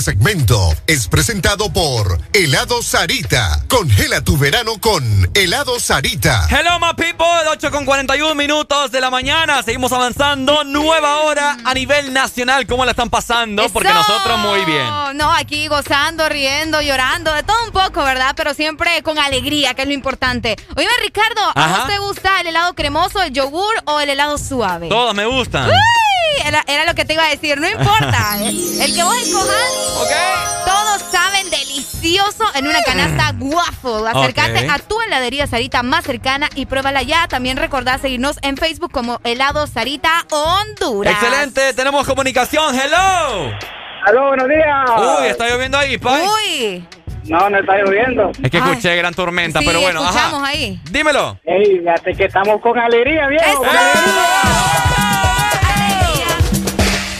Este segmento es presentado por Helado Sarita. Congela tu verano con Helado Sarita. Hello, my people. 8 con 41 minutos de la mañana. Seguimos avanzando. Nueva hora a nivel nacional. ¿Cómo la están pasando? Porque nosotros muy bien. No, aquí gozando, riendo, llorando, de todo un poco, ¿verdad? Pero siempre con alegría, que es lo importante. Oye, Ricardo, ¿a vos te gusta el helado cremoso, el yogur o el helado suave? Todos me gustan. ¡Uy! Era, era lo que te iba a decir, no importa. el que vos escojas, todos saben delicioso en una canasta waffle. Acércate a tu heladería Sarita más cercana y pruébala ya. También recordá seguirnos en Facebook como Helado Sarita Honduras. Excelente. Tenemos comunicación. Hello. Aló, buenos días. Uy, está lloviendo ahí, Pai. Uy. No, no está lloviendo. Es que escuché gran tormenta, Sí, pero bueno, escuchamos ajá. ahí. Dímelo. Ey, fíjate que estamos con alegría, viejo. con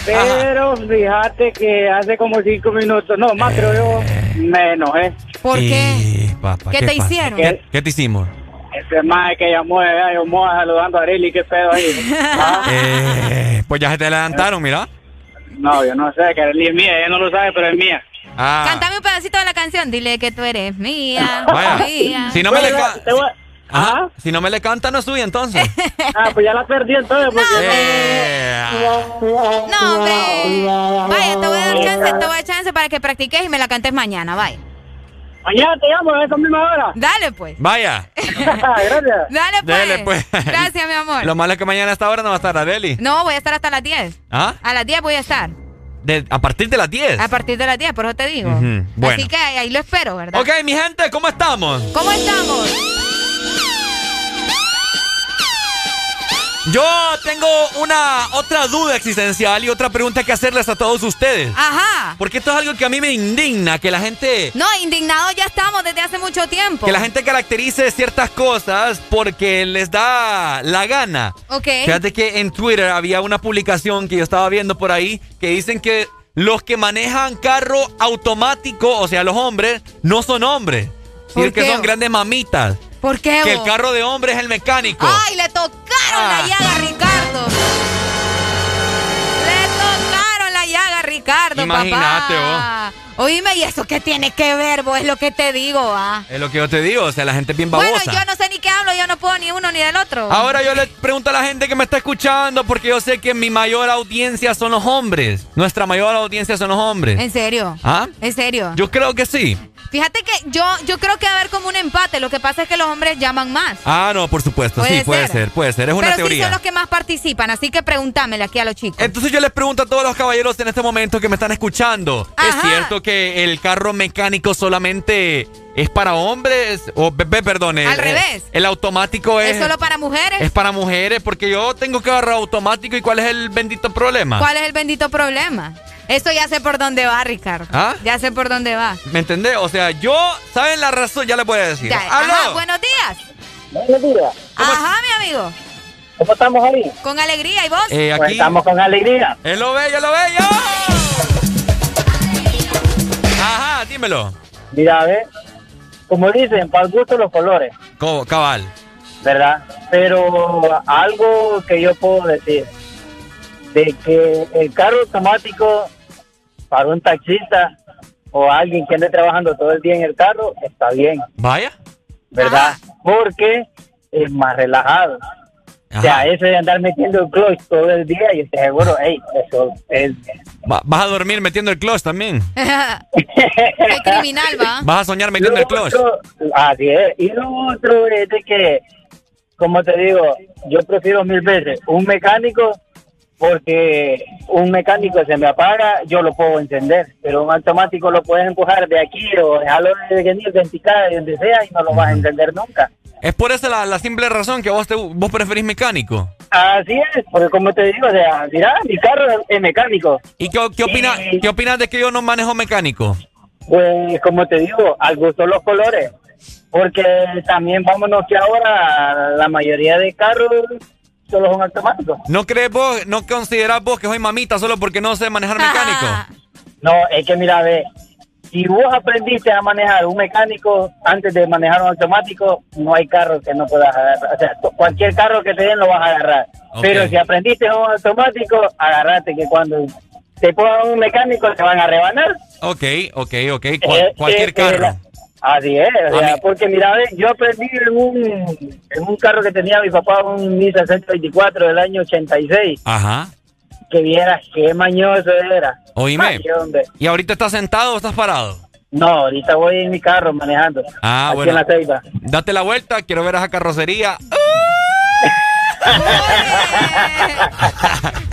Pero fíjate que hace como cinco minutos, no, más creo yo, menos, ¿eh? ¿Por qué? papá, ¿Qué te pasa? hicieron? ¿Qué, qué te hicimos? Ese más que llamó, eh, llamó saludando a Arely, qué pedo ahí. Ah, Eh, pues ya se te adelantaron, mira. No, yo no sé, que Arely es mía, ella no lo sabe, pero es mía. Ah, Cántame un pedacito de la canción. Dile que tú eres mía. Vaya. mía. Si no me le Bueno, ca- te voy- Ajá. Si no me le canta, no es entonces. Ah, pues ya la perdí entonces, porque... Eh, No, hombre. Vaya, te voy a dar chance, te voy a dar chance para que practiques y me la cantes mañana, vaya. Mañana te llamo a esa misma hora. Dale, pues. Vaya. Gracias. Dale, pues. Dele, pues. Gracias, mi amor. Lo malo es que mañana a esta hora no va a estar Adeli. No, voy a estar hasta las 10. ¿Ah? A las 10 voy a estar. De- a partir de las 10. A partir de las 10, por eso te digo. Bueno. Así que ahí, ahí lo espero, ¿verdad? Ok, mi gente, ¿cómo estamos? ¿Cómo estamos? Yo tengo una otra duda existencial y otra pregunta que hacerles a todos ustedes. Ajá. Porque esto es algo que a mí me indigna, que la gente No, indignados ya estamos desde hace mucho tiempo. que la gente caracterice ciertas cosas porque les da la gana. Ok. Fíjate que en Twitter había una publicación que yo estaba viendo por ahí que dicen que los que manejan carro automático, o sea, los hombres, no son hombres. Si es que son grandes mamitas. ¿Por qué? Que el carro de hombre es el mecánico. ¡Ay, le tocaron la Ah. llaga a Ricardo! Le tocaron la llaga a Ricardo, Imagínate, papá. Oíme, ¿y eso qué tiene que ver, vos? Es lo que te digo, ¿ah? Es lo que yo te digo, o sea, la gente es bien babosa. Bueno, yo no sé ni qué hablo, yo no puedo ni uno ni del otro. Ahora yo le pregunto a la gente que me está escuchando, porque yo sé que mi mayor audiencia son los hombres. Nuestra mayor audiencia son los hombres. ¿En serio? ¿Ah? ¿En serio? Yo creo que sí. Fíjate que yo, yo creo que va a haber como un empate. Lo que pasa es que los hombres llaman más. Ah, no, por supuesto, Puede sí, puede ser. puede ser. Es una Pero sí teoría. son los que más participan, así que pregúntamele aquí a los chicos. Entonces yo les pregunto a todos los caballeros en este momento que me están escuchando. ¿Es cierto que el carro mecánico solamente es para hombres? O, pe- pe- perdón, el, Al revés. El automático es, ¿Es solo para mujeres? es para mujeres porque yo tengo carro automático y ¿cuál es el bendito problema? ¿Cuál es el bendito problema? Eso ya sé por dónde va, Ricardo. ¿Ah? Ya sé por dónde va. ¿Me entendés? O sea, yo, ¿saben la razón? Ya les voy a decir. Ya, ¡Aló! Ajá, buenos días. Buenos días. Ajá, mi amigo. ¿Cómo estamos ahí? Con alegría, ¿y vos? Eh, Pues estamos con alegría. ¡Es lo bello, es lo bello! Ajá, dímelo. Mira, a ver, como dicen, para el gusto los colores, Co- cabal. ¿verdad? Pero algo que yo puedo decir, de que el carro automático para un taxista o alguien que ande trabajando todo el día en el carro, está bien, Vaya. ¿verdad? Porque es más relajado. O sea, eso de andar metiendo el clutch todo el día, y estoy seguro, hey, eso es... Va- vas a dormir metiendo el clutch también. Qué criminal, va. Vas a soñar metiendo el clutch. otro- así es. Y lo otro es de que, como te digo, yo prefiero mil veces un mecánico porque un mecánico se me apaga, yo lo puedo encender, pero un automático lo puedes empujar de aquí o dejarlo de venir de picada de donde sea y no lo vas a encender nunca. Es por esa la, la simple razón que vos, te, vos preferís mecánico. Así es, porque como te digo, o sea, mi carro es mecánico. ¿Y qué, qué, opina, qué opinas de que yo no manejo mecánico? Pues como te digo, al gusto los colores. Porque también vámonos que ahora la mayoría de carros solo son automáticos. ¿No crees vos, no considerás vos que soy mamita solo porque no sé manejar mecánico? No, es que mira, ve, si vos aprendiste a manejar un mecánico antes de manejar un automático, no hay carro que no puedas agarrar. O sea, cualquier carro que te den lo vas a agarrar. Pero si aprendiste un automático, agarrate que cuando te pongan un mecánico te van a rebanar. Ok, ok, ok. Cual- Eh, cualquier eh, carro. eh, Así es, o sea, porque mira, yo aprendí en un, en un carro que tenía mi papá, un Nissan 124 del año 86, Ajá. Que vieras qué mañoso era. Oíme. Ay, hombre. ¿Y ahorita estás sentado o estás parado? No, ahorita voy en mi carro manejando. Ah, aquí bueno. en la Ceiba. Date la vuelta, quiero ver esa carrocería.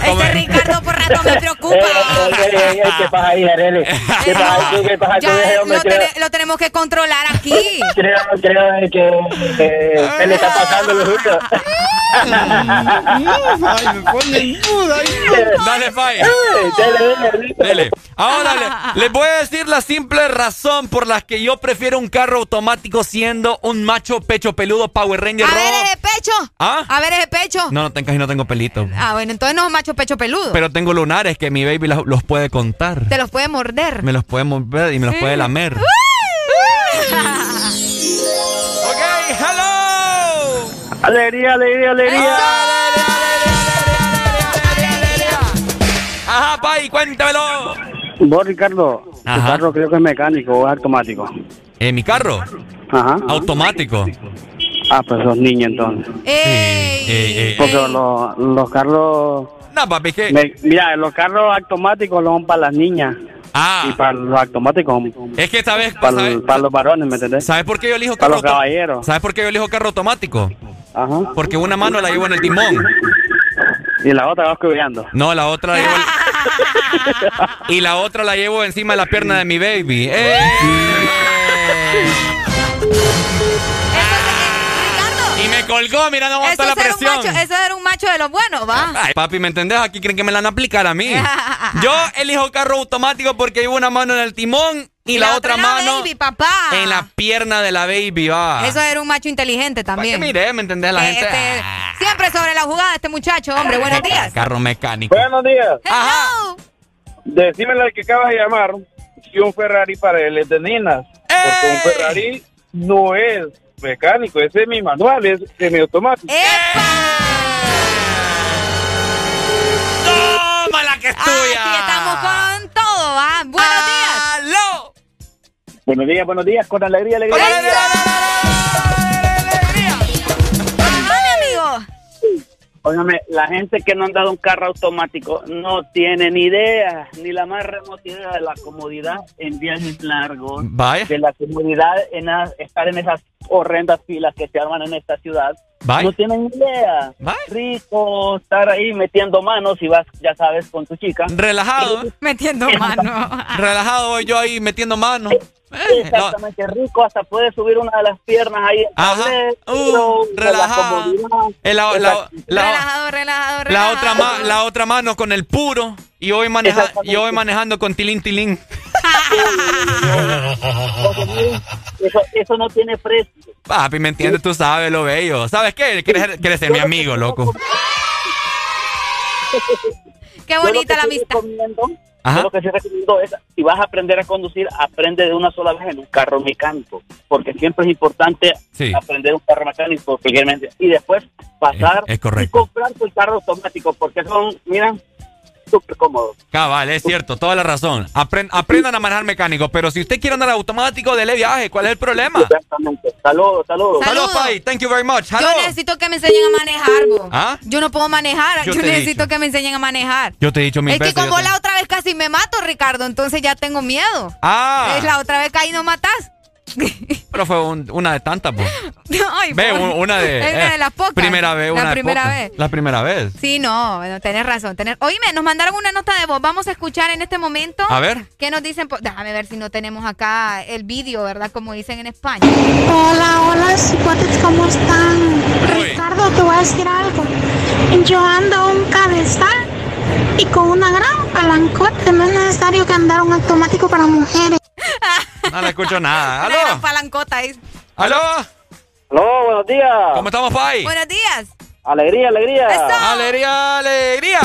Ese Ricardo por rato me preocupa. Eh, eh, eh, ¿Qué pasa ahí, Arely? ¿Qué pasa ahí? ¿Qué pasa con Ya ese hombre? lo, Creo, tene- lo tenemos que controlar aquí. creo, creo que, que se le está pasando lo suyo. Ay, me pone en duda. Dale, Fai. Dele. Ahora le- les voy a decir la simple razón por la que yo prefiero un carro automático siendo un macho pecho peludo Power Ranger A rojo. ver ese pecho. ¿Ah? A ver ese pecho. No, no tengo, casi no tengo pelito. Ah, bueno, entonces no es un macho pecho peludo. Pero tengo lunares que mi baby los, los puede contar. Te los puede morder. Me los puede mover y me los Sí. puede lamer. ok, hello. Alegría, alegría, alegría. Ajá, Pai, cuéntamelo. Vos, Ricardo, tu carro creo que es mecánico o es automático. ¿En mi carro? Ajá. Automático. Ah, pues sos niña entonces. Ey, ey. Porque los, los carros... No, papi, que... me- mira, los carros automáticos los son para las niñas. Ah. Y para los automáticos, Es que sabes, para, ¿sabes, para los varones, ¿me entendés? ¿sabes por qué yo elijo Para carro los caballeros. ¿Sabes por qué yo elijo carro automático? Ajá. Porque una mano la llevo en el timón. Y la otra vas cubriendo. No, la otra la llevo y la otra la llevo encima de la pierna de mi baby. ¡Eh! Colgó, mira, no aguantó la presión. macho, eso era un macho de los buenos, va. Ay, papi, ¿me entendés? Aquí creen que me la van a aplicar a mí. Yo elijo carro automático porque llevo una mano en el timón y, la, otra, la mano baby, papá. en la pierna de la baby, va. Eso era un macho inteligente también. Mire, ¿me entendés? La Eh, gente... este, siempre sobre la jugada este muchacho, hombre. Buenos días. Carro mecánico. Buenos días. Hello. Decímele al que acabas de llamar si un Ferrari para él es de ninas. Porque un Ferrari no es mecánico, ese es mi manual, es semiautomático. ¡Toma que es tuya! Aquí estamos con todo, ¿ah? Buenos días. ¡Aló! Buenos días, buenos días, con alegría, alegría. Ajá, Óigame, la gente que no han dado un carro automático no tiene ni idea, ni la más remota idea de la comodidad en viajes largos. Vaya. De la comodidad en estar en esas horrendas filas que se arman en esta ciudad. Vaya. No tienen idea. Rico estar ahí metiendo manos y vas, ya sabes, con tu chica. Relajado. Metiendo mano. Relajado voy yo ahí metiendo mano. Exactamente, rico, hasta puedes subir una de las piernas ahí. en Ajá. Uh, relajado. comodidad. Eh, la, la- la- relajado, relajado, la relajado. otra ma- la otra mano con el puro y hoy maneja y hoy manejando con tilín tilín. Eso, eso no tiene precio. Papi, ¿me entiendes? Tú sabes lo bello. ¿Sabes qué? Quieres, ser- quieres ser mi amigo, loco. Qué bonita que la amistad. Ajá. yo lo que sí recomiendo es, si vas a aprender a conducir, aprende de una sola vez en un carro mecánico, porque siempre es importante Sí. aprender un carro mecánico primeramente, y después pasar Es- es y correcto. comprar tu carro automático, porque son, mira, súper cómodos. Cabal, es cierto, toda la razón. Apren- aprendan a manejar mecánico, pero si usted quiere andar automático, dele viaje. ¿Cuál es el problema? Exactamente. Saludos, saludos. Saludos, Pai. Thank you very much. Yo Hello. necesito que me enseñen a manejar, bo. ¿Ah? Yo no puedo manejar. Yo Yo, necesito que me enseñen a manejar. Yo te he dicho mil es que veces. yo como te- la otra vez casi me mato, Ricardo, entonces ya tengo miedo. Ah. Es la otra vez caí no matas. Pero fue un- una de tantas, pues. Ay, Ve, una de. Es una eh, de las pocas. Primera vez, La una primera pocas. vez. La primera vez. Sí, no, bueno, tenés razón. Tenés... Oíme, nos mandaron una nota de voz. Vamos a escuchar en este momento. A ver. ¿Qué nos dicen? Déjame ver si no tenemos acá el vídeo, ¿verdad? Como dicen en España. Hola, hola, cipotes, ¿cómo están? Ricardo, te voy a decir algo. Yo ando un cabezal y con una gran palancota. No es necesario que andar un automático para mujeres. No le escucho nada. Una gran ¿Aló? palancota ahí. ¿Aló? Aló, buenos días. ¿Cómo estamos, Pai? Buenos días. Alegría, alegría. Alegría, alegría.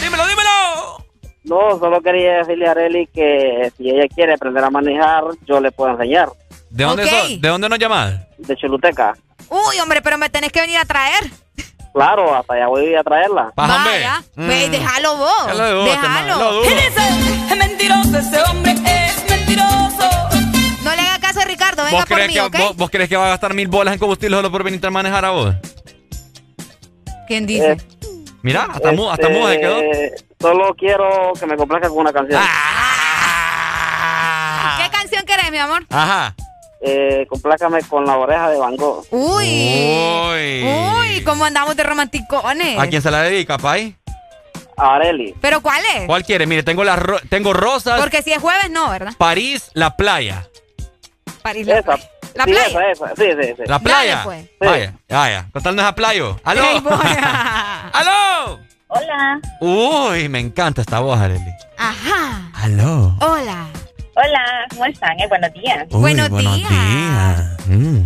Dímelo, dímelo. No, solo quería decirle a Areli que si ella quiere aprender a manejar, yo le puedo enseñar. ¿De dónde? ¿De dónde nos llamas? De Choluteca. Uy, hombre, pero me tenés que venir a traer. Claro, hasta allá voy a traerla. Vaya. Ve, déjalo vos. Ya lo dudo, este man, déjalo. lo dudo. Él es mentiroso, ese hombre es mentiroso. No le haga caso a Ricardo, venga ¿Vos por mí, que, ¿ok? vos, vos crees que va a gastar mil bolas en combustible solo por venirte a manejar a vos? ¿Quién dice? Mira, hasta, mu- hasta muda se quedó. Este, Solo quiero que me complazca con una canción. Ah. ¿Qué canción querés, mi amor? Ajá. Eh, complácame con la oreja de Van Gogh. Uy. Uy. Uy, ¿cómo andamos de romanticones? ¿A quién se la dedica, Pai? A Areli. ¿Pero cuál es? ¿Cuál quiere? Mire, tengo, las ro- tengo rosas, Porque si es jueves, no, ¿verdad? París, la playa. París, la playa. ¿La sí, playa? esa, esa. Sí, sí, sí. ¿La playa? pues. Vaya, vaya. Total no es a playo. ¡Aló! ¡Aló! Hola. Uy, me encanta esta voz, Arely. Ajá. ¡Aló! Hola. Hola, ¿cómo están? Eh, buenos días. Uy, Buenos buenos días. días. Mm.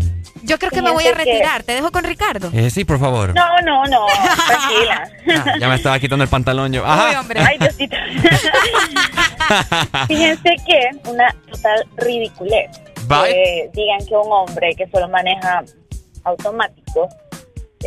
Yo creo que me voy a que- retirar. ¿Te dejo con Ricardo? Eh, sí, por favor. No, no, no, tranquila. Ah, ya me estaba quitando el pantalón yo. Ajá. Uy, hombre. Ay, Diosito. Fíjense que una total ridiculez. Bye. Que digan que un hombre que solo maneja automático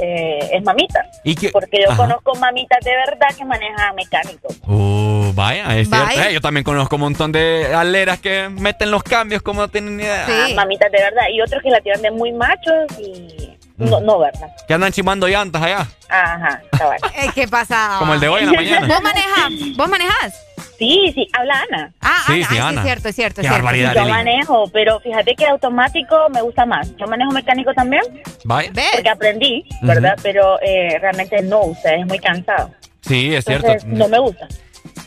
eh, es mamita. ¿Y qué? Porque yo Ajá. conozco mamitas de verdad que manejan mecánico. Uh, vaya, es Vaya. cierto. Eh, yo también conozco un montón de aleras que meten los cambios como no tienen ni idea. Ah, mamitas de verdad. Y otros que la tiran de muy machos y... Mm. No, no, ¿verdad? Que andan chimando llantas allá. Ajá, cabal. ¿Qué pasa? Como el de hoy en la mañana. ¿Vos manejás? ¿Vos manejás? Sí, sí, habla Ana. Ah, Sí, Ana. sí, Ay, Ana. es cierto, es cierto. Qué es cierto. barbaridad, Yo Lili. manejo, pero fíjate que automático me gusta más. Yo manejo mecánico también, Vaya. porque aprendí, ¿verdad? Pero eh, realmente no, o sea, es muy cansado. Sí, es cierto. Entonces, no me gusta.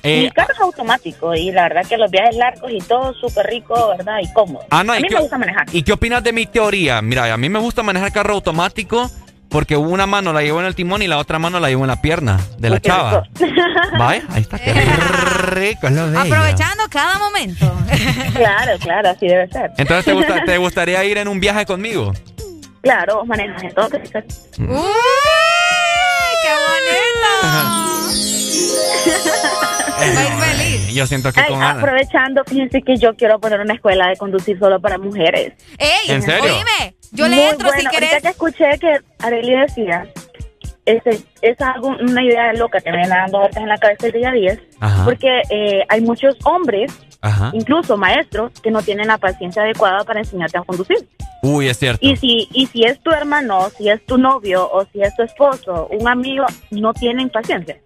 Eh, Mi carro es automático y la verdad que los viajes largos y todo súper rico, ¿verdad? Y cómodo. Ana, a ¿y mí qué- me gusta manejar. ¿Y qué opinas de mi teoría? Mira, a mí me gusta manejar carro automático porque una mano la llevo en el timón y la otra mano la llevo en la pierna de la Qué chava. rico. Vaya, ahí está. Qué rico es lo bello. Aprovechando cada momento. claro, claro, así debe ser. Entonces, ¿te, gusta- ¿te gustaría ir en un viaje conmigo? Claro, vos manejas entonces. ¡Uy! ¡Qué bonito! Feliz. yo siento que Ay, con Ana. aprovechando, fíjense que yo quiero poner una escuela de conducir solo para mujeres. ¡Ey! ¿En serio? Oíme, yo le Muy entro si bueno. querés. Ahorita que escuché que Arely decía, ese, es algo, una idea loca que me viene dando vueltas en la cabeza el día 10, Ajá. porque eh, hay muchos hombres, Ajá. incluso maestros, que no tienen la paciencia adecuada para enseñarte a conducir. Uy, es cierto. Y si, y si es tu hermano, si es tu novio o si es tu esposo, un amigo, no tienen paciencia.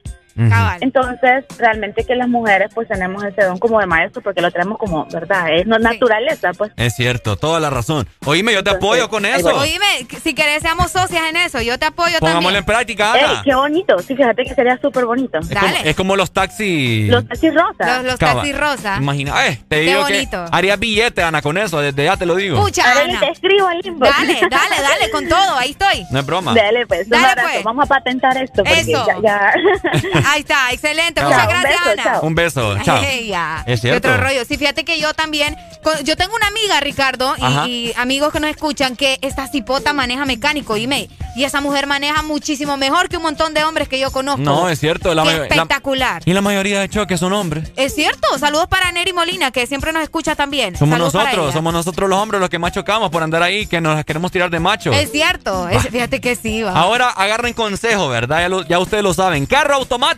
Entonces, realmente que las mujeres pues tenemos ese don como de maestro porque lo tenemos como, ¿verdad? Es no naturaleza, pues. Es cierto, toda la razón. Oíme, yo te apoyo con eso. Oíme, si querés seamos socias en eso, yo te apoyo Pongámoslo también. en práctica, Ey, Ana. qué bonito. Sí, fíjate que sería súper bonito. Es como, es como los taxis. Los taxis rosas. Los, taxis rosa. Imagina, eh, te Qué digo bonito. que haría billete, Ana, con eso, desde ya te lo digo. Pucha, Ana. te escribo al inbox. Dale, dale, dale, con todo, ahí estoy. No es broma. Dale, pues. Dale, pues. Vamos a patentar esto. Porque Eso. Ya, ya. Ahí está, excelente. Chao. Muchas Un gracias, beso, Ana. chao. Un beso, chao. Ya. Es cierto. otro rollo. Sí, fíjate que yo también, con- yo tengo una amiga, Ricardo, y, y amigos que nos escuchan, que esta cipota maneja mecánico, y me, y esa mujer maneja muchísimo mejor que un montón de hombres que yo conozco. No, es cierto. La espectacular. y la mayoría de choques son hombres. Es cierto. Saludos para Neri Molina, que siempre nos escucha también. Somos Saludos nosotros, somos nosotros los hombres los que más chocamos por andar ahí, que nos las queremos tirar de macho. Es cierto. es- fíjate que sí, va. Ahora agarren consejo, ¿verdad? Ya, lo- ya ustedes lo saben. Carro automático,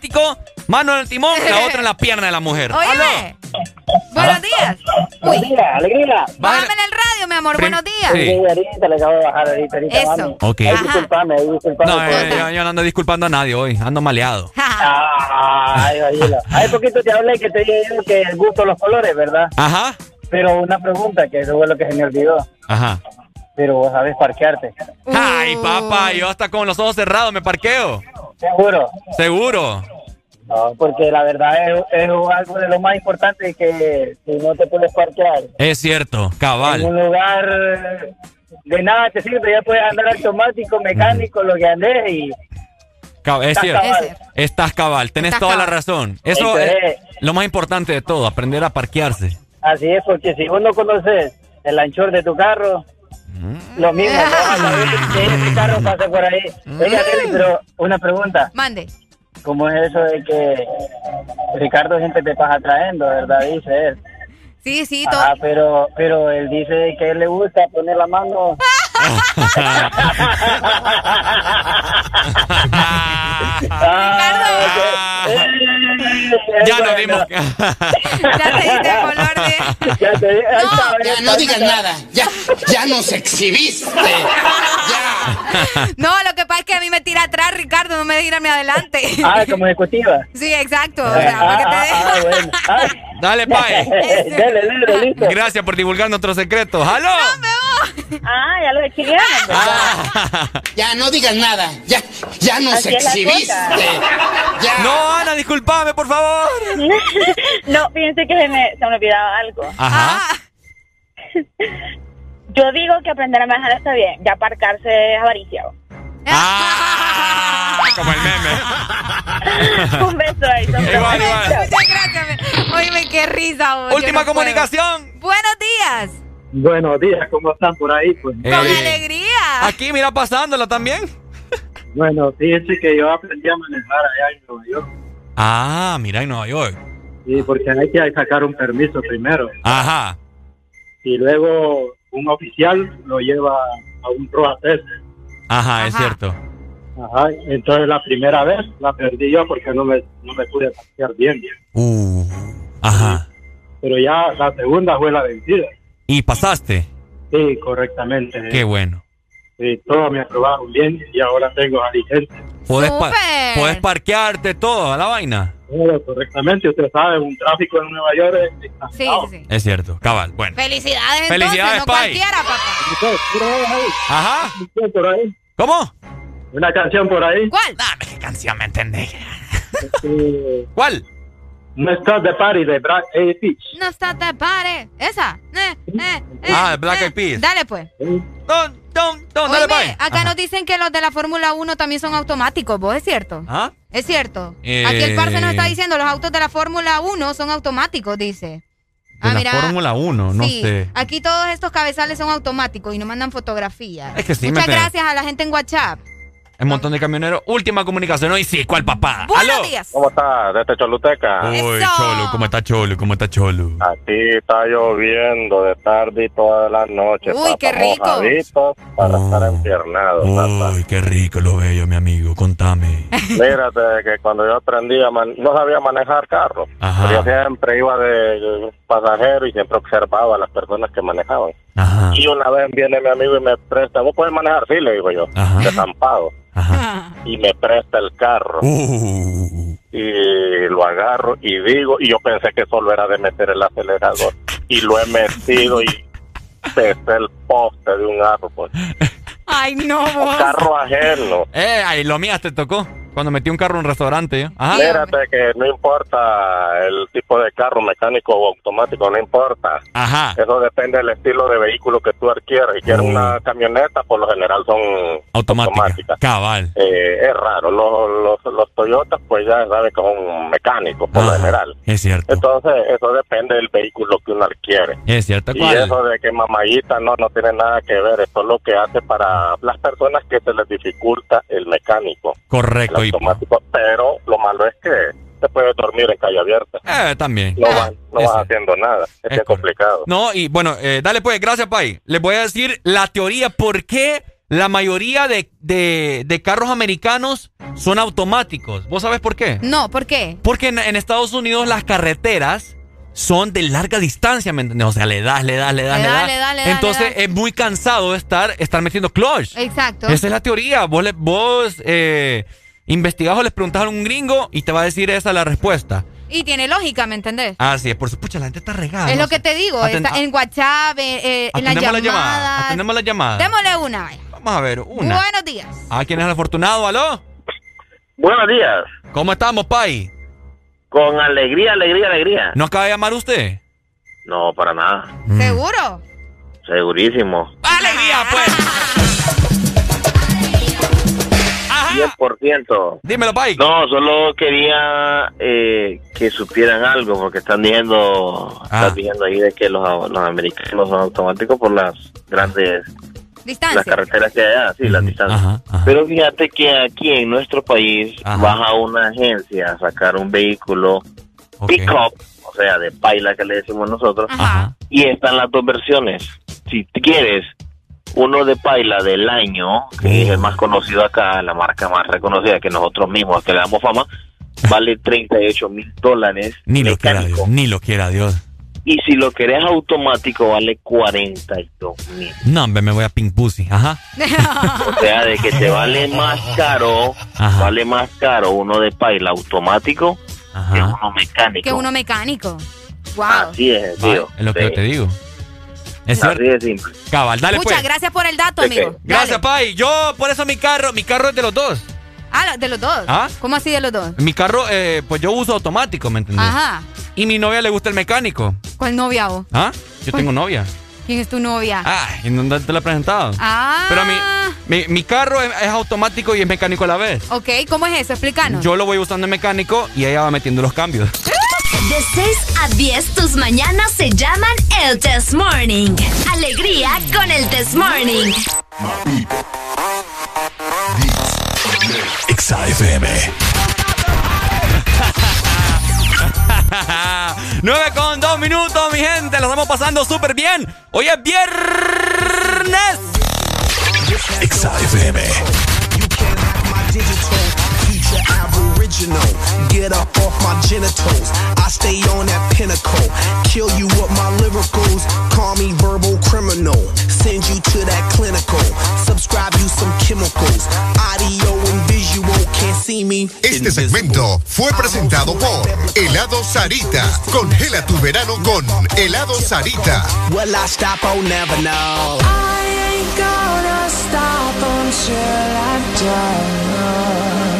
mano en el timón, la otra en la pierna de la mujer. Óyeme. Buenos días. Alegría, alegría. Bájame en el radio, mi amor. Buenos días. Sí. ahorita le acabo de bajar ahorita, ahorita, Eso. mami. Ok. Ay, disculpame, ay, disculpame. No, eh, yo, yo no ando disculpando a nadie hoy, ando maleado. Ay, oílo. Hace poquito te hablé que te dije yo que el gusto de los colores, ¿verdad? Ajá, Pero una pregunta, que eso fue lo que se me olvidó. ajá. Pero vos sabés parquearte. Ay, papá, yo hasta con los ojos cerrados me parqueo. Seguro. Seguro. No, porque la verdad es, es algo de lo más importante que si no te puedes parquear Es cierto, en cabal. un lugar de nada te sirve, ya puedes andar automático, mecánico, lo que andes y Cab- es Estás cierto. cabal. Estás cabal, tenés Estás toda la cabal. razón. Eso Entonces- es lo más importante de todo, aprender a parquearse. así es, porque si vos no conoces el anchor de tu carro, lo mismo, no carro pasa por ahí. Oiga, Kelly, pero una pregunta. Mande. ¿Cómo es eso de que Ricardo siempre te pasa trayendo, verdad? Dice él. Sí, sí, todo. Ah, pero, pero él dice que él le gusta poner la mano. Ah, ya nos dimos. ya te diste color de. Ya te ahí Ya no digas nada. Ya, ya nos exhibiste. No, lo que pasa es que a mí me tira atrás, Ricardo, no me deja irme adelante. Ah, como ejecutiva. Sí, exacto. O sea, Ah, para que te ah, ah, bueno. Ah. Dale, Pai. Dale, dale, listo. Gracias por divulgar nuestros secretos. ¡Halo! Ah, ya lo de chileanos, Ah. Ya no digas nada. Ya, ya nos Así exhibiste. Ya. No, Ana, discúlpame, por favor. no, fíjense que se me, se me olvidaba algo. Ajá. Yo digo que aprender a manejar está bien, ya aparcarse es avaricia. Ah, como el meme. Un beso ahí. Igual, igual. Muchas gracias. Oíme, qué risa. Última no puedo. comunicación. Buenos días. Buenos días, ¿cómo están por ahí? Pues? Con alegría. Aquí, mira, pasándola también. Bueno, fíjense que yo aprendí a manejar allá en Nueva York. Ah, mira, en Nueva York. Sí, porque hay que sacar un permiso primero. Ajá. Y luego un oficial lo lleva a un roja test. Ajá, es cierto. Ajá, entonces la primera vez la perdí yo porque no me, no me pude pasear bien. Uh, ajá. Pero ya la segunda fue la vencida. ¿Y pasaste? Sí, correctamente. Qué bueno. Sí, todo me aprobaron bien y ahora tengo la licencia. Podés, pa- podés parquearte todo, a la vaina. Todo correctamente, usted sabe, un tráfico en Nueva York es Sí, sí. Es cierto, cabal. Bueno. Felicidades, Felicidades, entonces, no Pai. cualquiera, papá. Ajá. Por ahí. ¿Cómo? Una canción por ahí. ¿Cuál? Dame qué canción, ¿me entendés? Eh, ¿Cuál? No Stop the Party de Black Eyed Peas. No está te pare. Esa. Eh, eh, eh, Ah, el Black eh. Eyed Peas. Dale, pues. Don, don, don, dale, Oíme, Pai. acá Ajá. nos dicen que los de la Fórmula 1 también son automáticos, ¿vos es cierto? ¿Ah? Es cierto. Eh, Aquí el parce nos está diciendo, los autos de la Fórmula 1 son automáticos, dice. De la Fórmula 1, no sí, sé. aquí todos estos cabezales son automáticos y nos mandan fotografías. Es que sí, me Muchas gracias a la gente en WhatsApp. Un montón de camioneros. Última comunicación. Hoy sí, ¿cuál papá? Buenos ¿Aló? días. ¿Cómo estás? Desde Choluteca. Uy, Cholo, ¿cómo está Cholo? ¿Cómo está Cholo? Aquí está lloviendo de tarde y toda la noche. Uy, qué Estamos rico. Para estar enfiernados. Uy, qué rico lo veo, mi amigo. Contame. Mírate que cuando yo aprendí a man- no sabía manejar carro. Ajá. Pero yo siempre iba de pasajero y siempre observaba a las personas que manejaban. Ajá. Y una vez viene mi amigo y me presta, ¿vos puedes manejar? Sí, le digo yo, desampado. Y me presta el carro. Uh. Y lo agarro y digo, y yo pensé que solo era de meter el acelerador. Y lo he metido y pesé el poste de un árbol. Ay, no, vos. Carro ajeno. Eh, ahí lo mías te tocó. Cuando metí un carro en un restaurante. Ajá. Mírate que no importa el tipo de carro, mecánico o automático, no importa. Ajá. Eso depende del estilo de vehículo que tú adquieras. Si quieres una camioneta, por lo general son Automática. automáticas. Cabal. Eh, es raro. Los, los, los Toyotas, pues ya sabes que son mecánicos, por lo general. Es cierto. Entonces, eso depende del vehículo que uno adquiere. Es cierto. Y ¿Cuál? eso de que mamayita no, no tiene nada que ver. Eso es lo que hace para las personas que se les dificulta el mecánico, Correcto. Automático. Pero lo malo es que te puedes dormir en calle abierta. eh, también. No, vas, no es vas cierto. haciendo nada. Es, bien complicado. No, y bueno, eh, dale pues, gracias, Pai. Les voy a decir la teoría por qué la mayoría de, de- de carros americanos son automáticos. ¿Vos sabés por qué? No, ¿por qué? Porque en, en Estados Unidos las carreteras son de larga distancia, ¿me entiendes? O sea, le das, le das, le das, Le le das, das. le das, le das, Entonces es muy cansado estar, estar metiendo clutch. Exacto. Esa es la teoría. Vos, le- vos eh, investigás o les preguntás a un gringo y te va a decir esa la respuesta. Y tiene lógica, ¿me entendés? Así es, por supuesto, la gente está regada. es no lo que te digo, Aten- está en WhatsApp, eh, eh, en las Atendemos la llamada. llamadas. Atendemos la llamada. Démosle una, vaya. Vamos a ver, una. Buenos días. Ah, ¿quién es el afortunado? ¿Aló? Buenos días. ¿Cómo estamos, Pai? Con alegría, alegría, alegría. ¿No acaba de llamar usted? No, para nada. ¿Seguro? Segurísimo. ¡Alegría, pues! 100%. Dímelo, Pai. No, solo quería eh, que supieran algo, porque están diciendo, Ah. están diciendo ahí de que los, los americanos son automáticos por las grandes Distancia. las carreteras que hay allá, sí, las distancias. Pero fíjate que aquí en nuestro país vas a una agencia a sacar un vehículo pick-up, o sea, de paila que le decimos nosotros, y están las dos versiones. Si quieres uno de paila del año, que es el más conocido acá, la marca más reconocida que nosotros mismos que le damos fama, vale 38 mil dólares. Ni lo quiera Dios, ni lo quiera Dios. Y si lo querés automático, vale 42 mil. No, hombre, me voy a Pink Pussy. Ajá. O sea, de que te vale más caro, vale más caro uno de paila automático que uno mecánico. que uno mecánico. Wow. Así es, tío. Es lo que Sí. yo te digo. Es. Así de simple. Cabal, dale Muchas pues. gracias por el dato, amigo. Gracias, Pai. Yo, por eso mi carro, mi carro es de los dos. Ah, de los dos. ¿Ah? ¿Cómo así de los dos? Mi carro, eh, pues yo uso automático, ¿me entendés? Ajá. Y mi novia le gusta el mecánico. ¿Cuál novia vos? ¿Ah? Yo tengo novia. ¿Quién es tu novia? Ay, ¿y dónde te la he presentado? Ah. Pero mi, mi, mi carro es, es automático y es mecánico a la vez. Ok, ¿cómo es eso? Explícanos. Yo lo voy usando en mecánico y ella va metiendo los cambios. De 6 a 10, tus mañanas se llaman el Test Morning. Alegría con el Test Morning. XAFM. 9 con 2 minutos, mi gente. Lo estamos pasando súper bien. Hoy es viernes. XAFM. Aboriginal. Get up off my genitals. I stay on that pinnacle. Kill you with my lyricals. Call me verbal criminal. Send you to that clinical. Subscribe you some chemicals. Audio and visual. Can't see me. Este segmento fue presentado por Helado Sarita. Congela tu verano con Helado Sarita. Will I stop? Oh, never know. I ain't gonna stop until I'm done.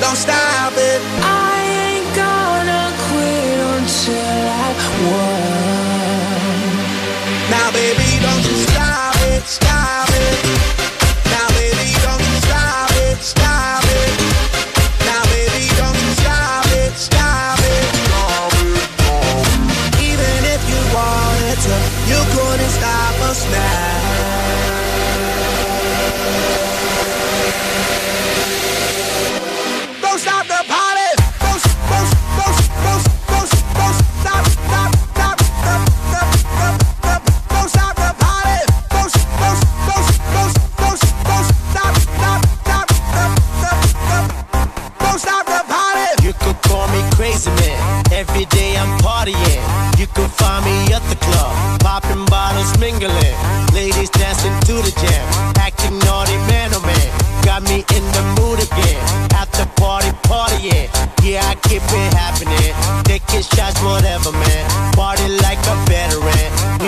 Don't stop it. I ain't gonna quit until I won. Now, baby, don't you stop it. Stop it. Now, baby, don't you stop it. Stop it. Now, baby, don't you stop it. Stop it. Even if you wanted to, you couldn't stop us now. Every day I'm partying. You can find me at the club, popping bottles, mingling. Ladies dancing to the jam, acting naughty, man, oh man. Got me in the mood again. At the party, partying. Yeah, I keep it happening. Taking shots, whatever, man. Party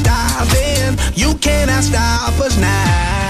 No. You cannot stop us now.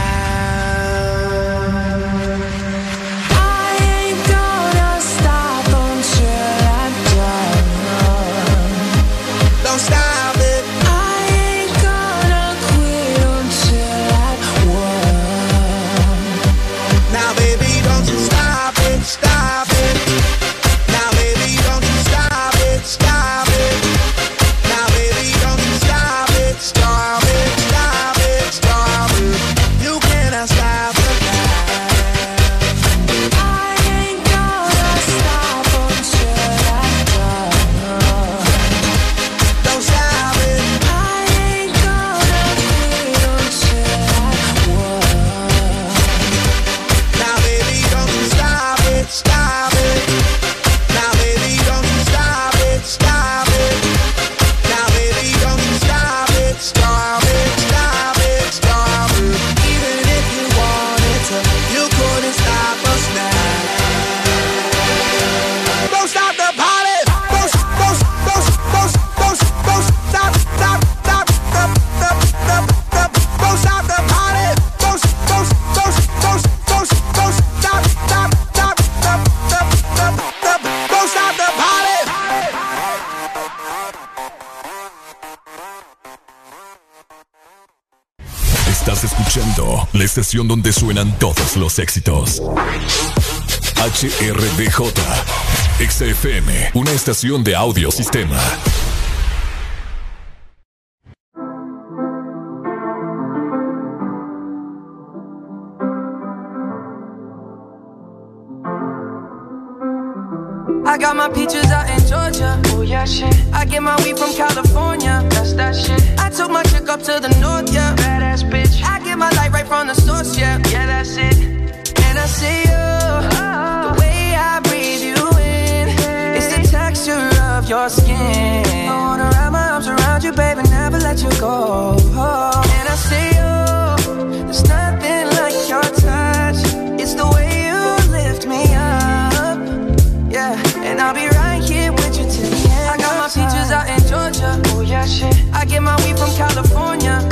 Escuchando la estación donde suenan todos los éxitos. HRDJ, XFM, una estación de audio sistema. I got my peaches out in Georgia. Oh yeah, shit. I get my weed from California. That's that shit. I took my chick up to the north, yeah. Right from the source, yeah. Yeah, that's it. And I see you. The way I breathe you in. It's the texture of your skin. I wanna wrap my arms around you, baby, never let you go. And I see you. There's nothing like your touch. It's the way you lift me up. Yeah, and I'll be right here with you till the end. I got my peaches out in Georgia. Oh yeah, shit. I get my weed from California.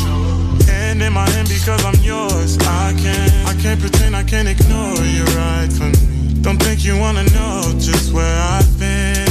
And in my hand because I'm yours. I can't, I can't pretend, I can't ignore you right from me. Don't think you wanna know just where I've been.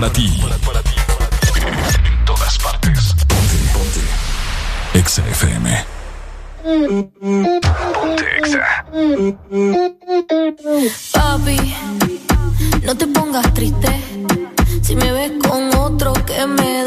para ti. para ti En todas partes. Ponte, ponte. Exa FM. Ponte Exa. Papi, no te pongas triste. Si me ves con otro que me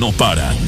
no paran.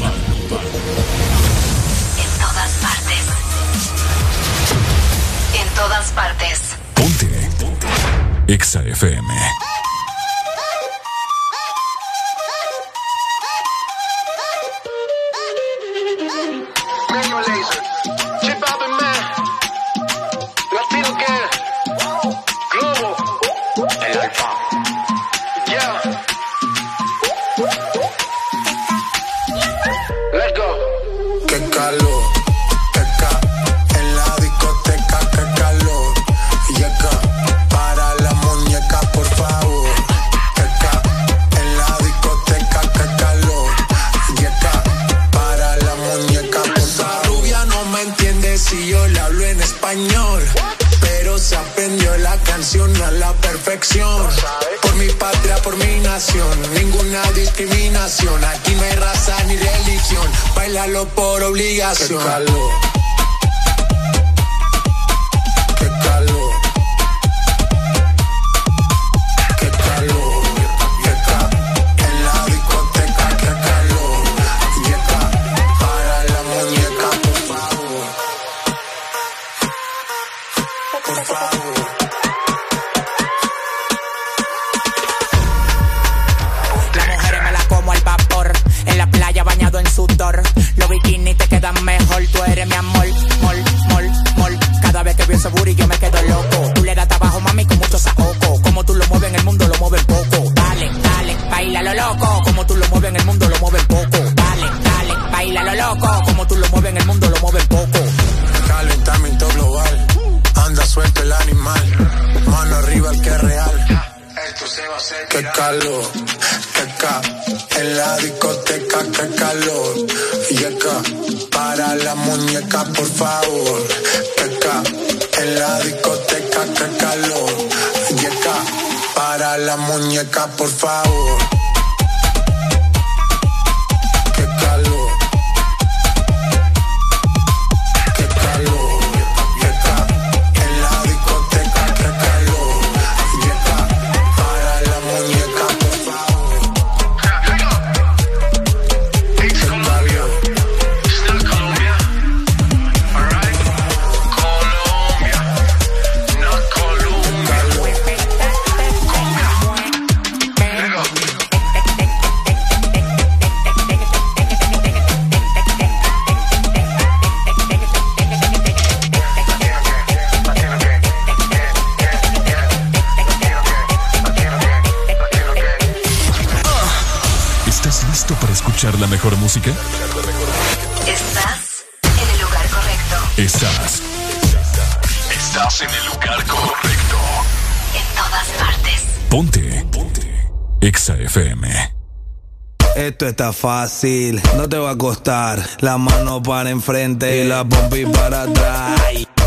Está fácil, no te va a costar. La mano para enfrente y la pompi para atrás.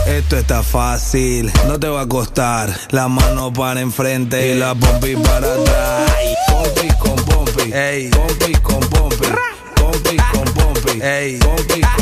Esto está fácil, no te va a costar. La mano para enfrente y la pompi para atrás. Pompi con pompi, ey, pompi con pompi, pompi con pompi, ey, pompi con pompi.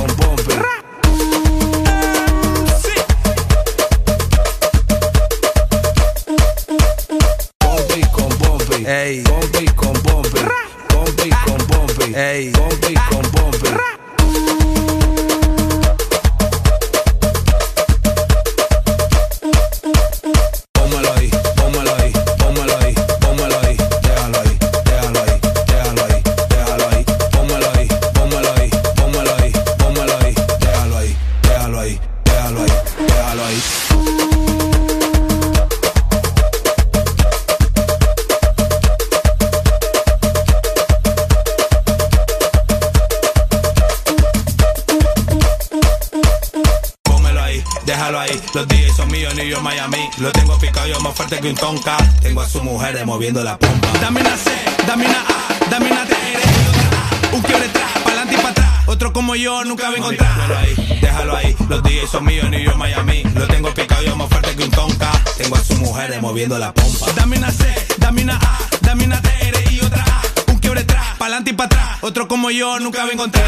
Más fuerte que un tonka. Tengo a su mujer moviendo la pompa. Dame una C, dame una A, dame una T, eres y otra A. Un quiebre atrás, pa'lante y para atrás. Otro como yo nunca va a encontrar. Déjalo ahí, déjalo ahí. Los DJs son míos, New York, Miami. Lo tengo picado yo más fuerte que un tonka. Tengo a su mujer moviendo la pompa. Dame una C, dame una A, dame una T, y otra A. Un quiebre atrás, pa'lante y para atrás. Otro como yo nunca va a encontrar.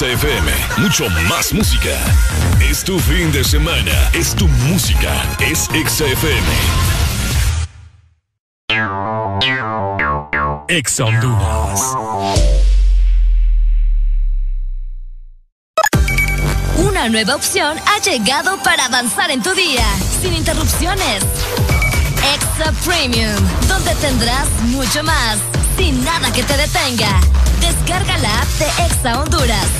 Semana, XFM. Mucho más música. Es tu fin de semana. Es tu música. Es XFM. Ex Honduras. Una nueva opción ha llegado para avanzar en tu día, sin interrupciones. Extra Premium, donde tendrás mucho más, sin nada que te detenga. Descarga la app de Exa Honduras.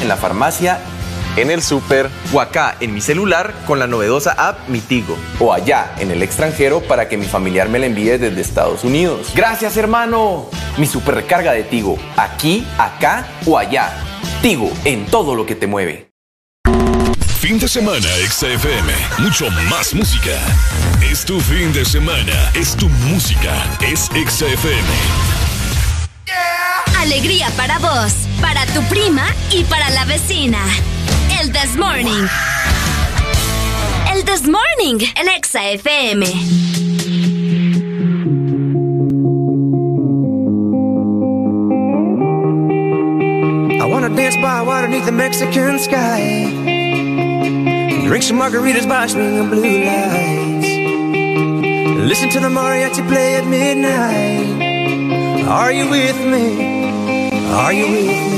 en la farmacia, en el súper o acá en mi celular con la novedosa app Mitigo o allá en el extranjero para que mi familiar me la envíe desde Estados Unidos. Gracias hermano. Mi super recarga de Tigo, aquí, acá o allá. Tigo en todo lo que te mueve. Fin de semana XFM, mucho más música. Es tu fin de semana, es tu música, es XFM. Alegría para vos para tu prima y para la vecina. El This Morning. El This Morning en Exa FM. I wanna dance by water beneath the Mexican sky. Drink some margaritas by swinging blue lights. Listen to the mariachi play at midnight. Are you with me? Are you with me?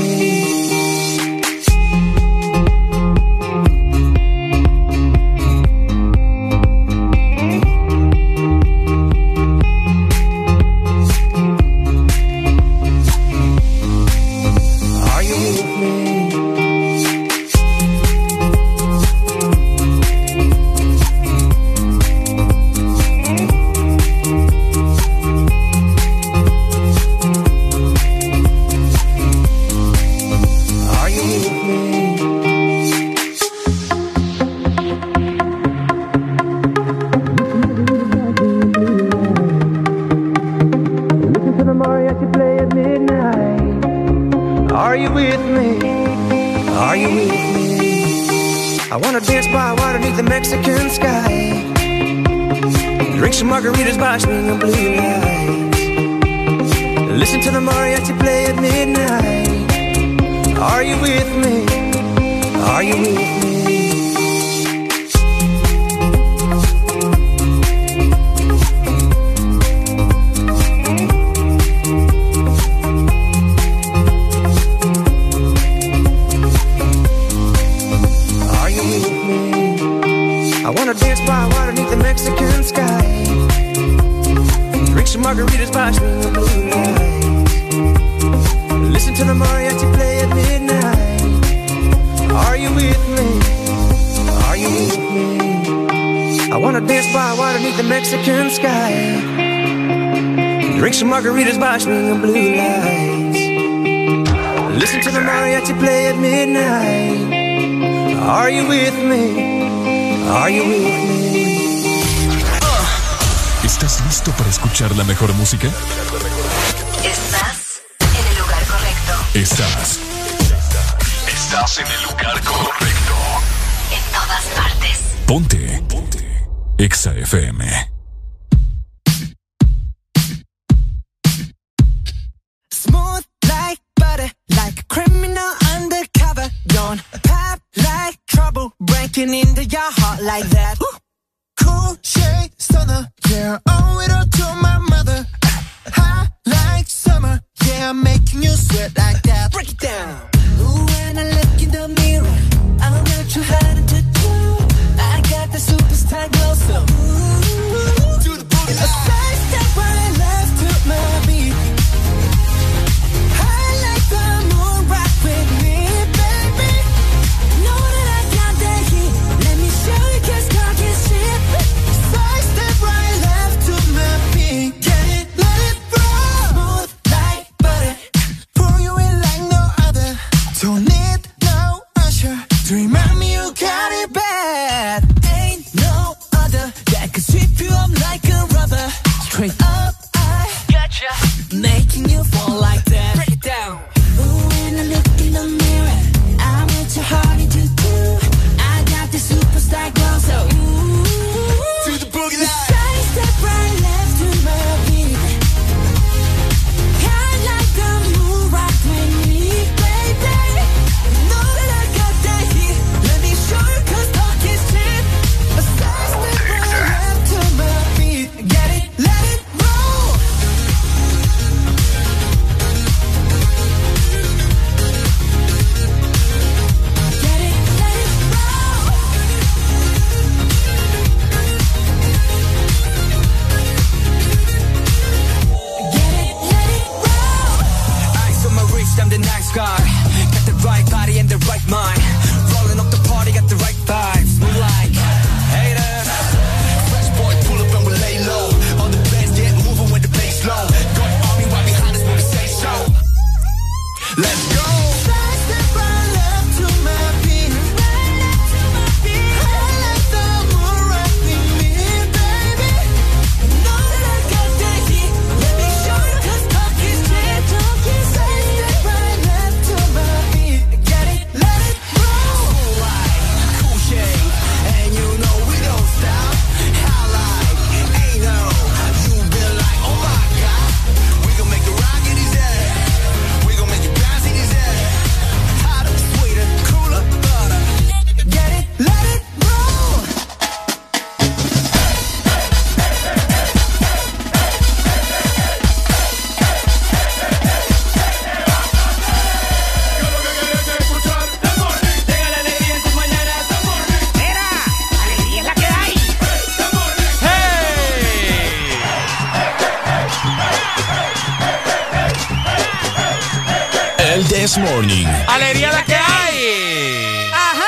Morning. ¡Alegría la que hay! ¡Ajá!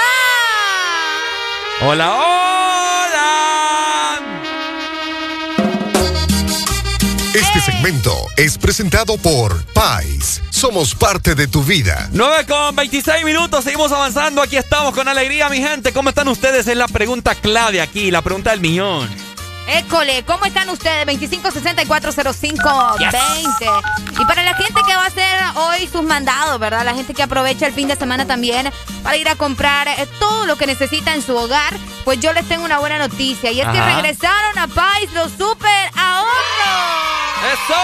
¡Hola, hola! Este segmento es presentado por Pais. Somos parte de tu vida. 9 con 26 minutos, seguimos avanzando. Aquí estamos con alegría, mi gente. ¿Cómo están ustedes? Es la pregunta clave aquí, la pregunta del millón. École, ¿cómo están ustedes? 25640520. Y para la gente que va a hacer hoy sus mandados, ¿verdad? La gente que aprovecha el fin de semana también para ir a comprar eh, todo lo que necesita en su hogar, pues yo les tengo una buena noticia. Y es que regresaron a Pais los super ahorros. ¡Eso!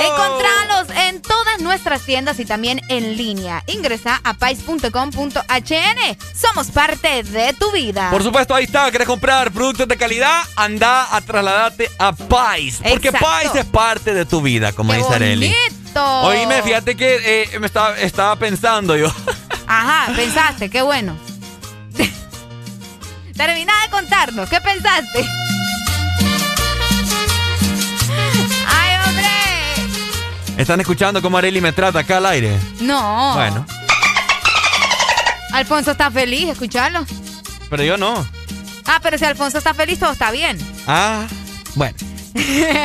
Encontralos en todas nuestras tiendas y también en línea. Ingresa a pais.com.hn. Somos parte de tu vida. Por supuesto, ahí está. ¿Querés comprar productos de calidad? Anda a trasladarte a Pais. Porque Exacto. Pais es parte de tu vida, como ¡Qué dice Areli. Oíme, fíjate que eh, me estaba, estaba pensando yo. Ajá, pensaste, qué bueno. Termina de contarnos, ¿qué pensaste? ¿Están escuchando cómo Areli me trata acá al aire? No. Bueno, Alfonso está feliz, escucharlo. pero yo no. Ah, pero si Alfonso está feliz, todo está bien. Ah, bueno.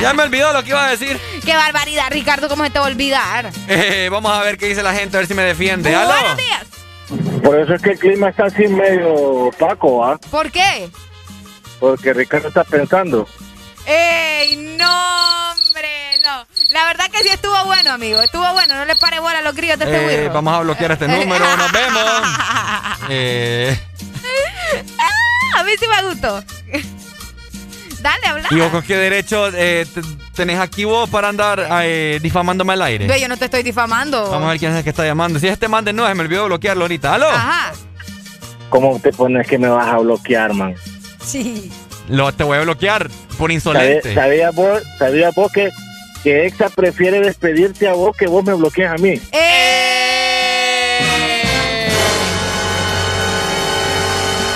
Ya me olvidó lo que iba a decir. Qué barbaridad, Ricardo, ¿cómo se te va a olvidar? Eh, vamos a ver qué dice la gente, a ver si me defiende. ¿Aló? Buenos días. Por eso es que el clima está así medio opaco, ¿ah? ¿Por qué? Porque Ricardo está pensando. ¡Ey, no, hombre! No. La verdad que sí estuvo bueno, amigo. Estuvo bueno. No le pare bola a los grillos de este Eh, vamos a bloquear este número. Nos vemos. Eh, Ah, a mí sí me gustó. Dale, habla. ¿Y vos con qué derecho eh, te- tenés aquí vos para andar eh, difamándome al aire? Ve, yo no te estoy difamando. Vamos a ver quién es el que está llamando. Si es este man de no, se me olvidó bloquearlo ahorita. ¿Aló? Ajá. ¿Cómo te pones que me vas a bloquear, man? Sí. Lo, te voy a bloquear por ¿Sabías insolente. sabías vos, sabías vos que, que Exa prefiere despedirte a vos que vos me bloquees a mí?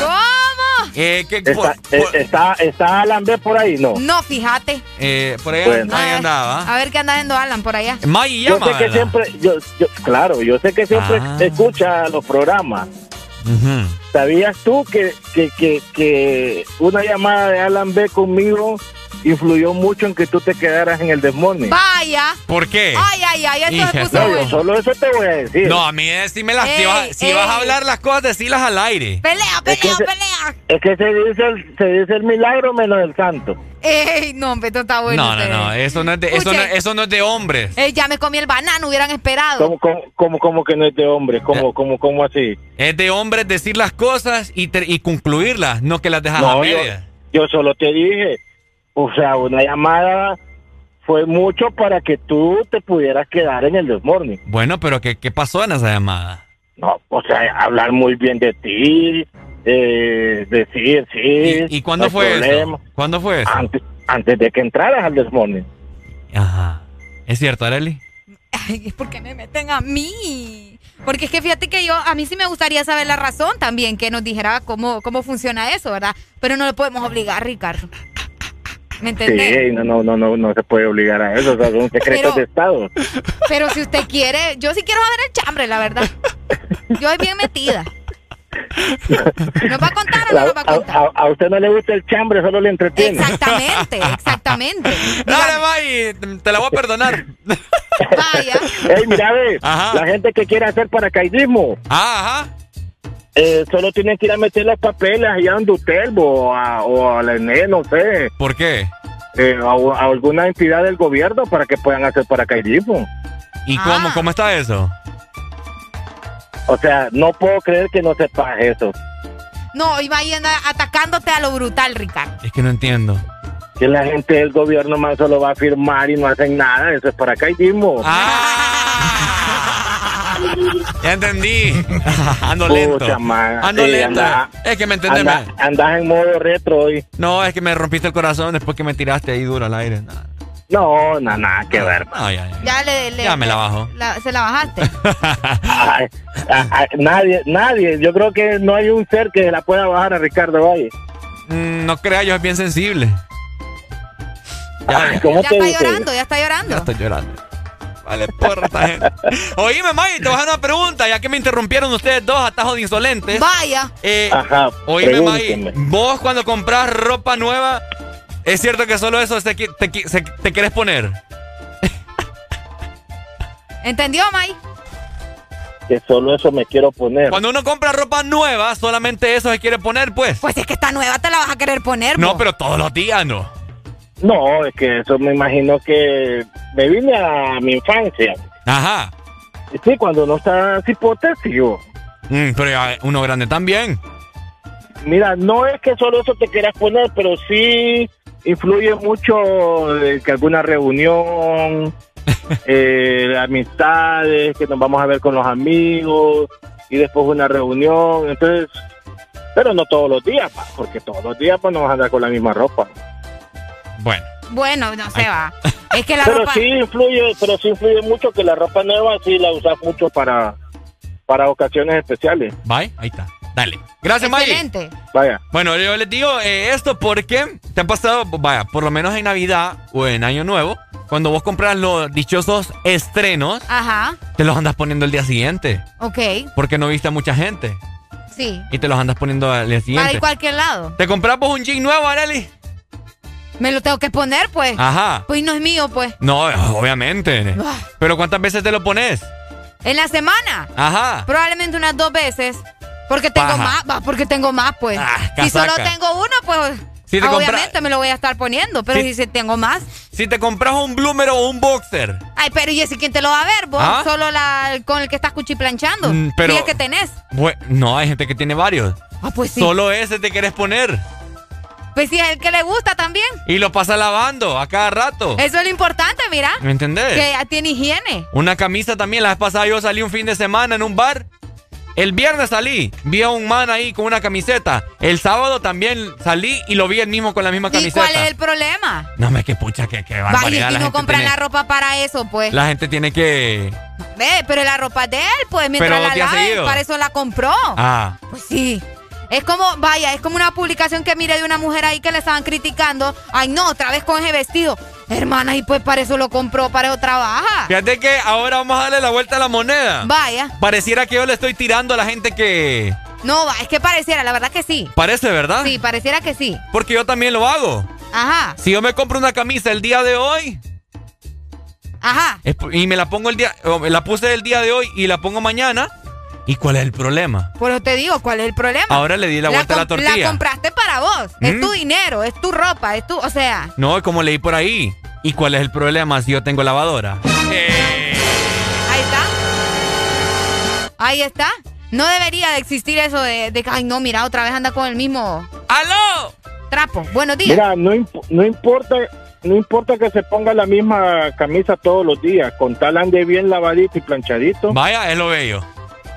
¿Cómo? Eh, ¿qué- Está, por, eh, por- está, está Alan B por ahí, ¿no? No, fíjate. eh, por ahí, Bueno. ahí andaba. A ver qué anda haciendo Alan por allá. Yo llama. sé que siempre, yo, yo, claro, yo sé que siempre Ah. escucha los programas. Ujú. ¿Sabías tú que, que, que, que una llamada de Alan B conmigo influyó mucho en que tú te quedaras en el Desmorning? Vaya. ¿Por qué? Ay, ay, ay, esto puso No, yo solo eso te voy a decir. No, a mí decímelas. si Ey, vas, si vas a hablar las cosas, decílas al aire. Pelea, Es que pelea, se- pelea. Es que se dice, el, se dice el milagro menos el santo. Ey, no, hombre, esto está bueno. no, no, no. Eso no es de, eso no, eso no es de hombres. Ey, ya me comí el banano, hubieran esperado. ¿Cómo, cómo, cómo, cómo que no es de hombre? ¿Cómo, cómo, cómo así? Es de hombres decir las cosas y, ter- y concluirlas, no que las dejas a No, yo, medias. yo solo te dije, o sea, una llamada fue mucho para que tú te pudieras quedar en el Desmorning. Bueno, pero ¿qué, ¿qué pasó en esa llamada? No, o sea, hablar muy bien de ti, eh, decir, sí. ¿Y, y cuándo no fue problema. eso? ¿Cuándo fue eso? Antes, antes de que entraras al Desmorning. Ajá. ¿Es cierto, Areli? Ay, es porque me meten a mí. Porque es que fíjate que yo, a mí sí me gustaría saber la razón también, que nos dijera cómo, cómo funciona eso, ¿verdad? Pero no le podemos obligar, Ricardo. ¿Me entendés? Sí, no, no, no, no, no se puede obligar a eso, o sea, son secretos Pero- de Estado. Pero si usted quiere, yo sí quiero saber el chambre, la verdad. Yo soy bien metida. ¿Nos va a contar o no nos va a contar? a- a usted no le gusta el chambre, solo le entretiene. Exactamente, exactamente. Dale, May, te la voy a perdonar. Vaya. Ey, mira, ve, Ajá. la gente que quiere hacer paracaidismo, Ah, ajá. Eh, solo tienen que ir a meter los papeles allá en Dutelbo o a, o a la ENE, no sé, ¿Por qué? eh, a, a alguna entidad del gobierno para que puedan hacer paracaidismo. ¿Y Ah. cómo, cómo está eso? O sea, no puedo creer que no sepas eso. No, iba ahí atacándote a lo brutal, Ricardo. Es que no entiendo. Que la gente del gobierno más solo va a firmar y no hacen nada, eso es paracaidismo. Ah. Ya entendí. Ando lento. Pucha. Ando Sí, lento. anda- es que me entendés. anda- andas en modo retro hoy. No, es que me rompiste el corazón después que me tiraste ahí duro al aire. No, No, nada, nada que ver. no, ya, ya. Ya le, le- Ya me la bajo. la- se la bajaste. Ay, ay, ay, nadie, nadie. Yo creo que no hay un ser que la pueda bajar a Ricardo Valle. Mm, no crea, yo es bien sensible. Ya, Ay, ya, ¿Cómo ya te está dice? llorando, ya está ya llorando. llorando. Vale, porra esta gente. Oíme, May, te voy a hacer una pregunta, ya que me interrumpieron ustedes dos atajos de insolentes. Vaya. Eh, Ajá, oíme, May, vos cuando compras ropa nueva, ¿es cierto que solo eso te, te, quieres poner? ¿Entendió, May? Que solo eso me quiero poner. Cuando uno compra ropa nueva, solamente eso se quiere poner, pues. Pues si es que está nueva, te la vas a querer poner. No, po. pero todos los días no. No, es que eso me imagino que me vine a mi infancia. Ajá. Sí, cuando no está cipote, tío. Mm, pero ya uno grande también. Mira, no es que solo eso te quieras poner, pero sí influye mucho que alguna reunión, eh, amistades, que nos vamos a ver con los amigos y después una reunión. Entonces, pero no todos los días, pa, porque todos los días pues no vas a andar con la misma ropa. Bueno. Bueno, no se va. Es que la pero ropa... sí influye, pero sí influye mucho que la ropa nueva sí la usas mucho para para ocasiones especiales. Bye, ahí está. Dale. Gracias, Maggie. Excelente. Vaya. Bueno, yo les digo eh, esto porque te han pasado, vaya, por lo menos en Navidad o en Año Nuevo, cuando vos compras los dichosos estrenos, Ajá, te los andas poniendo el día siguiente. ok, Porque no viste a mucha gente. sí. Y te los andas poniendo al día Para siguiente. ir cualquier lado. ¿Te compramos un jean nuevo, Areli? Me lo tengo que poner, pues. Ajá. Pues no es mío, pues. No, obviamente. Ah. Pero ¿cuántas veces te lo pones? En la semana, Ajá. probablemente unas dos veces. Porque tengo Paja. más, va, porque tengo más, pues. si casaca. solo tengo uno, pues. Si obviamente me lo voy a estar poniendo. Pero Si- si tengo más. Si te compras un bloomer o un boxer. Ay, pero ¿y ese quién te lo va a ver? Vos ¿Ah? solo la con el que estás cuchiplanchando. Mm, pero- Si es que tenés. bue- no, hay gente que tiene varios. Ah, pues sí. Solo ese te quieres poner. Pues si es el que le gusta también. Y lo pasa lavando a cada rato. Eso es lo importante, mira. ¿Me entendés? Que tiene higiene. Una camisa también. La vez pasada yo salí un fin de semana en un bar. El viernes salí, vi a un man ahí con una camiseta. El sábado también salí y lo vi el mismo con la misma ¿Y camiseta. cuál es el problema? No me que pucha, que, que barbaridad. y la no gente compran tiene- la ropa para eso, pues. La gente tiene que. Ve, pero la ropa de él, pues, mientras Pero la lave, para eso la compró. Ah. Pues sí. Es como, vaya, es como una publicación que mire de una mujer ahí que le estaban criticando. Ay, no, otra vez con ese vestido. Hermana, y pues para eso lo compró, para eso trabaja. Fíjate que ahora vamos a darle la vuelta a la moneda. Vaya. Pareciera que yo le estoy tirando a la gente que. No, va, es que pareciera, la verdad que sí. Parece, ¿verdad? Sí, pareciera que sí. Porque yo también lo hago. Ajá, Si yo me compro una camisa el día de hoy ajá. y me la pongo el día, la puse el día de hoy y la pongo mañana, ¿y cuál es el problema? Por eso te digo, ¿cuál es el problema? Ahora le di la vuelta a la tortilla. La compraste para vos. Es Mm. tu dinero, es tu ropa, es tu, o sea. No, como leí por ahí. ¿Y cuál es el problema si yo tengo lavadora? Ahí está. Ahí está. No debería de existir eso de, de que, ay, no, mira, otra vez anda con el mismo. ¡Aló! Trapo. Buenos días. Mira, no, imp- no importa no importa que se ponga la misma camisa todos los días, con tal ande bien lavadito y planchadito. Vaya, es lo bello.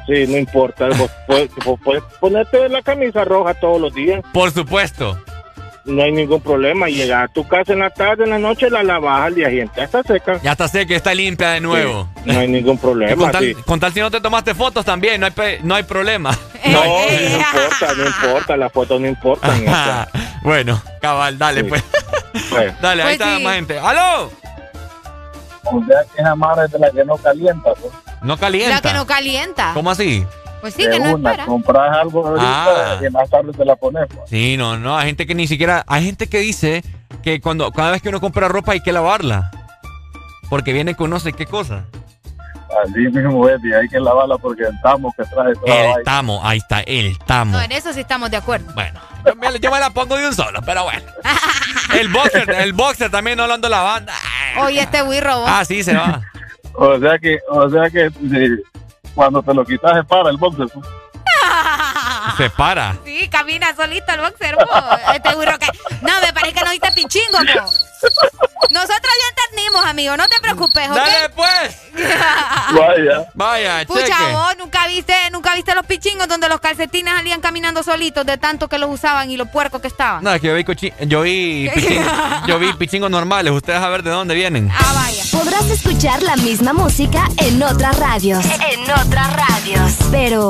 Sí, no importa. Vos puedes, vos puedes ponerte la camisa roja todos los días. Por supuesto. No hay ningún problema. Llegar a tu casa en la tarde, en la noche, la lavas al día siguiente. Ya está seca. Ya está que está limpia de nuevo. No hay ningún problema. con, tal, sí. con tal si no te tomaste fotos también, no hay, pe- no hay problema. No, no importa, no importa. Las fotos no importan. bueno, cabal, dale pues. Bueno. Dale, ahí Pues está más gente. ¡Aló! O sea que esa madre es de la que no calienta. Pues. No calienta. La que no calienta. ¿Cómo así? Pues sí, que no espera. compras algo ahorita y más tarde te la pones. pues. Sí, no, no, hay gente que ni siquiera, hay gente que dice que cuando cada vez que uno compra ropa hay que lavarla. Porque viene con no sé qué cosa. Así mismo es, y hay que lavarla porque el tamo que trae toda la El vaina. tamo, ahí está, el tamo. No, en eso sí estamos de acuerdo. Bueno, yo me, yo me la pongo de un solo, pero bueno. El boxer, el boxer también no lo ando lavando. Oye, este wirro. vos. Ah, sí, se va. O sea que, o sea que sí, cuando te lo quitas se para el boxer. Se para. Sí, camina solito el boxer, po. Este wirro que. No, me parece que no viste pichingo, po. Nosotros ya entendimos, amigo. No te preocupes, ¿ok? Dale, pues. Vaya. Vaya, Pucha, cheque. vos nunca viste, nunca viste los pichingos donde los calcetines salían caminando solitos de tanto que los usaban y los puercos que estaban. No, es que yo vi, cochi- yo vi, piching- yo vi pichingos normales. Ustedes a ver de dónde vienen. Ah, vaya. Podrás escuchar la misma música en otras radios. En otras radios. Pero,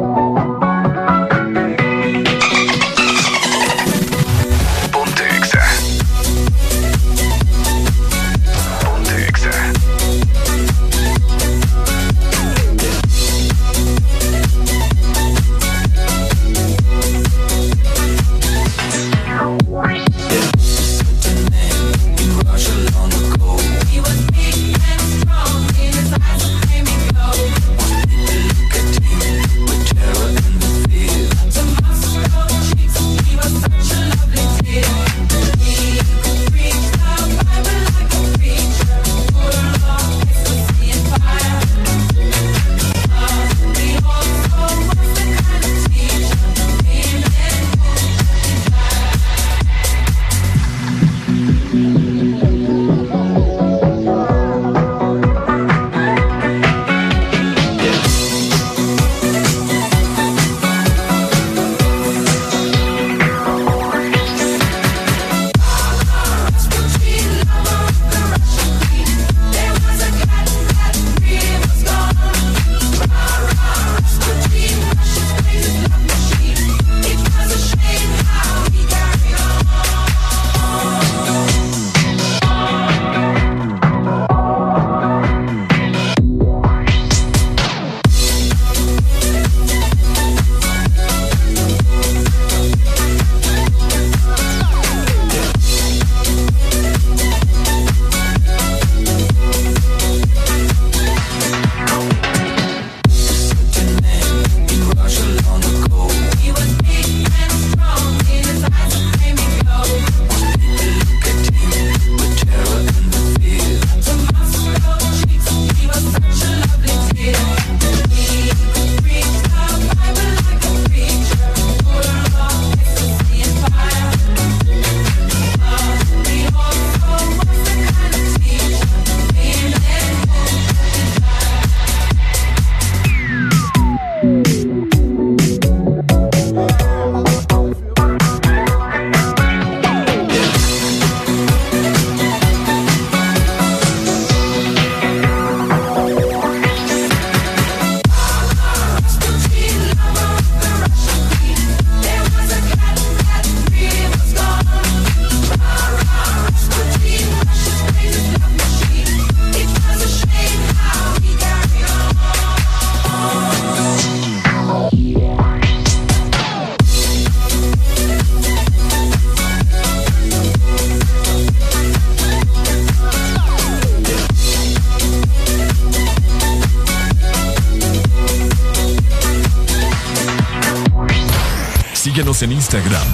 Instagram,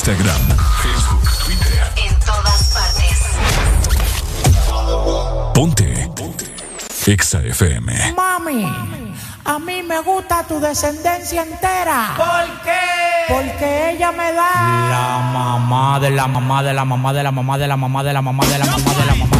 Instagram, Facebook, Twitter. En todas partes. Ponte. Ponte. Exa FM. Mami, a mí me gusta tu descendencia entera. ¿Por qué? Porque ella me da. La mamá de la mamá de la mamá de la mamá de la mamá de la mamá de la mamá de la mamá de la mamá.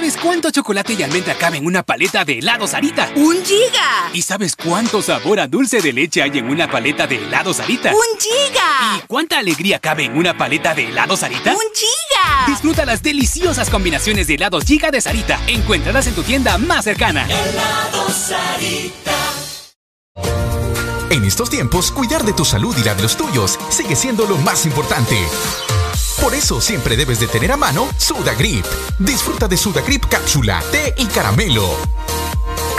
¿Sabes cuánto chocolate y almendra cabe en una paleta de helado Sarita? ¡Un giga! ¿Y sabes cuánto sabor a dulce de leche hay en una paleta de helado Sarita? ¡Un giga! ¿Y cuánta alegría cabe en una paleta de helado Sarita? ¡Un giga! Disfruta las deliciosas combinaciones de helados Giga de Sarita. Encuéntralas en tu tienda más cercana. Helado Sarita. En estos tiempos, cuidar de tu salud y la de los tuyos sigue siendo lo más importante. Por eso siempre debes de tener a mano Sudagrip. Disfruta de Sudagrip cápsula, té y caramelo.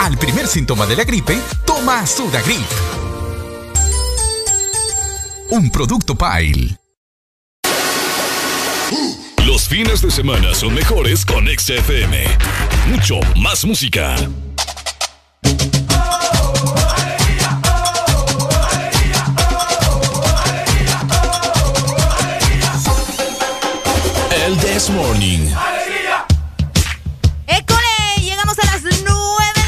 Al primer síntoma de la gripe, toma Sudagrip. Un producto Pile. Los fines de semana son mejores con XFM. Mucho más música. This Morning. ¡École! Llegamos a las 9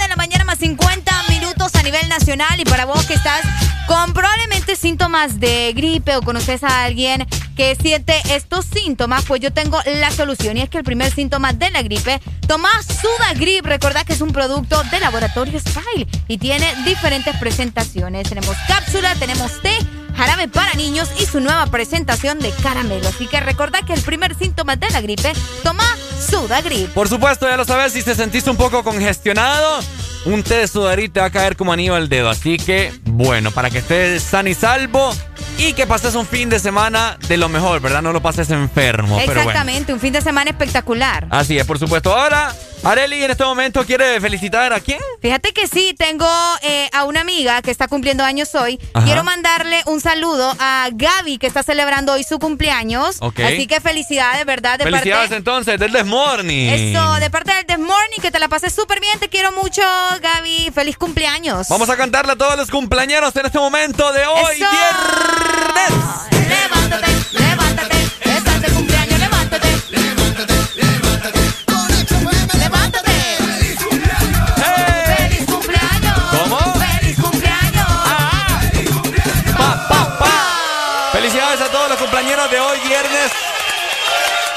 de la mañana más 50 minutos a nivel nacional y para vos que estás con probablemente síntomas de gripe o conoces a alguien que siente estos síntomas, pues yo tengo la solución y es que el primer síntoma de la gripe, toma Sudagrip. Recordad que es un producto de laboratorio Style y tiene diferentes presentaciones. Tenemos cápsula, tenemos té, jarabe para niños y su nueva presentación de caramelo. Así que recordad que el primer síntoma de la gripe, toma Sudagrip. Por supuesto, ya lo sabes, si te sentiste un poco congestionado, un té de Sudagrip te va a caer como anillo al dedo. Así que, bueno, para que estés sano y salvo y que pases un fin de semana de lo mejor, ¿verdad? No lo pases enfermo. Pero bueno. Exactamente, un fin de semana espectacular. Así es, por supuesto. Ahora, Areli en este momento quiere felicitar a quién? Fíjate que sí, tengo eh, a una amiga que está cumpliendo años hoy. Ajá. Quiero mandarle un saludo a Gaby, que está celebrando hoy su cumpleaños. Así que felicidades, ¿verdad? De Felicidades parte. entonces del This Morning. Eso, de parte del This Morning, que te la pases súper bien. Te quiero mucho, Gaby. Feliz cumpleaños. Vamos a cantarle a todos los cumpleaños en este momento de hoy, Eso. viernes. Levántate, levántate.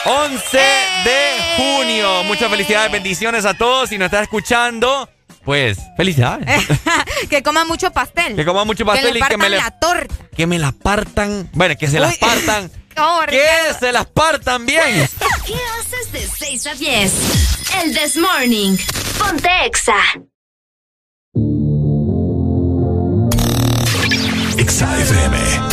11 de junio. Muchas felicidades, bendiciones a todos. Si nos estás escuchando, pues felicidades. que coman mucho pastel. Que coman mucho pastel que y que me la torta. Que me la partan. Bueno, que se las partan. Oh, que se las partan bien. ¿Qué haces de 6 a 10? El This Morning. Ponte Exa. XFM. Yo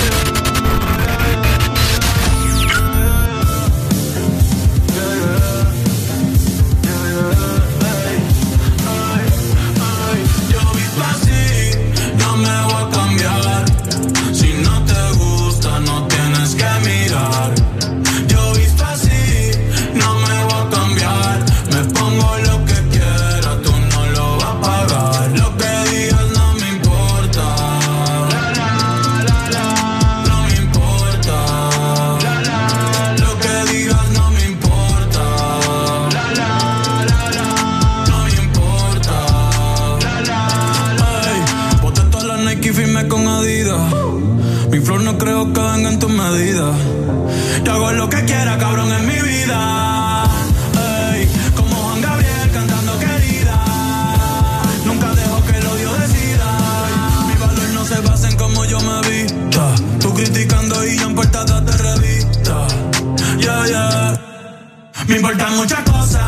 lo que quiera, cabrón, en mi vida. Ey, como Juan Gabriel cantando querida. Nunca dejo que el odio decida. Mi valor no se basa en cómo yo me vista. Tú criticando y yo en portadas de revista. Yeah, yeah. Me importan muchas cosas.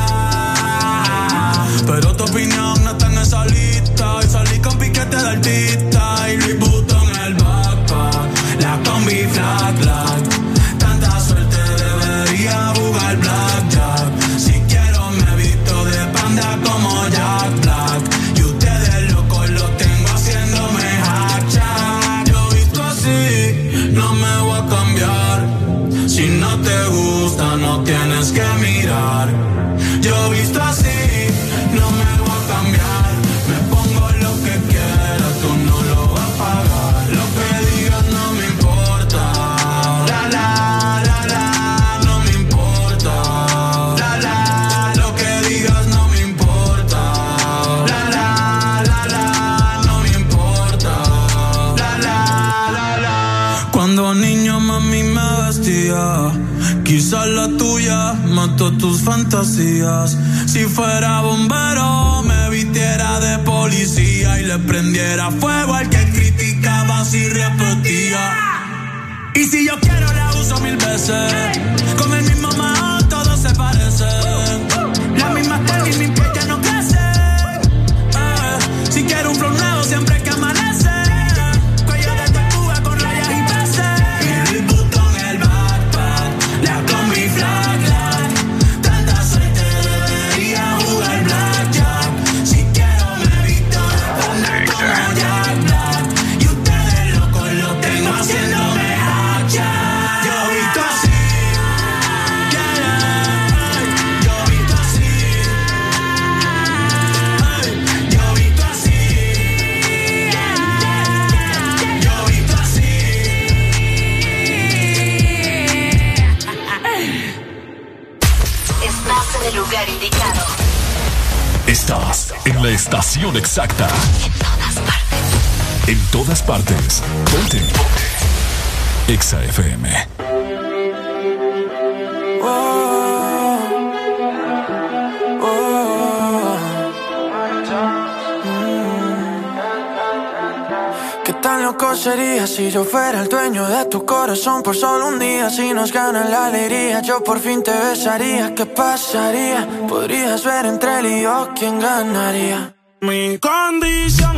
Pero tu opinión no está en esa lista. Y salí con piquete de artista. Y Vuitton en el backpack. La combi flat, Cuando niño mami me vestía, quizás la tuya mató tus fantasías. Si fuera bombero, me vistiera de policía y le prendiera fuego al que criticaba y repetía. Y si yo quiero, la uso mil veces. Con el mismo mal, todos se parecen. La misma y mi estación exacta. En todas partes. En todas partes. Ponte. Exa FM. Oh, oh. ¿Qué tan loco sería si yo fuera el dueño de tu corazón por solo un día? Si nos gana la alegría, yo por fin te besaría. ¿Qué pasaría? Podrías ver entre él y yo quién ganaría. Mi condición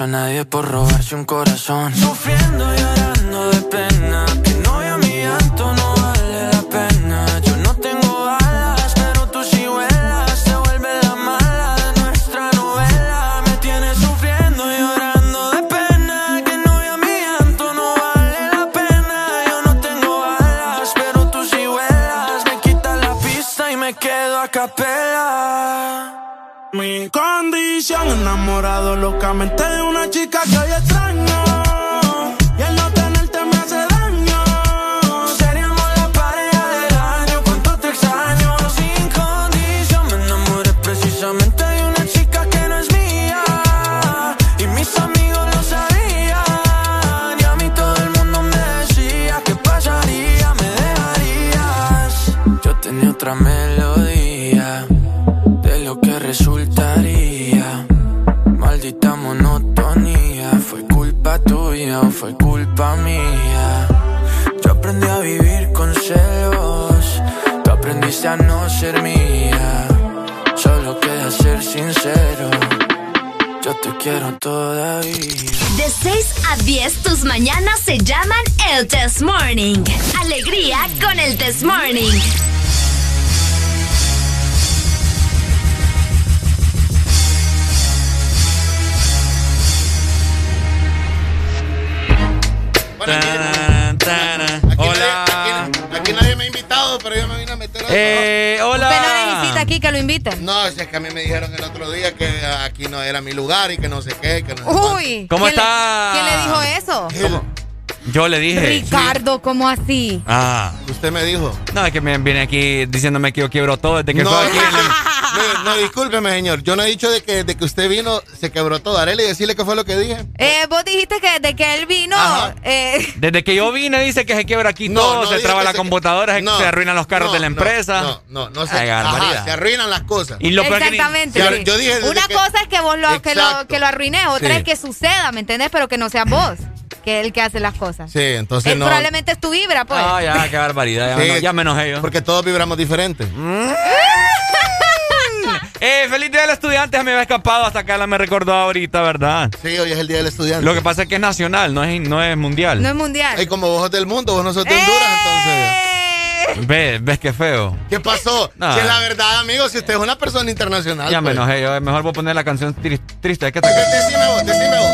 a nadie por robarse un corazón. Aquí que lo inviten. No, si es que a mí me dijeron el otro día que aquí no era mi lugar y que no sé qué. Que no sé Uy. ¿Cómo ¿quién le- está? ¿Quién le dijo eso? Yo le dije. Ricardo, ¿cómo así? Ah. Usted me dijo. No, es que me viene aquí diciéndome que yo quiebro todo desde que No, estoy aquí. No, no, discúlpeme, señor. Yo no he dicho de que, de que usted vino, se quebró todo. Arely, decirle qué fue lo que dije. Eh, vos dijiste que de que él vino. Eh, Desde que yo vine dice que se quiebra aquí No, todo, no se traba la se- computadora, se- No, se arruinan los carros no, de la empresa. No, no, no se, Ay, ajá, barbaridad. se arruinan las cosas. Y lo peor que ni- exactamente. Sí. yo dije desde Una que- cosa es que vos lo, que lo, que lo arruines, otra Sí. es que suceda, ¿me entendés? Pero que no seas vos, que es el que hace las cosas. Sí, entonces Él no. probablemente es tu vibra, pues. Ah, ya, qué barbaridad. Ya, Sí, me, ya me enojé yo. Porque todos vibramos diferente. Eh, feliz día del estudiante, me había escapado hasta que Alan me recordó ahorita, ¿verdad? Sí, hoy es el día del estudiante. Lo que pasa es que es nacional, no es, no es mundial. No es mundial. Y como vos sos del mundo, vos no sos de Honduras, entonces. ¿Ves? ¿Ves qué feo? ¿Qué pasó? No. Si es la verdad, amigo, si usted es una persona internacional. Ya me pues. enojé yo. Mejor voy a poner la canción tri- triste. ¿Qué te... Decime vos, decime vos.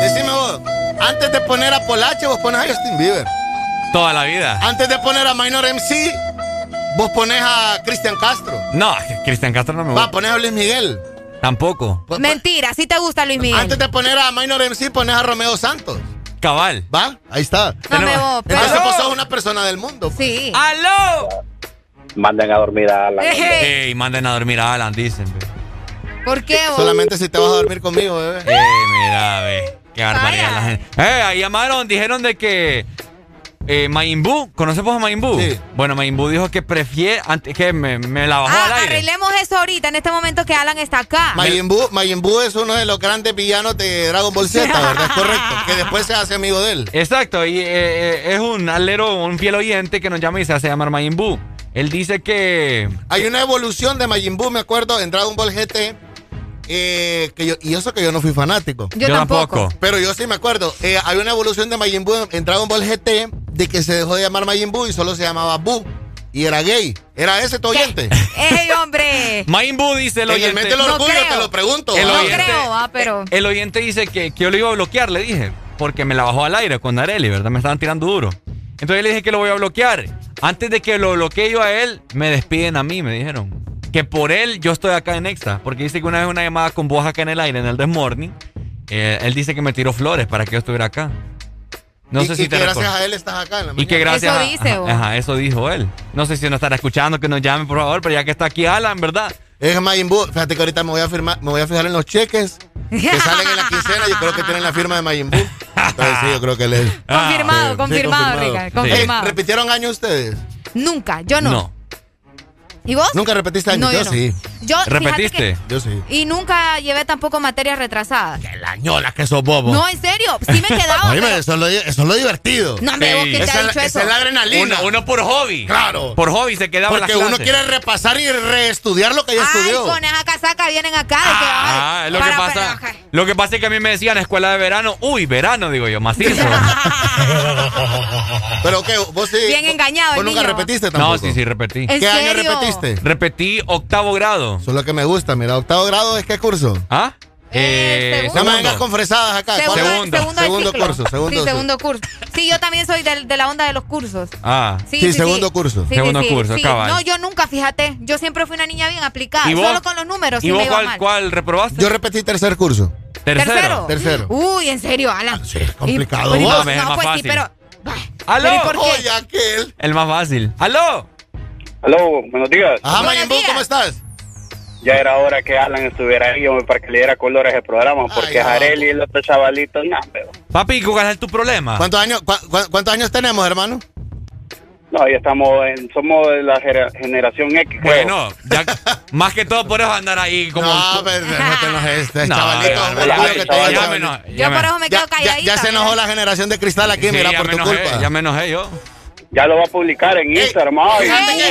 Decime vos. Antes de poner a Polache, vos pones a Justin Bieber. Toda la vida. Antes de poner a Minor MC, vos pones a Cristian Castro. No, Cristian Castro no me Va, gusta. pones a Luis Miguel. Tampoco. Mentira, si te gusta Luis Miguel. Antes de poner a Minor MC, pones a Romeo Santos. Cabal. ¿Va? Ahí está. No me vos, pero- Entonces vos sos una persona del mundo. pues. Sí. ¡Aló! Manden a dormir a Alan. Ey, manden a dormir a Alan, dicen. ve. ¿Por qué vos? Solamente si te vas a dormir conmigo, bebé. Eh, mira, ve. Qué barbaridad la gente. Eh, ahí llamaron, dijeron de que. Eh, Mayimbu, ¿conocemos a Mayimbu? Sí. Bueno, Mayimbu dijo que prefiere. Antes que me, me la bajó al Ah, aire. arreglemos eso ahorita, en este momento que Alan está acá. Majin Buu es uno de los grandes villanos de Dragon Ball Z, ¿verdad? Es correcto. Que después se hace amigo de él. Exacto, y eh, eh, es un alero, un fiel oyente que nos llama y se hace llamar Mayimbu. Él dice que. Hay una evolución de Majin Buu, me acuerdo, en Dragon Ball GT. Eh, que yo, y eso que yo no fui fanático. Yo Yo tampoco. tampoco. Pero yo sí me acuerdo. eh, hay una evolución de Majin Buu en Dragon Ball GT de que se dejó de llamar Majin Buu y solo se llamaba Buu. Y era gay. ¿Era ese tu oyente? ¡Ey, hombre! Mayimbu dice el En oyente. el del No orgullo creo. te lo pregunto. El ¿va? No oyente- creo, ah, pero. El oyente dice que, que yo lo iba a bloquear, le dije, porque me la bajó al aire con Areli, ¿verdad? Me estaban tirando duro. Entonces le dije que lo voy a bloquear. Antes de que lo bloquee yo a él, me despiden a mí, me dijeron. Que por él yo estoy acá en Extra. Porque dice que una vez una llamada con vos acá en el aire, en el Desmorning, eh, él dice que me tiró flores para que yo estuviera acá. No y, sé y si que te gracias a él estás acá en la Y que gracias Eso a- dice, ajá, vos. ajá, eso dijo él. No sé si nos estará escuchando, que nos llame, por favor, pero ya que está aquí Alan, ¿verdad? Es Majin Buu. Fíjate que ahorita me voy a firmar, me voy a fijar en los cheques que salen en la quincena. Yo creo que tienen la firma de Majin Buu. Entonces sí, yo creo que le. Confirmado, Sí, confirmado, sí, Ricardo, Eh, confirmado. ¿Repitieron años ustedes? Nunca, yo no. ¿Y vos? ¿Nunca repetiste años? No, yo yo no. sí. Yo, ¿Repetiste? que- Yo sí. y nunca llevé tampoco materias retrasadas. La ñola que sos bobo. No, en serio, sí me quedaba. Oíme, pero- eso, es lo, eso es lo divertido. No, vos, ¿quién te ha es la- dicho esa eso? es la adrenalina. Uno, uno por hobby. Claro. Por hobby se quedaba en Porque las uno quiere repasar y reestudiar lo que ya Ay, estudió. con esa casaca vienen acá. que, Ah, ay, lo que, pasa, para- lo que pasa es que a mí me decían escuela de verano. Uy, verano, digo yo, macizo. Pero que vos sí. Bien engañado ¿Vos el nunca niño. repetiste tampoco? no, sí, sí, repetí. ¿En ¿Qué año serio? Repetiste? Repetí octavo grado. Eso es lo que me gusta. Mira, octavo grado es qué curso. ¿Ah? Eh, No me vengas con fresadas acá. Segundo, segundo, segundo curso. Segundo, sí, segundo curso. Sí, yo también soy del- de, la onda de los cursos. Ah. Sí, Sí, segundo curso. Sí, Segundo sí, sí, curso, sí. cabal. No, yo nunca, fíjate. Yo siempre fui una niña bien aplicada. ¿Y vos? Solo con los números ¿Y sí vos me iba cuál, mal. cuál reprobaste? Yo repetí tercer curso. Tercero. Tercero. Uy, en serio, Alan. Sí, es complicado. Y-. No, es no, más pues sí, fácil. pero. ¡Aló! ¿Pero por qué? Oye, aquel. El más fácil. ¡Aló! Aló, buenos días. Ajá, días. ¿cómo estás? Ya era hora que Alan estuviera ahí hombre, para que le diera colores al programa, porque Jareli y el otro chavalito, no, pero. Papi, ¿cuál es tu problema? ¿Cuántos años, cua- cua- ¿Cuántos años tenemos, hermano? No, ya estamos en, somos de la generación X. creo. Bueno, ya, más que todo por eso andar ahí como... No, pero no te enojes. Este No, chavalito, ya, que ya, te me enojé, Yo ya me- por eso me quedo Ya, ya, se enojó la generación de cristal aquí, Sí, mira, por tu enojé, culpa. Ya me enojé yo. Ya lo va a publicar en Instagram. ay. Oyente.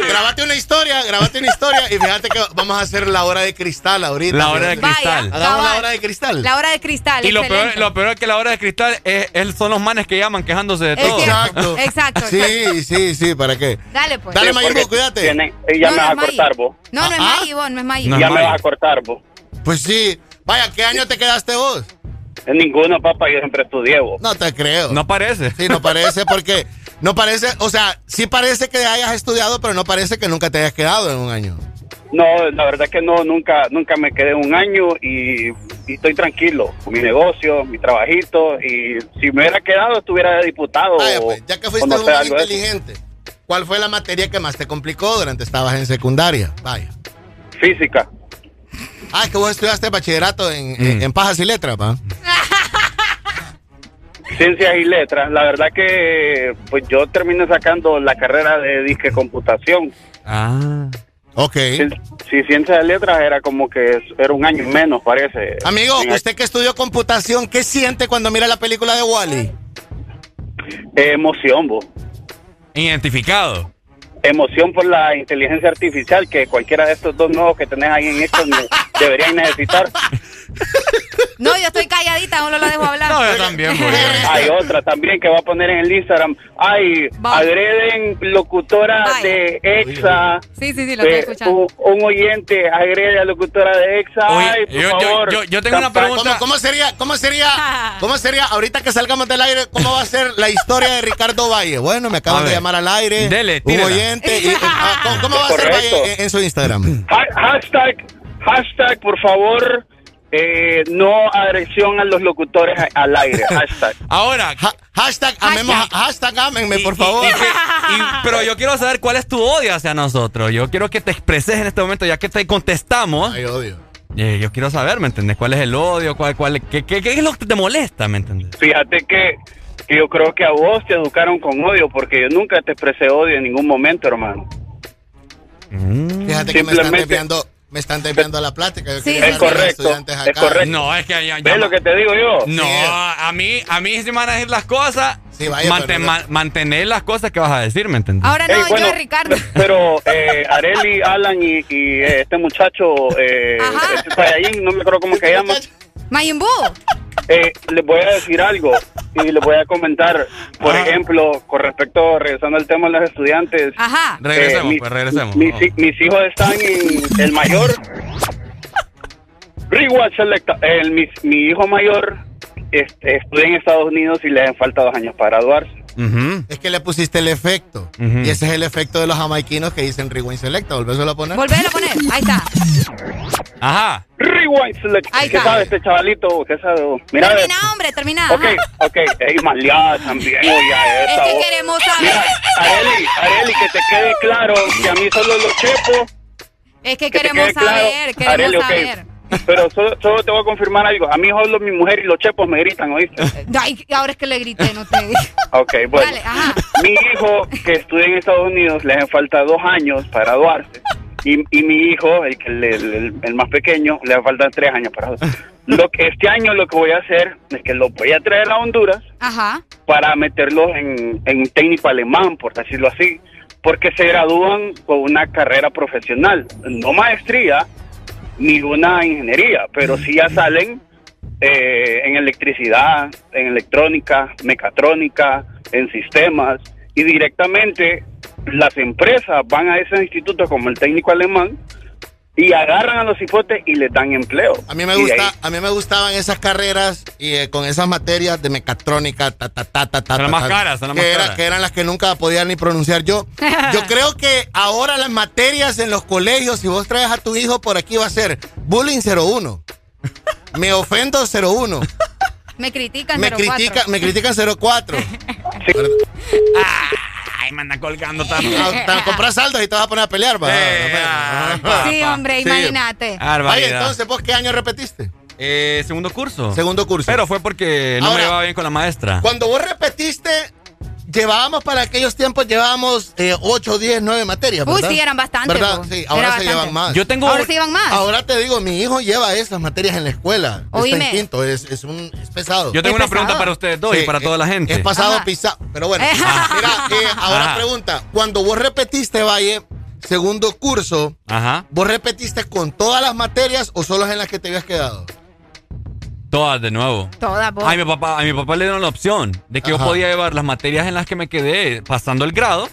no, grabate una historia, grabate una historia y fíjate que vamos a hacer la hora de cristal ahorita. La hora de cristal. Vaya, Hagamos la hora de cristal. La hora de cristal. Y lo peor, lo peor es que la hora de cristal es, es- son los manes que llaman quejándose de todo. cierto. Exacto. Sí, sí, sí, ¿para qué? Dale, pues. Dale, porque cuídate. tienen- ya No, me no vas a cortar vos. No, no es Ah, Maggi, vos, no es ya me vas a cortar vos. Pues sí. Vaya, ¿qué año te quedaste vos? En ninguno, papá, yo siempre estudié vos. No te creo. No parece. Sí, no parece porque No parece, o sea, sí parece que hayas estudiado, pero no parece que nunca te hayas quedado en un año. No, la verdad que no, nunca, nunca me quedé un año y, y estoy tranquilo con mi negocio, mi trabajito y si me hubiera quedado estuviera de diputado. Vaya, pues, ya que fuiste no un inteligente, ¿cuál fue la materia que más te complicó durante estabas en secundaria? Vaya. Física. Ah, es que vos estudiaste bachillerato en, en- en pajas y letras, ¿va? Ciencias y letras. La verdad que pues yo terminé sacando la carrera de disque computación. Ah. Ok. Sí, ciencias de letras era como que era un año menos, parece. Amigo, En- usted que estudió computación, ¿qué siente cuando mira la película de Wally? eh, emoción, vos. Identificado. Emoción por la inteligencia artificial que cualquiera de estos dos nuevos que tenés ahí en esto deberían necesitar. No, yo estoy calladita, no lo dejo hablar. No, yo también, Hay otra también que va a poner en el Instagram. Ay, agreden locutora Vaya. de EXA. Sí, sí, sí, lo estoy Eh, escuchando. un, un oyente agrede a locutora de EXA. Oye, Ay, por yo- favor. yo- yo tengo una pregunta. ¿Cómo, cómo sería, cómo sería, cómo sería, ahorita que salgamos del aire, cómo va a ser la historia de Ricardo Valle? Bueno, me acaban de llamar al aire. Dele, un oyente. y- ah, ¿cómo, cómo va a ser. Valle en, en su Instagram? Ha- hashtag, hashtag, por favor, eh, no agresión a los locutores al aire. Hashtag. Ahora. Ha- hashtag, amemos, hashtag, ámenme, por favor. Y- y- y- pero yo quiero saber cuál es tu odio hacia nosotros. Yo quiero que te expreses en este momento, ya que te contestamos. Ay, odio. Eh, yo quiero saber, ¿me entendés? ¿Cuál es el odio? ¿Cuál, cuál, qué, qué- qué es lo que te molesta, ¿me entendés? Fíjate que, que yo creo que a vos te educaron con odio porque yo nunca te expresé odio en ningún momento, hermano. Fíjate que me están desviando, me están desviando la plática. Yo Sí, es correcto, estudiantes es acá. correcto. No, es que ya, ya- ¿Ves lo que te digo yo? No, a mí, a mí si me van a decir las cosas, vaya, no- ma- mantener las cosas que vas a decir, ¿me entendés? Ahora no, Ey, bueno, yo, Ricardo. Pero eh, Areli, Alan y, y, eh, este muchacho, eh, este no me acuerdo cómo se llama, Mayimbu. Eh, les voy a decir algo y les voy a comentar. Por ejemplo, con respecto, regresando al tema de los estudiantes. Ajá. Regresemos, mis- pues, regresemos. Mis, hi- mis hijos están en el mayor. Rewatch Selecta. El, mi, mi hijo mayor este, estudia en Estados Unidos y le hacen falta dos años para graduarse. Es que le pusiste el efecto. Y ese es el efecto de los jamaiquinos que dicen Rewind Selecta. ¿Volvéselo a poner? Volver a poner. Ahí está. Ajá. Rewind Select. Ahí ¿Qué sabe este chavalito? ¿Qué sabe? Mira, Termina, hombre, termina. Ok, Ajá. ok. Ey, maleada también. Oye, a esa Es que queremos saber. Mira, Areli, Areli, que te quede claro que a mí solo los chepos. Es que queremos claro. saber, queremos Areli, saber. Pero solo, solo te voy a confirmar algo. A mí solo mi mujer y los chepos me gritan, ¿oíste? Ay, ahora es que le grité, no te. Ok, bueno. Dale, ajá. Mi hijo, que estudia en Estados Unidos, le hacen falta dos años para graduarse. Y, y mi hijo, el, que- el, el- el más pequeño, le hacen falta tres años para. Lo que, este año lo que voy a hacer es que lo voy a traer a Honduras Ajá. para meterlos en, en un técnico alemán, por decirlo así, porque se gradúan con una carrera profesional, no maestría ni una ingeniería, pero sí ya salen eh, en electricidad, en electrónica, mecatrónica, en sistemas, y directamente las empresas van a ese instituto como el técnico alemán y agarran a los hipotes y les dan empleo. A mí me gusta, a mí me gustaban esas carreras y eh, con esas materias de mecatrónica, ta ta ta ta ta. Son las más caras, son las que más era- caras. que eran las que nunca podía ni pronunciar yo. Yo creo que ahora las materias en los colegios, si vos traes a tu hijo por aquí va a ser bullying 01. Me ofendo 01. Me critican, Me 04. critica, me critican 04. Ay, me anda colgando tan. Ah, te compras saldos y te vas a poner a pelear, va. Sí, hombre, Sí. imagínate. Vaya, entonces, ¿vos qué año repetiste? Eh, segundo curso. Segundo curso. Pero fue porque no Ahora- me llevaba bien con la maestra. Cuando vos repetiste, llevábamos para aquellos tiempos, llevábamos 8, 10, 9 materias. Uy, ¿verdad? sí, eran bastantes, ¿Verdad? vos. Sí, Era ahora se bastante. llevan más. Yo tengo- Ahora se llevan más. Ahora te digo, mi hijo lleva esas materias en la escuela. Oíme. Está en quinto, es, es, un, es pesado. Yo tengo Es una pesado. pregunta para ustedes dos y para toda la gente. Es pasado pisado. Pero bueno, Ajá. mira, eh, ahora Ajá. pregunta. Cuando vos repetiste, Valle, segundo curso, Ajá. ¿vos repetiste con todas las materias o solo en las que te habías quedado? Todas de nuevo. Todas, vos. A mi papá, a mi papá le dieron la opción de que Ajá. yo podía llevar las materias en las que me quedé pasando el grado.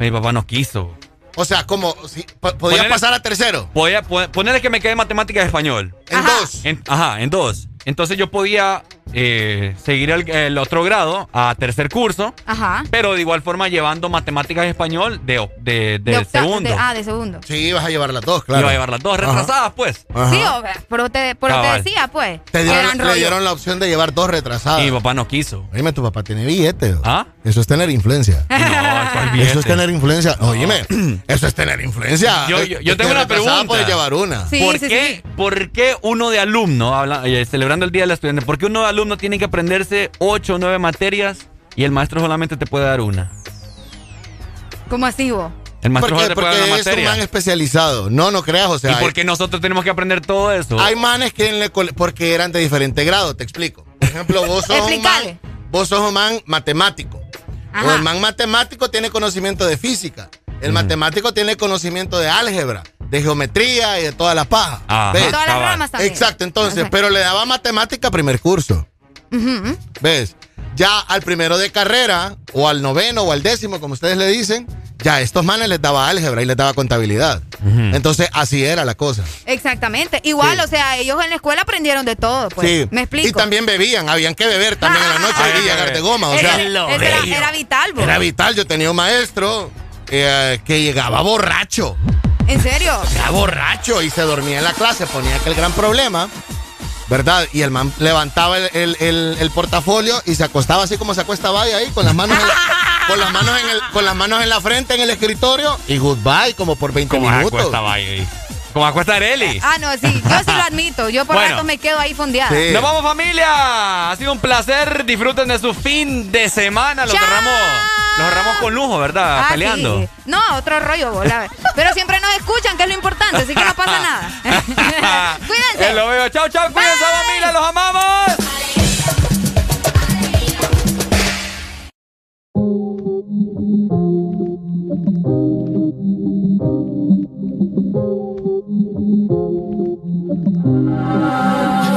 Mi papá no quiso. O sea, como si po- podías Ponele- pasar a tercero. Podía, ponerle que me quedé en matemáticas y español. En Ajá. dos. En- ajá, en dos. Entonces yo podía eh, seguir el, el otro grado a tercer curso, Ajá. pero de igual forma llevando matemáticas y español de, de, de De segundo. de- ah, de segundo. Sí, vas a llevar las dos, claro. Iba a llevar las dos Ajá. retrasadas, pues. Ajá. Sí, o- pero te, pero te decía, pues. Te dieron, le la opción de llevar dos retrasadas. Y mi papá no quiso. Oíme, tu papá tiene billete. ¿Ah? Eso es tener influencia. ¿cuál billete? Eso es tener influencia. Oíme, eso es tener influencia. Yo, yo, yo tengo una pregunta. Puedes llevar una. ¿Por, qué, ¿Por qué uno de alumno, habla- eh, celebrando el Día del Estudiante, por qué uno de alumno tiene que aprenderse ocho o nueve materias y el maestro solamente te puede dar una? ¿Cómo así vos? El maestro Porque, porque una es un man especializado. No, no creas, o sea. ¿Y hay- por qué nosotros tenemos que aprender todo eso? Hay manes que en cole- porque eran de diferente grado, te explico. Por ejemplo, vos sos un man, vos sos un man matemático. O el man matemático tiene conocimiento de física. El matemático tiene conocimiento de álgebra, de geometría y de toda la paja. Ajá, ¿Ves? Todas las ramas también. Exacto, entonces, Ajá. pero le daba matemática primer curso. ¿Ves? Ya al primero de carrera, o al noveno, o al décimo, como ustedes le dicen, ya a estos manes les daba álgebra y les daba contabilidad. Entonces, así era la cosa. Exactamente. Igual, Sí. o sea, ellos en la escuela aprendieron de todo, pues. sí. Me explico. Y también bebían, habían que beber también en la noche Había y beber. de goma. O sea, era, era- era vital, vos. era vital. Yo tenía un maestro eh, que llegaba borracho. ¿En serio? Era borracho y se dormía en la clase, ponía aquel gran problema. ¿Verdad? Y el man levantaba el, el- el- el portafolio y se acostaba así como se acuesta vaya ahí, con las manos en la, con las manos en el- con las manos en la frente en el escritorio y goodbye como por 20 Como minutos. acuesta vaya ahí. Como acuesta Areli. Ah, no, sí. Yo sí lo admito. Yo por Bueno. rato me quedo ahí fondeada. Nos vamos familia. Ha sido un placer. Disfruten de su fin de semana. Los cerramos, los cerramos con lujo, ¿verdad? Ah, Peleando. sí. No, otro rollo, vos, la- Pero siempre nos escuchan, que es lo importante, así que no pasa nada. Cuídense. Eh, lo veo. Chao, chao. Cuídense, familia. Los amamos.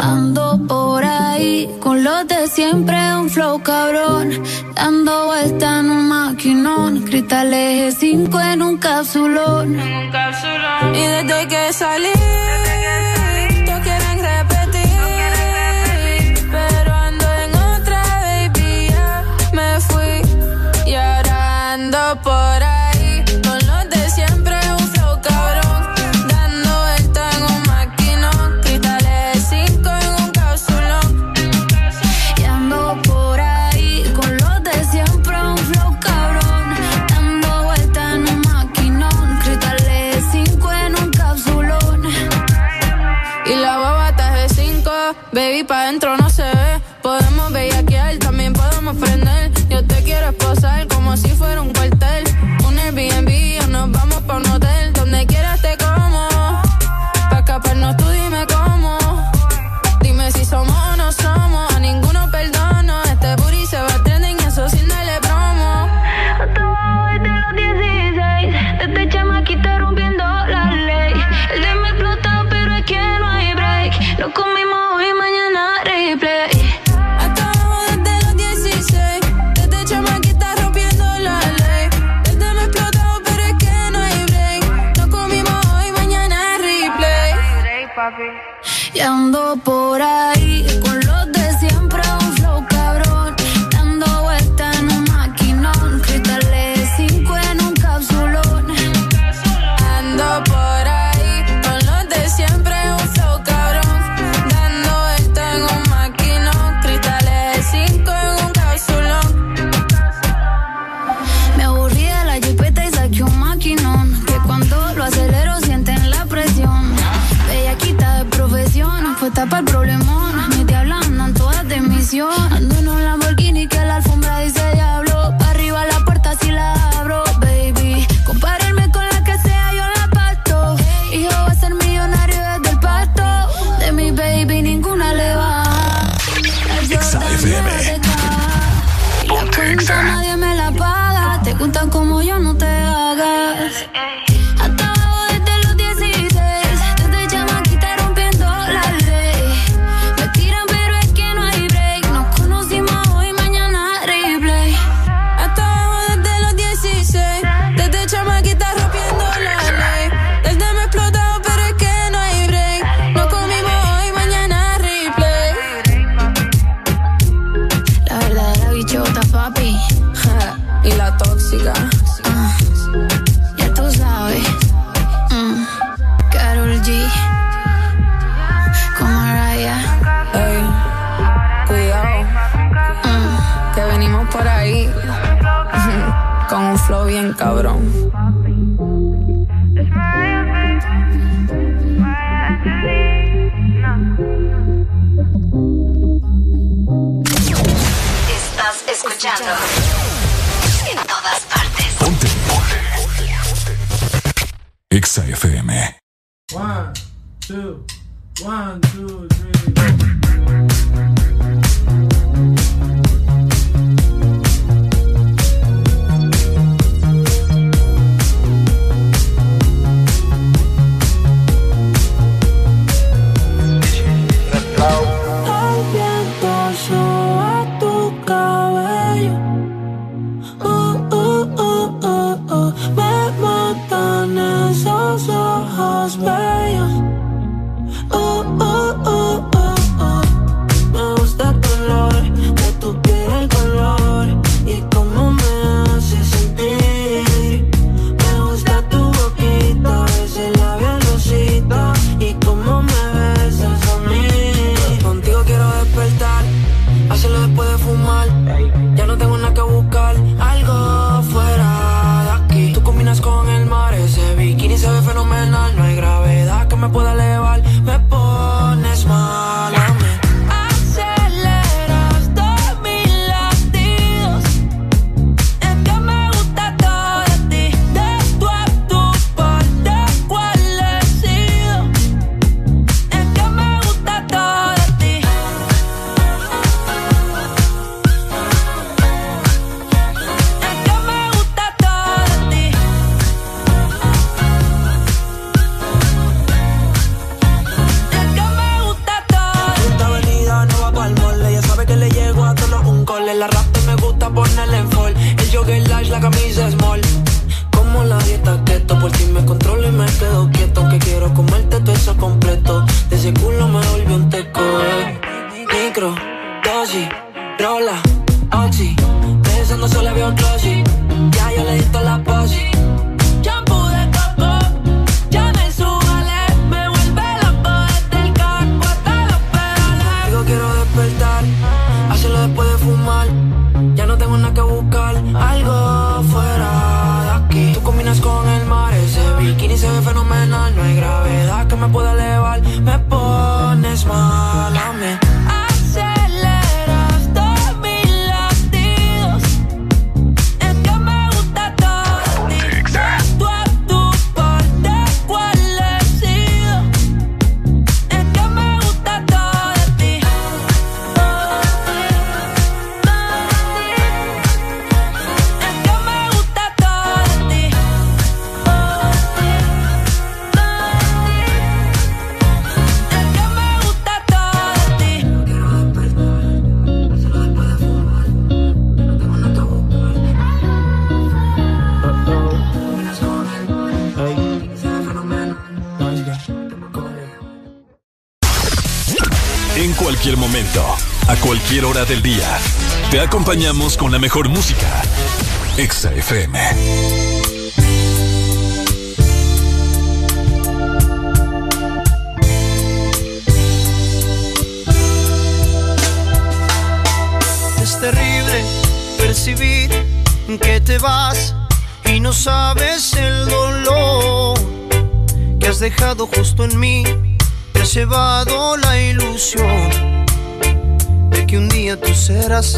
Ando por ahí con los de siempre, un flow cabrón. Dando vuelta en un maquinón. Cristales 5 en un capsulón. Y desde que salí, todos ando acompañamos con la mejor música. Exa FM. Es terrible percibir que te vas y no sabes el dolor que has dejado justo en mí. Te has llevado la ilusión de que un día tú serás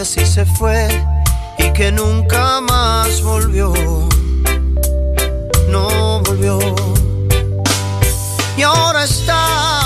que un día sí se fue y que nunca más volvió. No volvió. Y ahora estás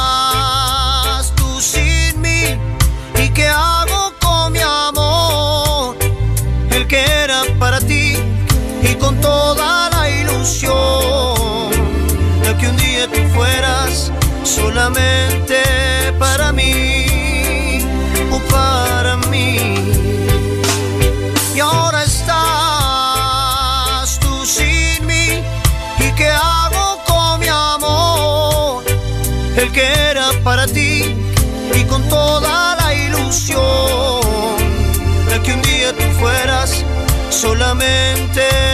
solamente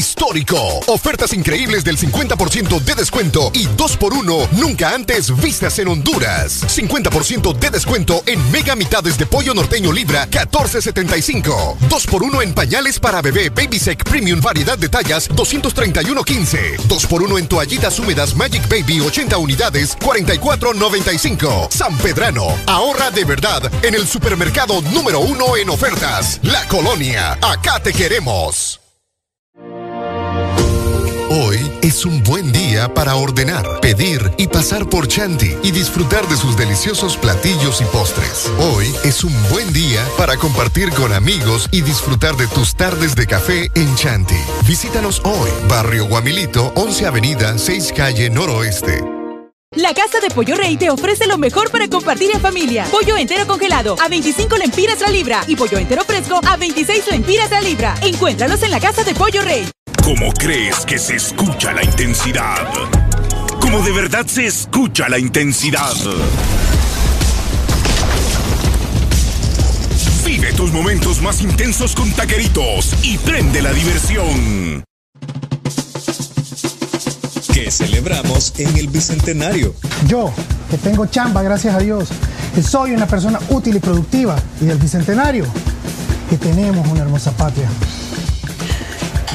Histórico. Ofertas increíbles del 50% de descuento y 2x1 nunca antes vistas en Honduras. 50% de descuento en mega mitades de pollo norteño libra 14.75. 2x1 en pañales para bebé Babysec Premium variedad de tallas 231.15. 2x1 en toallitas húmedas Magic Baby 80 unidades 44.95. San Pedrano. Ahorra de verdad en el supermercado número uno en ofertas. La Colonia. Acá te queremos. Hoy es un buen día para ordenar, pedir y pasar por Chanti y disfrutar de sus deliciosos platillos y postres. Hoy es un buen día para compartir con amigos y disfrutar de tus tardes de café en Chanti. Visítanos hoy, Barrio Guamilito, 11 Avenida, 6 Calle Noroeste. La Casa de Pollo Rey te ofrece lo mejor para compartir en familia. Pollo entero congelado a 25 lempiras la libra y pollo entero fresco a 26 lempiras la libra. Encuéntralos en la Casa de Pollo Rey. ¿Cómo crees que se escucha la intensidad? ¿Cómo de verdad se escucha la intensidad? Vive tus momentos más intensos con taqueritos y prende la diversión. que celebramos en el Bicentenario. Yo, que tengo chamba, gracias a Dios, que soy una persona útil y productiva, y del Bicentenario, que tenemos una hermosa patria.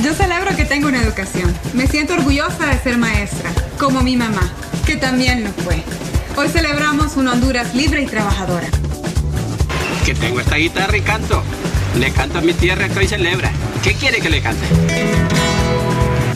Yo celebro que tengo una educación. Me siento orgullosa de ser maestra, como mi mamá, que también lo fue. Hoy celebramos una Honduras libre y trabajadora. Que tengo esta guitarra y canto. Le canto a mi tierra que hoy celebra. ¿Qué quiere que le cante?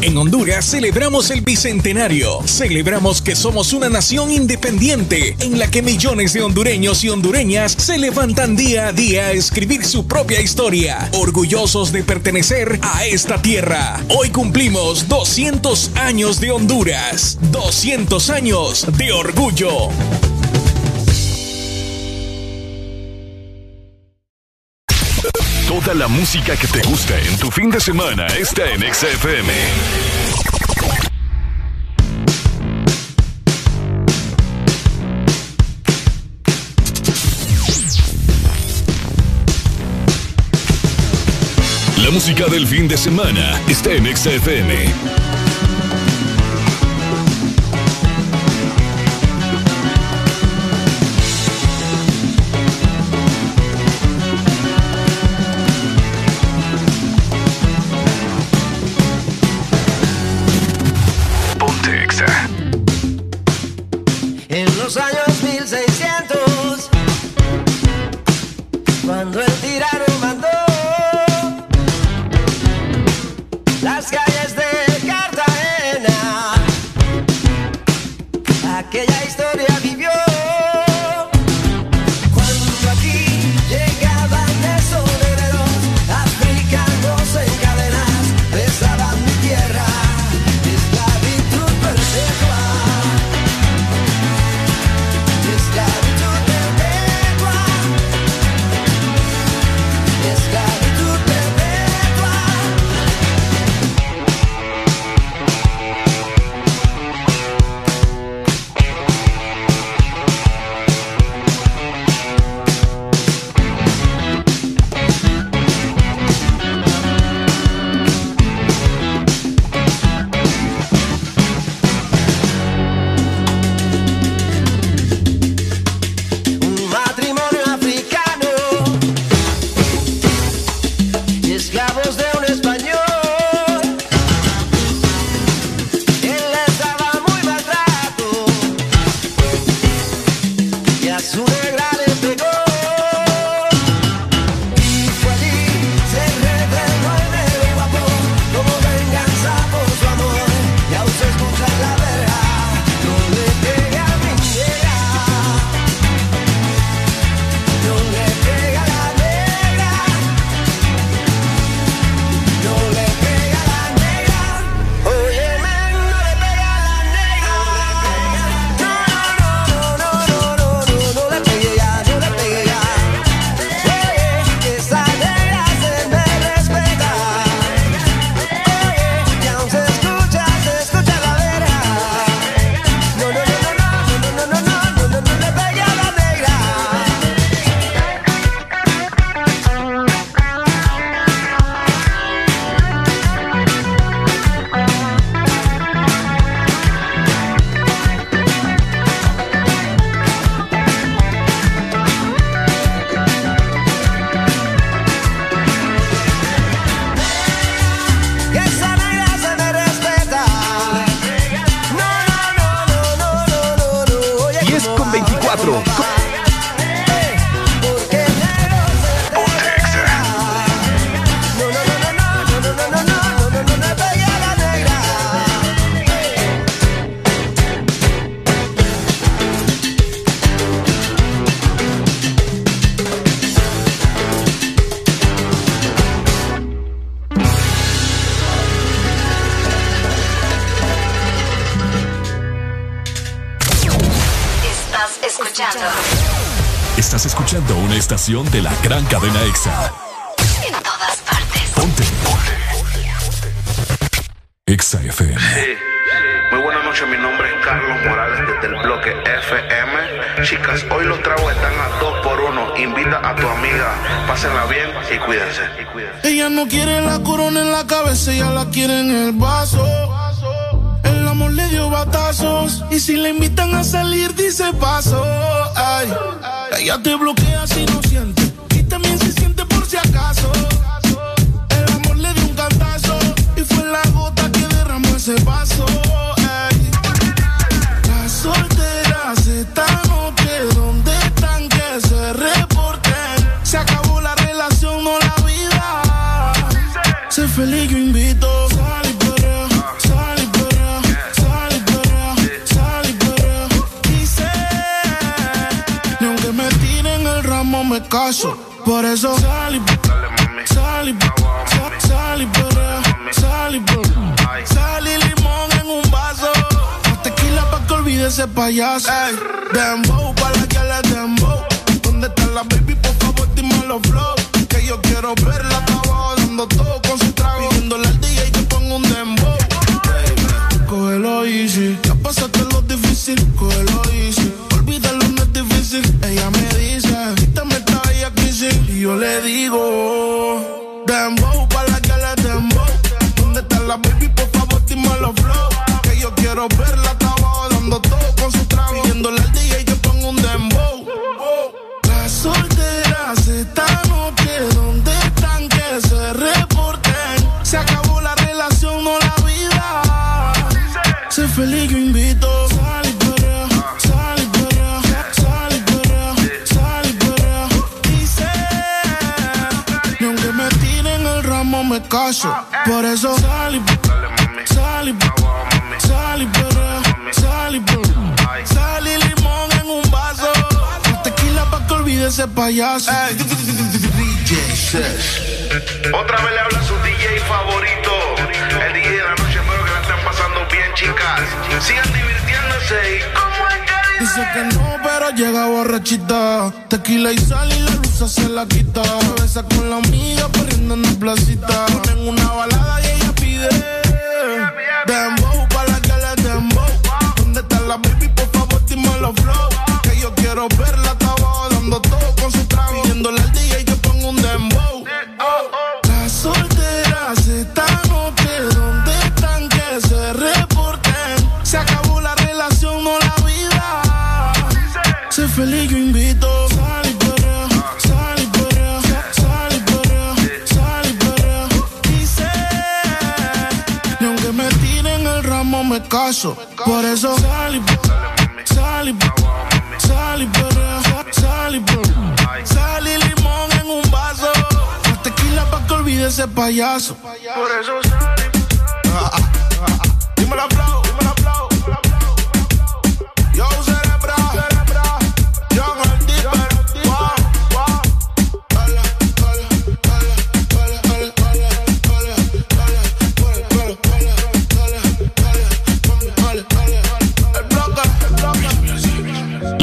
En Honduras celebramos el Bicentenario. Celebramos que somos una nación independiente en la que millones de hondureños y hondureñas se levantan día a día a escribir su propia historia, orgullosos de pertenecer a esta tierra. Hoy cumplimos 200 años de Honduras, 200 años de orgullo. La música que te gusta en tu fin de semana está en XFM. La música del fin de semana está en XFM. De la gran cadena EXA. En todas partes. Ponte. EXA FM. Muy buenas noches, mi nombre es Carlos Morales desde el bloque FM. Chicas, hoy los tragos están a dos por uno. Invita a tu amiga, pásenla bien y cuídense. Ella no quiere la corona en la cabeza, ella la quiere en el vaso. El amor le dio batazos y si le invitan a salir dice paso. Ay, ella te bloquea si no Por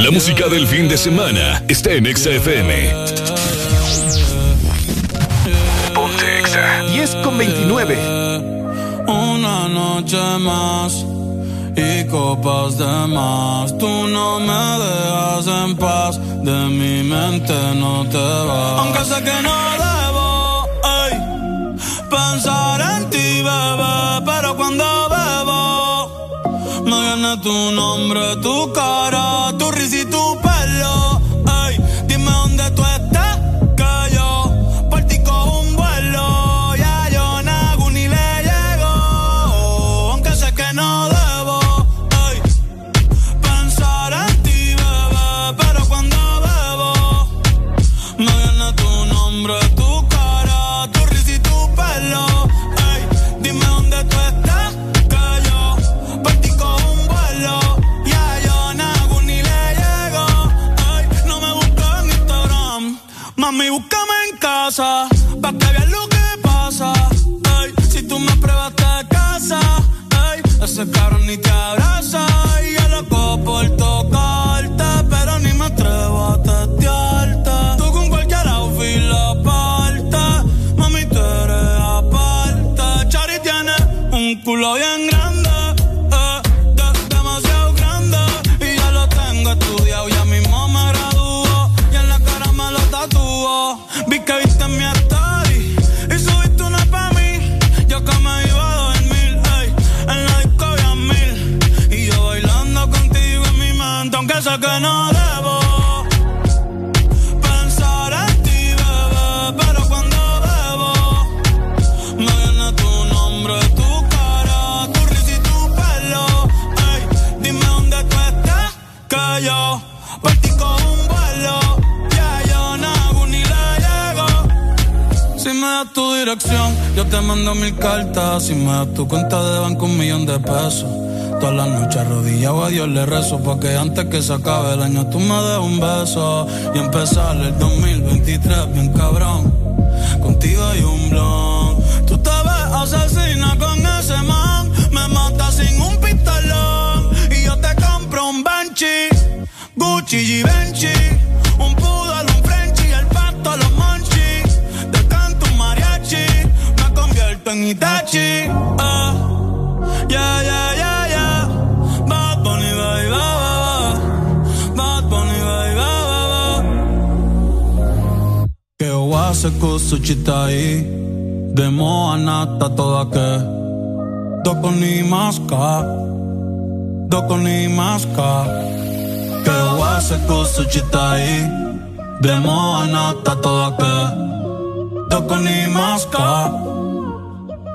La música del fin de semana está en Exa Ponte Exa. 10 con 29. Una noche más y copas de más. Tú no me dejas en paz. De mi mente no te vas. Aunque sé que no debo ey, pensar en ti, bebé. Pero cuando bebo, me viene tu nombre, tu cara Yo te mando mil cartas y me das tu cuenta de banco un millón de pesos. Todas las noches arrodillado a Dios le rezo porque antes que se acabe el año tú me des un beso. Y empezar el 2023 bien cabrón. Que hace chita ahí. De moa nata toda que. Doko ni maska. Ni. Que hace ahí. De moa nata toda que. Ni maska.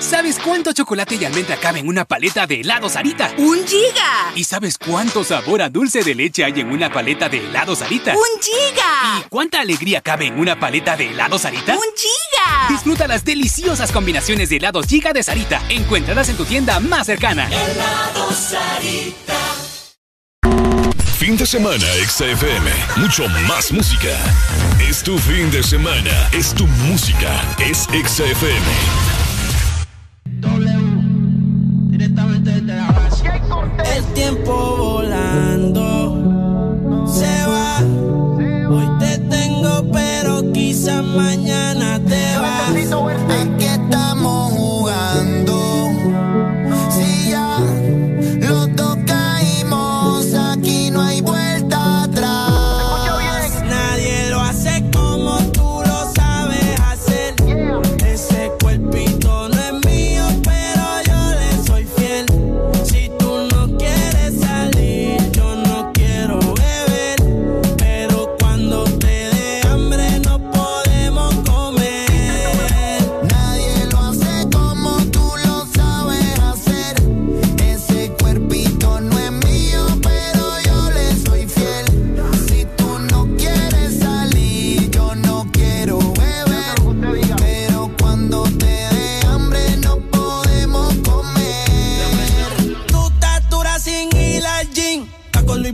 ¿Sabes cuánto chocolate y almendra cabe en una paleta de helado Sarita? ¡Un giga! ¿Y sabes cuánto sabor a dulce de leche hay en una paleta de helado Sarita? ¡Un giga! ¿Y cuánta alegría cabe en una paleta de helado Sarita? ¡Un giga! Disfruta las deliciosas combinaciones de helados Giga de Sarita. Encuéntralas en tu tienda más cercana. Helado Sarita. Fin de semana, XFM. Mucho más música. Es tu fin de semana. Es tu música. Es XFM. El tiempo volando se va. Hoy te tengo, pero quizás mañana te vas. Aquí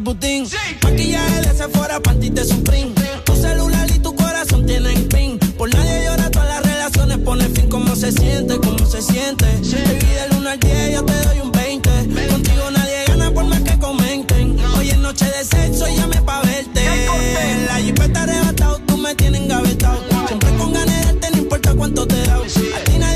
Luis Butín. Maquillaje de Sephora, panty de Supreme. Tu celular y tu corazón tienen pin. Por nadie llora, todas las relaciones pone fin. ¿Cómo se siente? ¿Cómo se siente? Baby, del 1 al 10 yo te doy un 20. Contigo nadie gana por más que comenten. Hoy es noche de sexo, llame pa' verte. La jipeta arrebatado, tú me tienes engavetado. Siempre con ganas de no importa cuánto te da. A ti nadie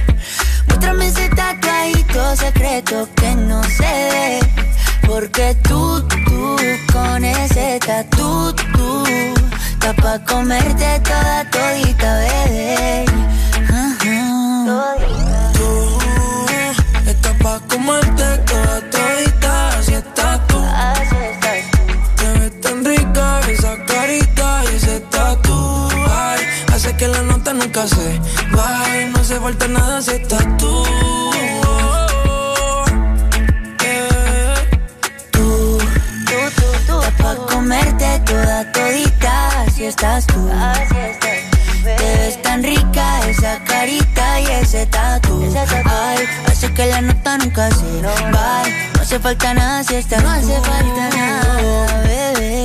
Hace falta nada, bebé.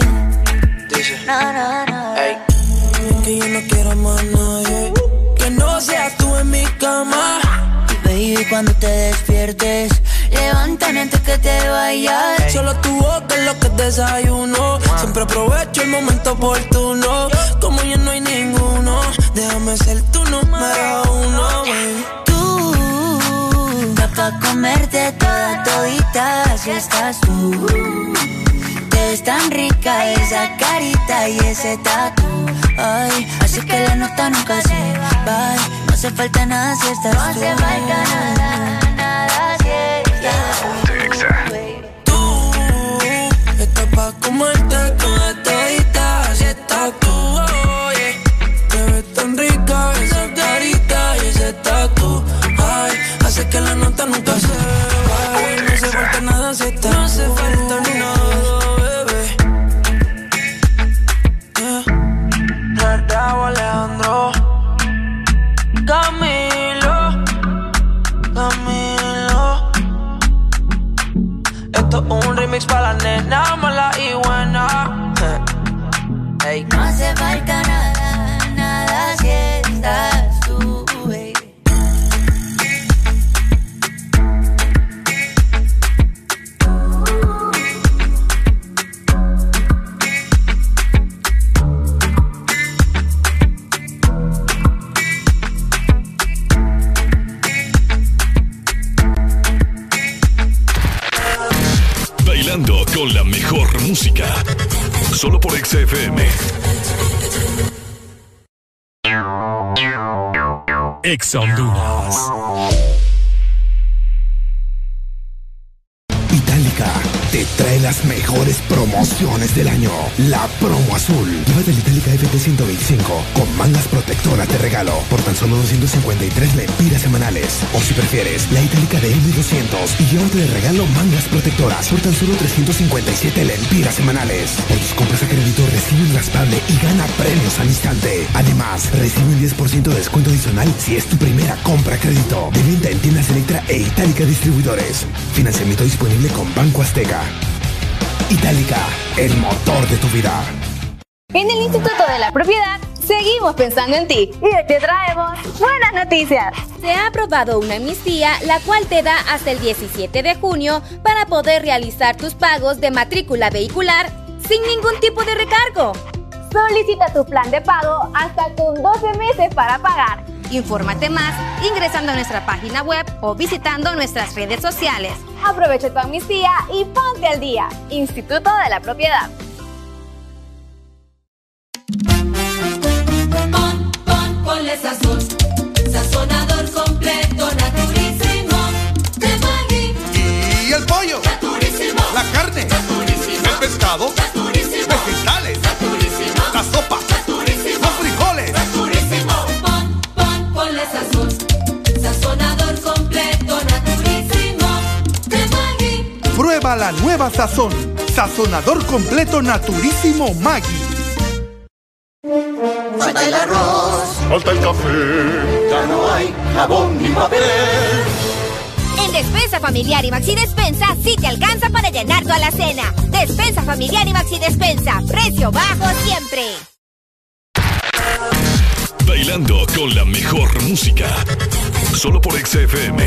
No, no, no. Ey. Que yo no quiero más nadie. Que no seas tú en mi cama. Baby, cuando te despiertes, levántame antes que te vayas. Solo tu boca es lo que desayuno. Siempre aprovecho el momento oportuno. Como ya no hay ninguno, déjame ser tu número uno. baby. Tú, pa' comerte toda todita, así estás tú. Te ves tan rica esa carita y ese tatu. Ay, así que la nota nunca se va. No hace falta nada si estás No hace falta nada, nada si estás Tú si es tu primera compra a crédito. De venta en tiendas Electra e Itálica Distribuidores. Financiamiento disponible con Banco Azteca. Itálica, el motor de tu vida. En el Instituto de la Propiedad seguimos pensando en ti y hoy te traemos buenas noticias. Se ha aprobado una amnistía la cual te da hasta el 17 de junio para poder realizar tus pagos de matrícula vehicular sin ningún tipo de recargo. Solicita tu plan de pago hasta con 12 meses para pagar. Infórmate más ingresando a nuestra página web o visitando nuestras redes sociales. Aprovecha tu amnistía y ponte al día. Instituto de la Propiedad. La nueva sazón. Sazonador completo naturísimo Maggi. falta el arroz, Falta el café. ya no hay jabón ni papel. En Despensa Familiar y Maxi Despensa sí te alcanza para llenar tu alacena. Despensa Familiar y Maxi Despensa, precio bajo siempre. Bailando con la mejor música. Solo por XFM.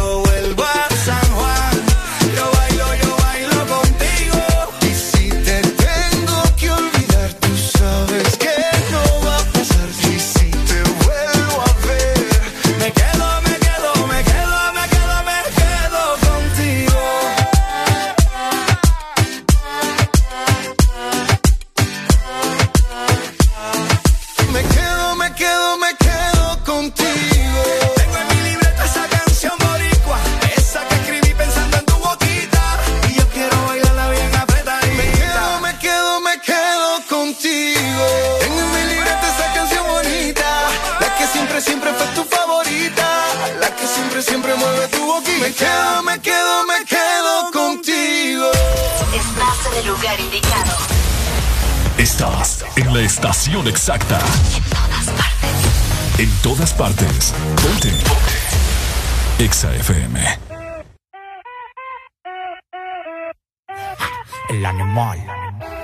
Estás en la estación exacta. En todas partes. Ponte. Ponte. Exa FM. El animal.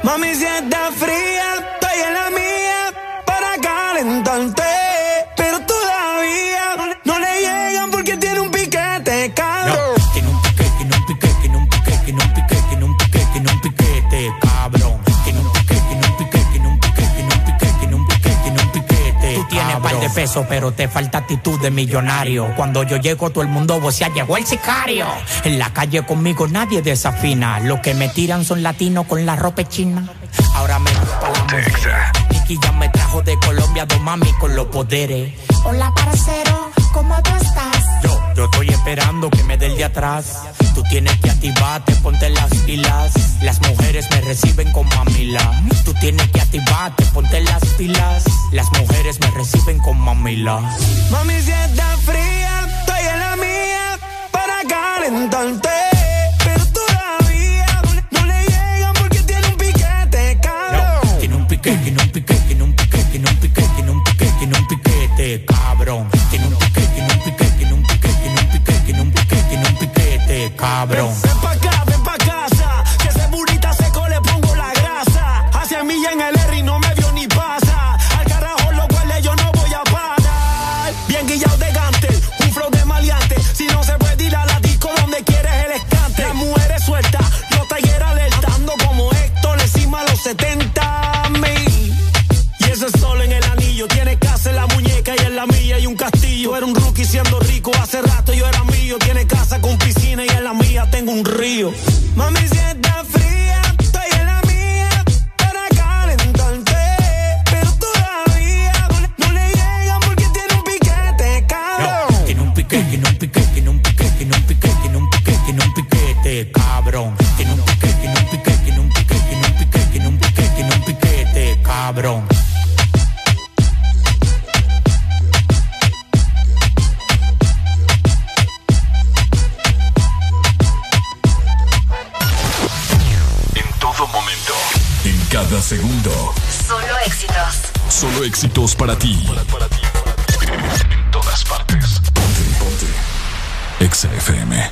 Mami, si está fría, estoy en la mía para calentarte. Par de pesos, pero te falta actitud de millonario. Cuando yo llego, todo el mundo vocea, llegó el sicario. En la calle conmigo nadie desafina. Los que me tiran son latinos con la ropa china. Ahora me gusta la mujer. Nicky ya me trajo de Colombia dos mami con los poderes. Hola, parcero, ¿cómo tú estás? Yo, estoy esperando que me dé el de atrás. Tú tienes que activarte, ponte las pilas. Las mujeres me reciben con mamila. Tú tienes que activarte, ponte las pilas. Las mujeres me reciben con mamila. Mami, si está fría, estoy en la mía para calentarte. Pero todavía no le llegan porque tiene un piquete, cabrón. Tiene un piquete, tiene un piquete, tiene un piquete, tiene un piquete, tiene un piquete, tiene un piquete, cabrón. Tiene un piquete, cabrón. Ven pa' acá, ven pa' casa, que ese burita seco le pongo la grasa. Hacia mí en el R y no me vio ni pasa. Al carajo lo cuales yo no voy a parar. Bien guillado de gante, un flow de maleante. Si no se puede ir a la disco donde quieres el escante. Las mujeres sueltas, los talleres alertando como Héctor encima a los 70 mil. Y ese sol en el anillo, tiene casa en la muñeca y en la mía y un castillo. Era un rookie siendo rico hace rato Mami, si está fría, estoy en la mía para calentarte. Pero todavía no le, no le llega porque tiene un piquete, cabrón. Tiene un piquete, tiene un piquete, tiene un piquete, tiene un piquete, tiene un piquete, tiene un piquete, cabrón. Tiene un piquete, tiene un piquete, tiene un piquete, tiene un piquete, tiene un piquete, tiene un piquete, cabrón. Solo éxitos para ti. En todas partes. Ponte, ponte. Exa FM.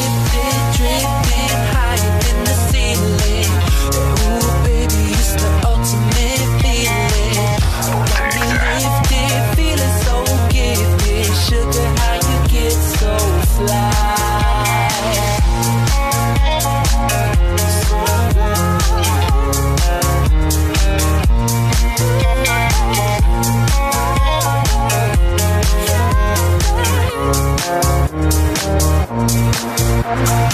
Bye.